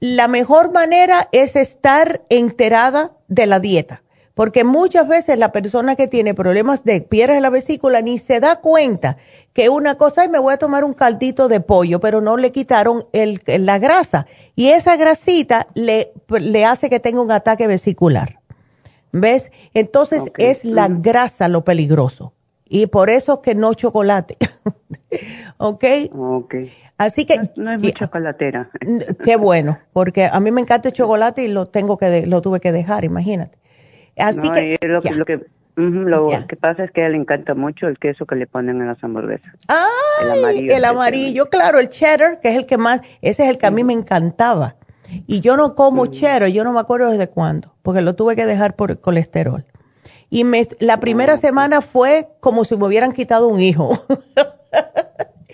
la mejor manera es estar enterada de la dieta porque muchas veces la persona que tiene problemas de piedras en la vesícula ni se da cuenta que una cosa es me voy a tomar un caldito de pollo, pero no le quitaron el, la grasa. Y esa grasita le, le hace que tenga un ataque vesicular. ¿Ves? Entonces es la grasa lo peligroso. Y por eso que no chocolate. ¿Ok? Ok. Así que... No, es muy chocolatera. Qué bueno, porque a mí me encanta el chocolate y lo tengo que lo tuve que dejar, imagínate. Así que... Lo, lo que lo que pasa es que a ella le encanta mucho el queso que le ponen en las hamburguesas. Ah, el amarillo. El amarillo, claro, el cheddar, que es el que más, ese es el que a mí me encantaba. Y yo no como cheddar, yo no me acuerdo desde cuándo, porque lo tuve que dejar por el colesterol. Y me, la primera semana fue como si me hubieran quitado un hijo.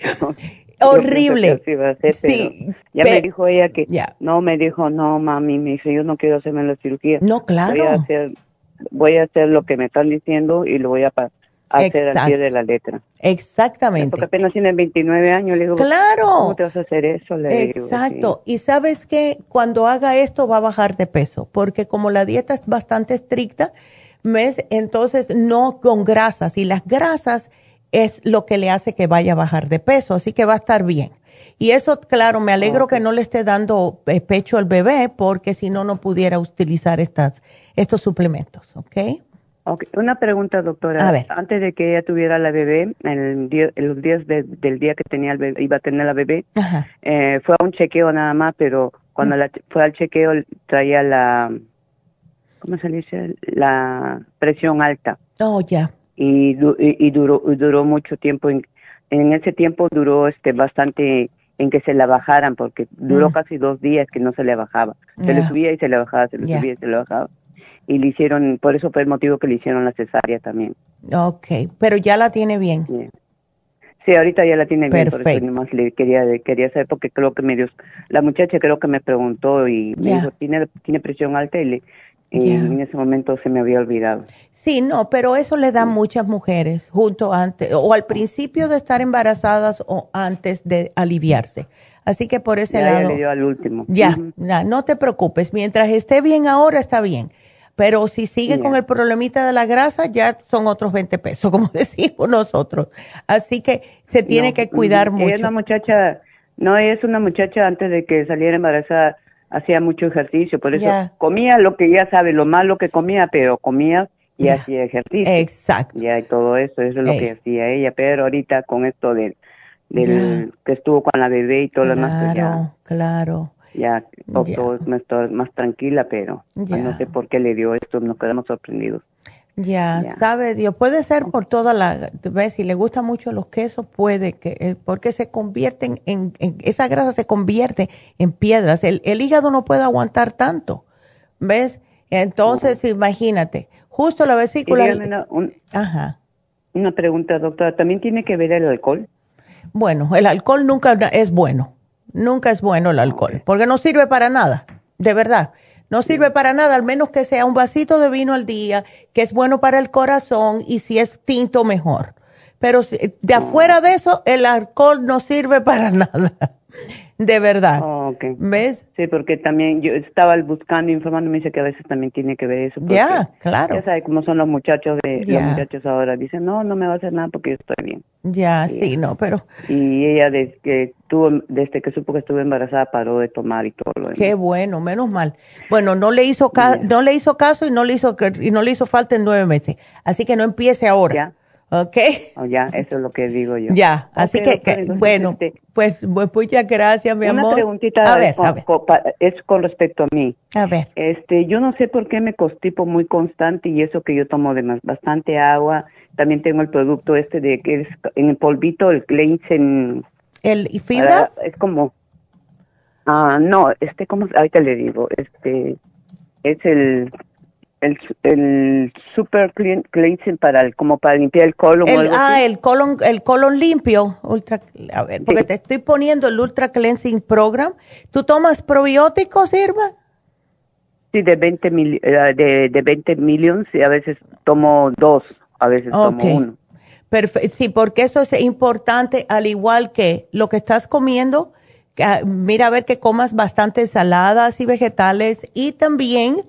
Horrible. sí, ya me dijo ella que no, me dijo, no, mami, me dice, yo no quiero hacerme la cirugía. No, claro. Voy a hacer, voy a hacer lo que me están diciendo y lo voy a hacer al pie de la letra. Exactamente. Porque apenas tiene 29 años, le digo, claro. ¿cómo te vas a hacer eso? Le Exacto. Y sabes que cuando haga esto va a bajar de peso, porque como la dieta es bastante estricta, ¿ves? entonces no con grasas y las grasas es lo que le hace que vaya a bajar de peso, así que va a estar bien. Y eso, claro, me alegro que no le esté dando eh, pecho al bebé, porque si no, no pudiera utilizar estas, estos suplementos, ¿ok? Okay. Una pregunta, doctora. A ver. Antes de que ella tuviera la bebé, en, los días del día que tenía el bebé, iba a tener la bebé, eh, fue a un chequeo nada más, pero cuando la, fue al chequeo traía la, ¿cómo se dice? La presión alta. Oh, ya. Y, y, duró, duró mucho tiempo. En, en ese tiempo duró este bastante en que se la bajaran, porque duró mm. casi dos días que no se le bajaba. Se le subía y se le bajaba, se le subía y se le bajaba. Y le hicieron, por eso fue el motivo que le hicieron la cesárea también. Ok, pero ya la tiene bien. Sí, ahorita ya la tiene bien, por eso nomás le quería, quería saber, porque creo que me dio, la muchacha creo que me preguntó y me dijo, ¿tiene, tiene presión alta y le, y en ese momento se me había olvidado. Sí, no, pero eso le da a muchas mujeres junto antes o al principio de estar embarazadas o antes de aliviarse. Así que por ese lado. Ya le dio al último. Ya, no te preocupes. Mientras esté bien ahora, está bien. Pero si sigue con el problemita de la grasa, ya son otros 20 pesos, como decimos nosotros. Así que se tiene que cuidar mucho. Es una muchacha, no, es una muchacha antes de que saliera embarazada hacía mucho ejercicio, por eso comía lo que ya sabe, lo malo que comía, pero comía y hacía ejercicio. Exacto. Ya y todo eso, eso es lo que hacía ella, pero ahorita con esto del, del que estuvo con la bebé y todo lo demás. Pues claro, claro. Ya, todo, más, más tranquila, pero no sé por qué le dio esto, nos quedamos sorprendidos. Ya, sabe Dios, puede ser por toda la, ves, si le gustan mucho los quesos, puede que, eh, porque se convierten en, esa grasa se convierte en piedras, el, hígado no puede aguantar tanto, ¿ves? Entonces, imagínate, justo la vesícula. Una, Ajá. Una pregunta, doctora, ¿también tiene que ver el alcohol? Bueno, el alcohol nunca es bueno, nunca es bueno el alcohol, porque no sirve para nada, de verdad. No sirve para nada, al menos que sea un vasito de vino al día, que es bueno para el corazón y si es tinto mejor. Pero de afuera de eso, el alcohol no sirve para nada. De verdad. Oh, ¿Ves? Sí, porque también yo estaba buscando, informando, me dice que a veces también tiene que ver eso. Ya, claro. Ya sabes cómo son los muchachos de los muchachos ahora. Dicen, no, no me va a hacer nada porque yo estoy bien. Ya, sí, no, pero. Y ella desde que tuvo, desde que supo que estuve embarazada paró de tomar y todo lo demás. Qué bueno, menos mal. Bueno, no le hizo no le hizo caso y no le hizo y no le hizo falta en nueve meses. Así que no empiece ahora. Ya. ¿Ok? Oh, ya, eso es lo que digo yo. Ya, así que, bueno, este, pues, pues, muchas gracias, mi amor. Una preguntita a ver, es con respecto a mí. A ver. Este, yo no sé por qué me constipo muy constante y eso que yo tomo de más, bastante agua. También tengo el producto este de que es en el polvito, el Cleansen. ¿El fibra? es como, ah, no, este, como, ahorita le digo, este, es el el, el super clean, cleansing para el, como para limpiar el colon. ah, el colon, el colon limpio. Ultra, a ver, porque te estoy poniendo el Ultra Cleansing Program. ¿Tú tomas probióticos, Irma? Sí, de 20, mil, eh, de, de 20 millones y a veces tomo dos, a veces tomo uno. Perfecto, sí, porque eso es importante, al igual que lo que estás comiendo, ah, mira a ver que comas bastante ensaladas y vegetales y también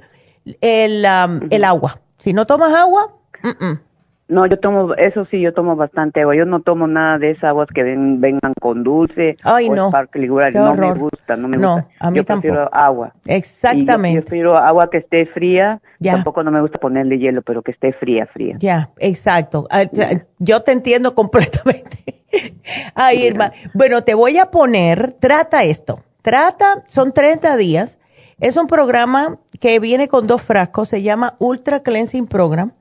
el, um, el agua. Si no tomas agua, No, yo tomo, eso sí, yo tomo bastante agua. Yo no tomo nada de esas aguas que vengan con dulce. Ay, no. no me gusta, no me gusta. a mí yo tampoco. prefiero agua. Exactamente. yo prefiero agua que esté fría. Tampoco no me gusta ponerle hielo, pero que esté fría, fría. Ya, exacto. Ah, yo te entiendo completamente. Ay, Irma. Bueno, te voy a poner, trata esto. Trata, son 30 días. Es un programa que viene con dos frascos, se llama Ultra Cleansing Program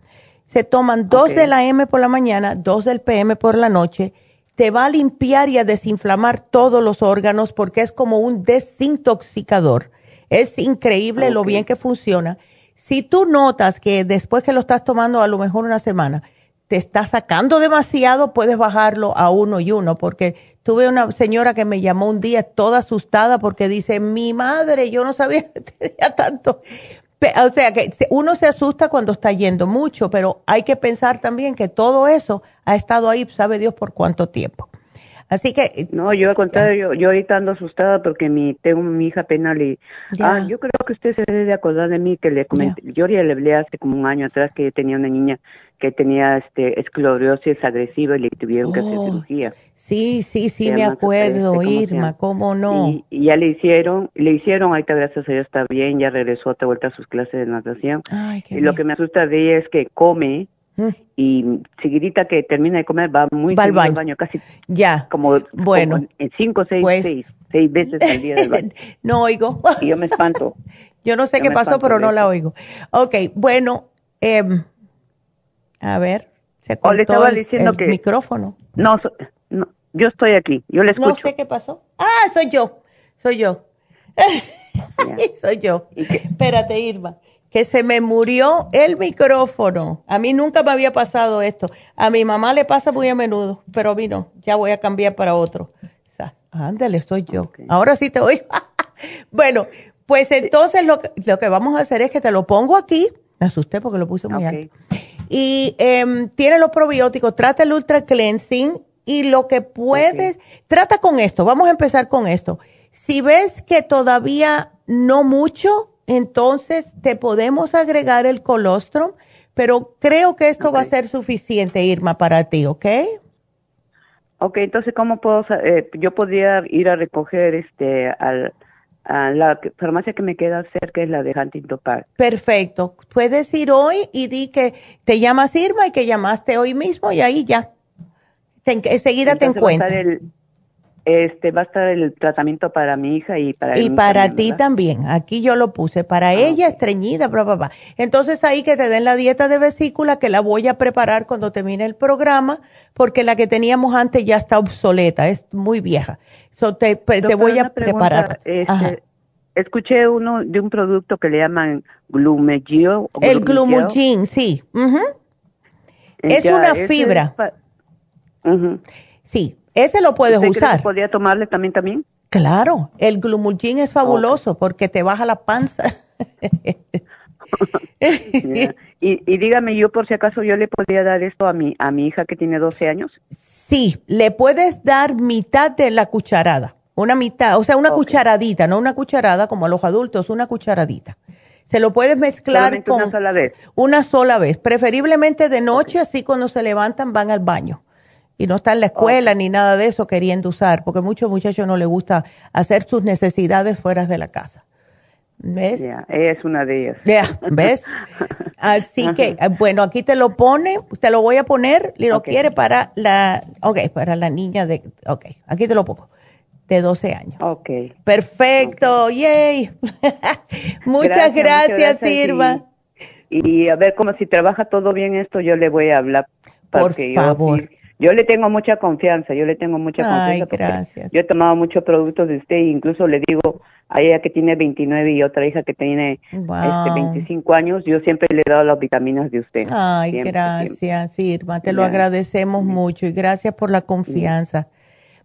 se toman dos de la M por la mañana, dos del PM por la noche. Te va a limpiar y a desinflamar todos los órganos porque es como un desintoxicador. Es increíble lo bien que funciona. Si tú notas que después que lo estás tomando a lo mejor una semana, te está sacando demasiado, puedes bajarlo a uno y uno, porque tuve una señora que me llamó un día toda asustada porque dice, mi madre, yo no sabía que tenía tanto. O sea, que uno se asusta cuando está yendo mucho, pero hay que pensar también que todo eso ha estado ahí, sabe Dios por cuánto tiempo. Así que... Eh, no, yo al contrario, yo, ahorita ando asustada porque mi, tengo mi hija penal y... Ah, yo creo que usted se debe acordar de mí que le comenté, yo ya le hablé hace como un año atrás que tenía una niña que tenía este esclerosis agresiva y le tuvieron que hacer oh, cirugía. Sí, sí, sí, me acuerdo, Irma, ¿cómo no? Y, ya le hicieron, le hicieron, ahorita gracias a Dios está bien, ya regresó de vuelta a sus clases de natación. y lo que me asusta de ella es que come. Y seguidita que termina de comer va muy va al baño. casi ya como bueno en cinco seis, pues seis, seis veces al día del baño. no oigo y yo me espanto yo no sé qué pasó pero no la oigo Ok, bueno eh, a ver, se cortó le estaba diciendo que, micrófono. No, yo estoy aquí, yo le escucho. No sé qué pasó. Ah, soy yo, soy yo. soy yo. Espérate, Irma, que se me murió el micrófono. A mí nunca me había pasado esto. A mi mamá le pasa muy a menudo, pero a mí no. Ya voy a cambiar para otro. Ándale, soy yo. Ahora sí te oigo. bueno, pues entonces lo que, lo que vamos a hacer es que te lo pongo aquí. Me asusté porque lo puse muy alto y em, tiene los probióticos, trata el Ultra Cleansing y lo que puedes, trata con esto, vamos a empezar con esto. Si ves que todavía no mucho, entonces te podemos agregar el colostrum, pero creo que esto va a ser suficiente, Irma, para ti, ¿ok? Ok, entonces, ¿cómo puedo, eh, yo podría ir a recoger este al la farmacia que me queda cerca es la de Huntington Park. Perfecto. Puedes ir hoy y di que te llamas Irma y que llamaste hoy mismo y ahí ya. enseguida te encuentro. Este va a estar el tratamiento para mi hija y para y para ti también. Aquí yo lo puse para ah, ella estreñida bla, bla, entonces ahí que te den la dieta de vesícula que la voy a preparar cuando termine el programa porque la que teníamos antes ya está obsoleta es muy vieja. So te, te voy a preparar. Este, escuché uno de un producto que le llaman Glumegio. El Glumugin, sí. Es una fibra. Sí, ese lo puedes usar. ¿Podría tomarle también también? Claro, el Glumugin es fabuloso porque te baja la panza. y, dígame, yo por si acaso yo le podría dar esto a mi, a mi hija que tiene 12 años. Sí, le puedes dar mitad de la cucharada, una mitad, o sea, una cucharadita, no una cucharada como a los adultos, una cucharadita. Se lo puedes mezclar con una sola vez. Una sola vez, preferiblemente de noche, así cuando se levantan van al baño y no está en la escuela ni nada de eso queriendo usar, porque muchos muchachos no les gusta hacer sus necesidades fuera de la casa. ¿Ves? es una de ellas. ¿ves? Así que, eh, bueno, aquí te lo pone, te lo voy a poner, y lo quiere para la, ok, para la niña de, ok, aquí te lo pongo, de 12 años. Ok. Perfecto, yay. muchas gracias, Irma. Y, a ver, como si trabaja todo bien esto, yo le voy a hablar. Por favor. Yo, le tengo mucha confianza, yo le tengo mucha confianza. Ay, gracias. Yo he tomado muchos productos de usted e incluso le digo, a ella que tiene 29 y otra hija que tiene este, 25 años, yo siempre le he dado las vitaminas de usted. Ay, gracias, Irma, te lo agradecemos mucho y gracias por la confianza.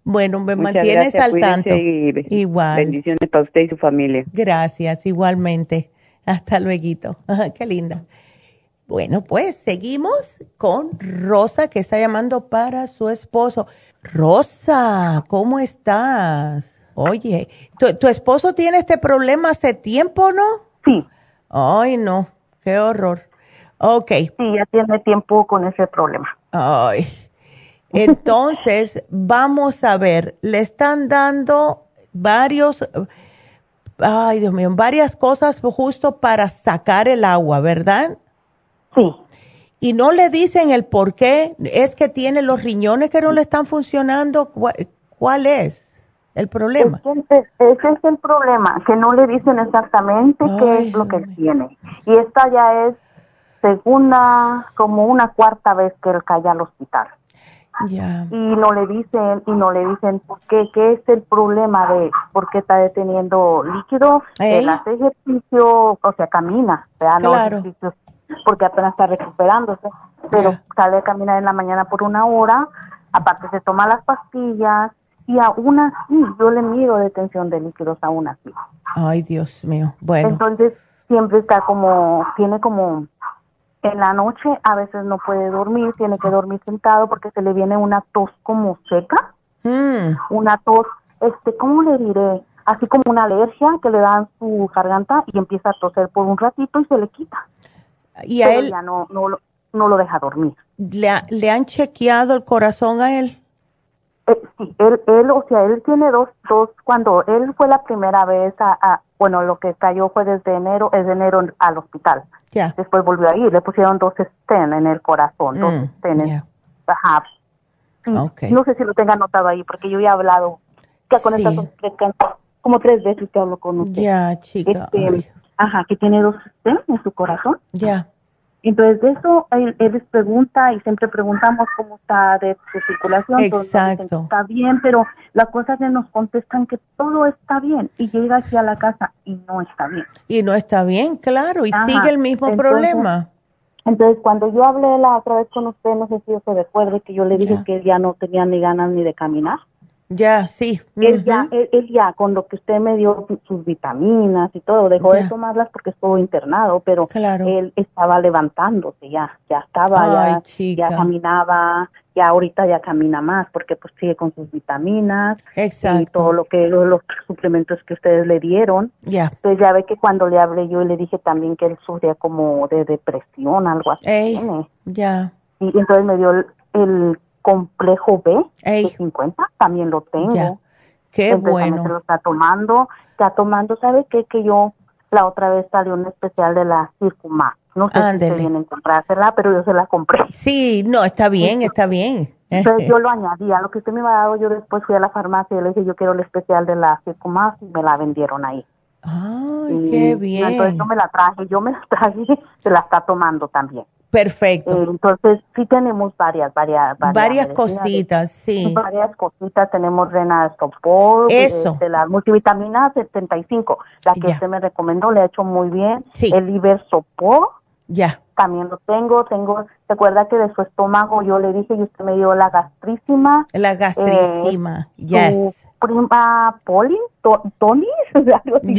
Bueno, me mantienes al tanto. Igual. Bendiciones para usted y su familia. Gracias, igualmente. Hasta luego. Qué linda. Bueno, pues seguimos con Rosa que está llamando para su esposo. Rosa, ¿cómo estás? Oye, ¿tu, esposo tiene este problema hace tiempo, no? Sí. Ay, no, qué horror. Ok. Sí, ya tiene tiempo con ese problema. Ay. Entonces, vamos a ver, le están dando varios, ay Dios mío, varias cosas justo para sacar el agua, ¿verdad? Sí. Y no le dicen el por qué, es que tiene los riñones que no le están funcionando, ¿cuál, es? el problema. ese es el problema, que no le dicen exactamente qué es lo que tiene. Y esta ya es segunda, como una cuarta vez que él cae al hospital. Y no le dicen, y no le dicen por qué, qué es el problema de por qué está deteniendo líquido. Él hace ejercicio, o sea, camina, claro. Porque apenas está recuperándose, pero sale a caminar en la mañana por una hora, aparte se toma las pastillas, y aún así yo le mido detención de líquidos aún así. Ay, Dios mío. Bueno. Entonces siempre está como, tiene como en la noche a veces no puede dormir, tiene que dormir sentado porque se le viene una tos como seca, mm. una tos, este, ¿cómo le diré? Así como una alergia que le dan su garganta y empieza a toser por un ratito y se le quita. Y a él ya no, no, no lo deja dormir. ¿Le, ¿Le han chequeado el corazón a él? Eh, sí, él, él, o sea, él tiene dos, dos, cuando él fue la primera vez a, bueno, lo que cayó fue desde enero, es de enero al hospital. Después volvió a ir, le pusieron dos stents en el corazón, dos mm, stents. Ajá. No sé si lo tenga anotado ahí, porque yo ya he hablado, ya con estas como tres veces que hablo con usted. Ya, chica. Este, ajá, que tiene dos stents en su corazón. Ya. Entonces, de eso él, les pregunta y siempre preguntamos cómo está de su circulación. Exacto. está bien, pero la cosa es que nos contestan que todo está bien y llega hacia la casa y no está bien. Y no está bien, claro, y sigue el mismo problema. Entonces, cuando yo hablé la otra vez con usted, no sé si se recuerde que yo le dije que ya no tenía ni ganas ni de caminar. Ya, sí. Él, ya, él, ya, con lo que usted me dio sus vitaminas y todo, dejó de tomarlas porque estuvo internado, pero él estaba levantándose ya, ya estaba, ya, ya, caminaba, ya ahorita ya camina más porque pues sigue con sus vitaminas y todo lo que, los, suplementos que ustedes le dieron. Ya. Entonces ya ve que cuando le hablé yo le dije también que él sufría como de depresión, algo así. ya. Y entonces me dio el complejo B de 50, también lo tengo. Qué bueno. Se lo está tomando, está tomando, ¿sabe qué? Que yo la otra vez salió un especial de la Circuma. No sé si se viene a comprársela, pero yo se la compré. Sí, no, está bien, está bien. Entonces yo lo añadí a lo que usted me ha dado. Yo después fui a la farmacia y le dije, yo quiero el especial de la Circuma y me la vendieron ahí. Ay, qué bien. Entonces yo me la traje, yo me la traje, se la está tomando también. Perfecto. Eh, entonces, sí tenemos varias, varias, varias, cositas, sí. Varias cositas, tenemos Rena Sopor, Eso. Este, la multivitamina 75, la que usted me recomendó, le ha hecho muy bien. Sí. El Iber Sopor. Ya. También lo tengo, tengo, ¿se acuerda que de su estómago yo le dije y usted me dio la gastrísima? La gastrísima, eh, yes. Prima Polin, Tony, algo así.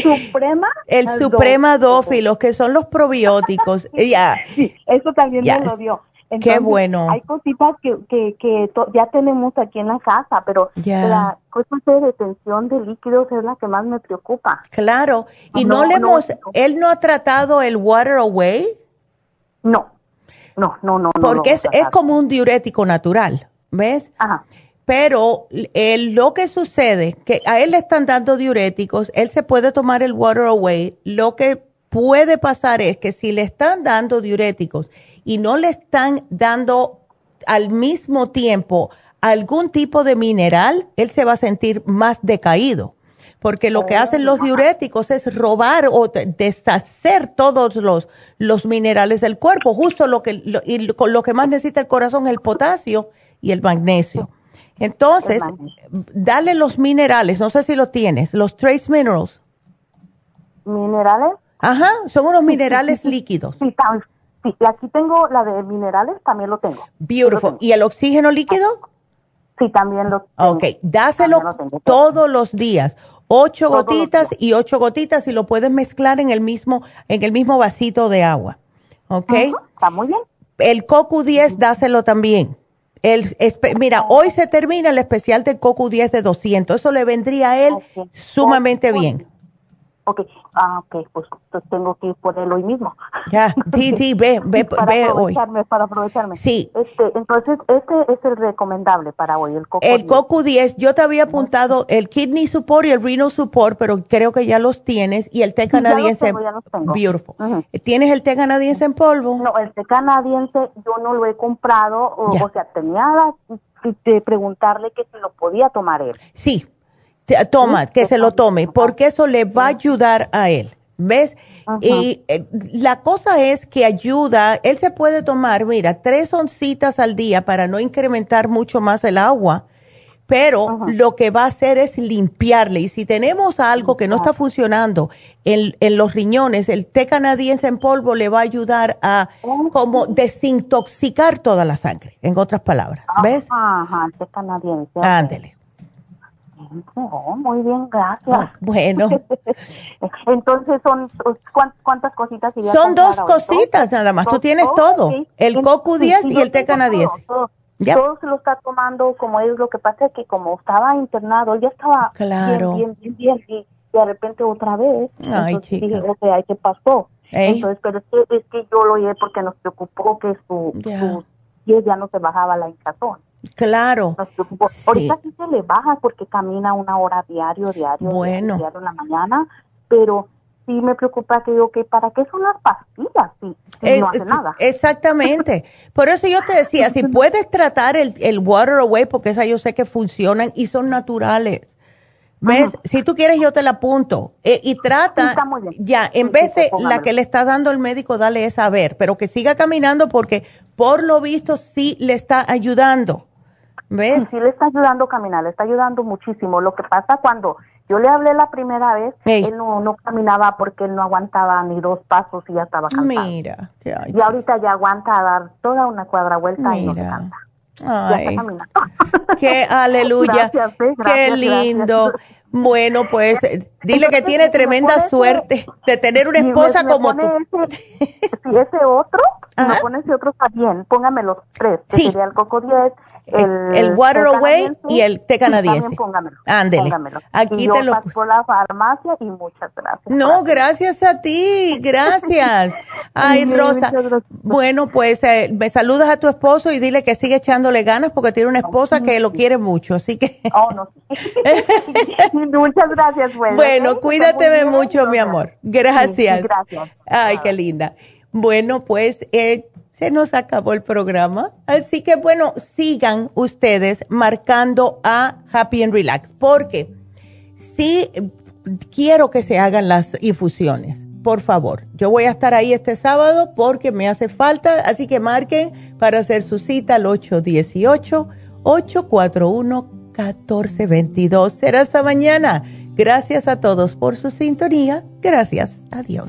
Suprema. El Suprema Dófilos, que son los probióticos. ya. Sí, eso también me lo dio. Qué bueno. Hay cositas que, que, que ya tenemos aquí en la casa, pero la cosa de detención de líquidos es la que más me preocupa. Claro. ¿Y no, le hemos, él no ha tratado el water away? No, no, no, no. Porque es, es como un diurético natural, ¿ves? Ajá. Pero lo que sucede, que a él le están dando diuréticos, él se puede tomar el water away. Lo que puede pasar es que si le están dando diuréticos y no le están dando al mismo tiempo algún tipo de mineral, él se va a sentir más decaído. Porque lo que hacen los diuréticos es robar o deshacer todos los, los minerales del cuerpo. Justo lo que, lo, y lo que más necesita el corazón es el potasio y el magnesio. Entonces, dale los minerales, no sé si lo tienes, los trace minerals. ¿Minerales? Ajá, son unos minerales líquidos. Sí, sí, aquí tengo la de minerales, también lo tengo. Beautiful. ¿Y el oxígeno líquido? Sí, también lo tengo. Ok, dáselo todos los días. Ocho gotitas y ocho gotitas y lo puedes mezclar en el mismo, en el mismo vasito de agua. ¿Ok? está muy bien. El CoQ10, dáselo también. El, mira, hoy se termina el especial del CoQ10 de 200. Eso le vendría a él sumamente bien. Ok, Ah, ok, pues, pues, tengo que ir por él hoy mismo. Ya, sí, sí, ve, ve, para ve aprovecharme, Para aprovecharme. Sí. Este, entonces, este es el recomendable para hoy, el CoQ10. El CoQ10, yo te había apuntado el Kidney Support y el Renal Support, pero creo que ya los tienes, y el té canadiense. Ya los tengo, ya los tengo. Beautiful. ¿Tienes el té canadiense en polvo? No, el té canadiense yo no lo he comprado, o, o sea, tenía de preguntarle que si lo podía tomar él. Sí, toma, que se lo tome, porque eso le va a ayudar a él. ¿Ves? Y eh, la cosa es que ayuda, él se puede tomar, mira, tres oncitas al día para no incrementar mucho más el agua, pero lo que va a hacer es limpiarle. Y si tenemos algo que no está funcionando en, en, los riñones, el té canadiense en polvo le va a ayudar a como desintoxicar toda la sangre, en otras palabras. ¿Ves? Ajá, el té canadiense. Ándele. Oh, muy bien, gracias. Ah, bueno. Entonces, son ¿cuántas cositas Son dos cositas nada más. Tú tienes todo. El coco 10 y el té canadiense. Todo, se lo está tomando como es. Lo que pasa es que como estaba internado, ya estaba claro. bien, bien, bien, y de repente otra vez. Ay, chica. Dije, ¿qué pasó? Entonces, pero es que, es que yo lo oí porque nos preocupó que su, su ya no se bajaba la hinchazón. Claro. Ahorita sí se le baja porque camina una hora diario, diario, bueno. diario, en la mañana, pero sí me preocupa que digo que para qué son las pastillas si, no hace nada. Exactamente. Por eso yo te decía, si puedes tratar el, el water away, porque esas yo sé que funcionan y son naturales. ¿Ves? Si tú quieres, yo te la apunto. Eh, y trata, ya, en vez de la que le está dando el médico, dale esa a ver, pero que siga caminando porque por lo visto sí le está ayudando. ¿Ves? Sí, le está ayudando a caminar, le está ayudando muchísimo. Lo que pasa cuando yo le hablé la primera vez, él no, no, caminaba porque él no aguantaba ni dos pasos y ya estaba cansado. Mira. y ahorita ya aguanta a dar toda una cuadra vuelta y no se cansa. Ay, qué aleluya, eh, qué lindo. Bueno, pues dile que tiene tremenda suerte de tener una esposa como tú. si ese otro, me pone ese otro está bien, póngame los tres, que sí. sería el Coco 10, el, el Water Away y el té canadiense. Sí, póngamelo. Ándele. Aquí te lo por la farmacia y muchas gracias. No, gracias a ti, gracias. Ay, Rosa. Bueno, pues eh, me saludas a tu esposo y dile que sigue echándole ganas porque tiene una esposa que lo quiere mucho, así que. Oh, no. muchas gracias, pues. Bueno, cuídate de mucho, mi amor. Gracias. gracias. Ay, qué linda. Bueno, pues eh, se nos acabó el programa. Así que bueno, sigan ustedes marcando a Happy and Relax, porque sí quiero que se hagan las infusiones. Por favor, yo voy a estar ahí este sábado porque me hace falta, así que marquen para hacer su cita al 818-841-1422. Será hasta mañana. Gracias a todos por su sintonía. Gracias. Adiós.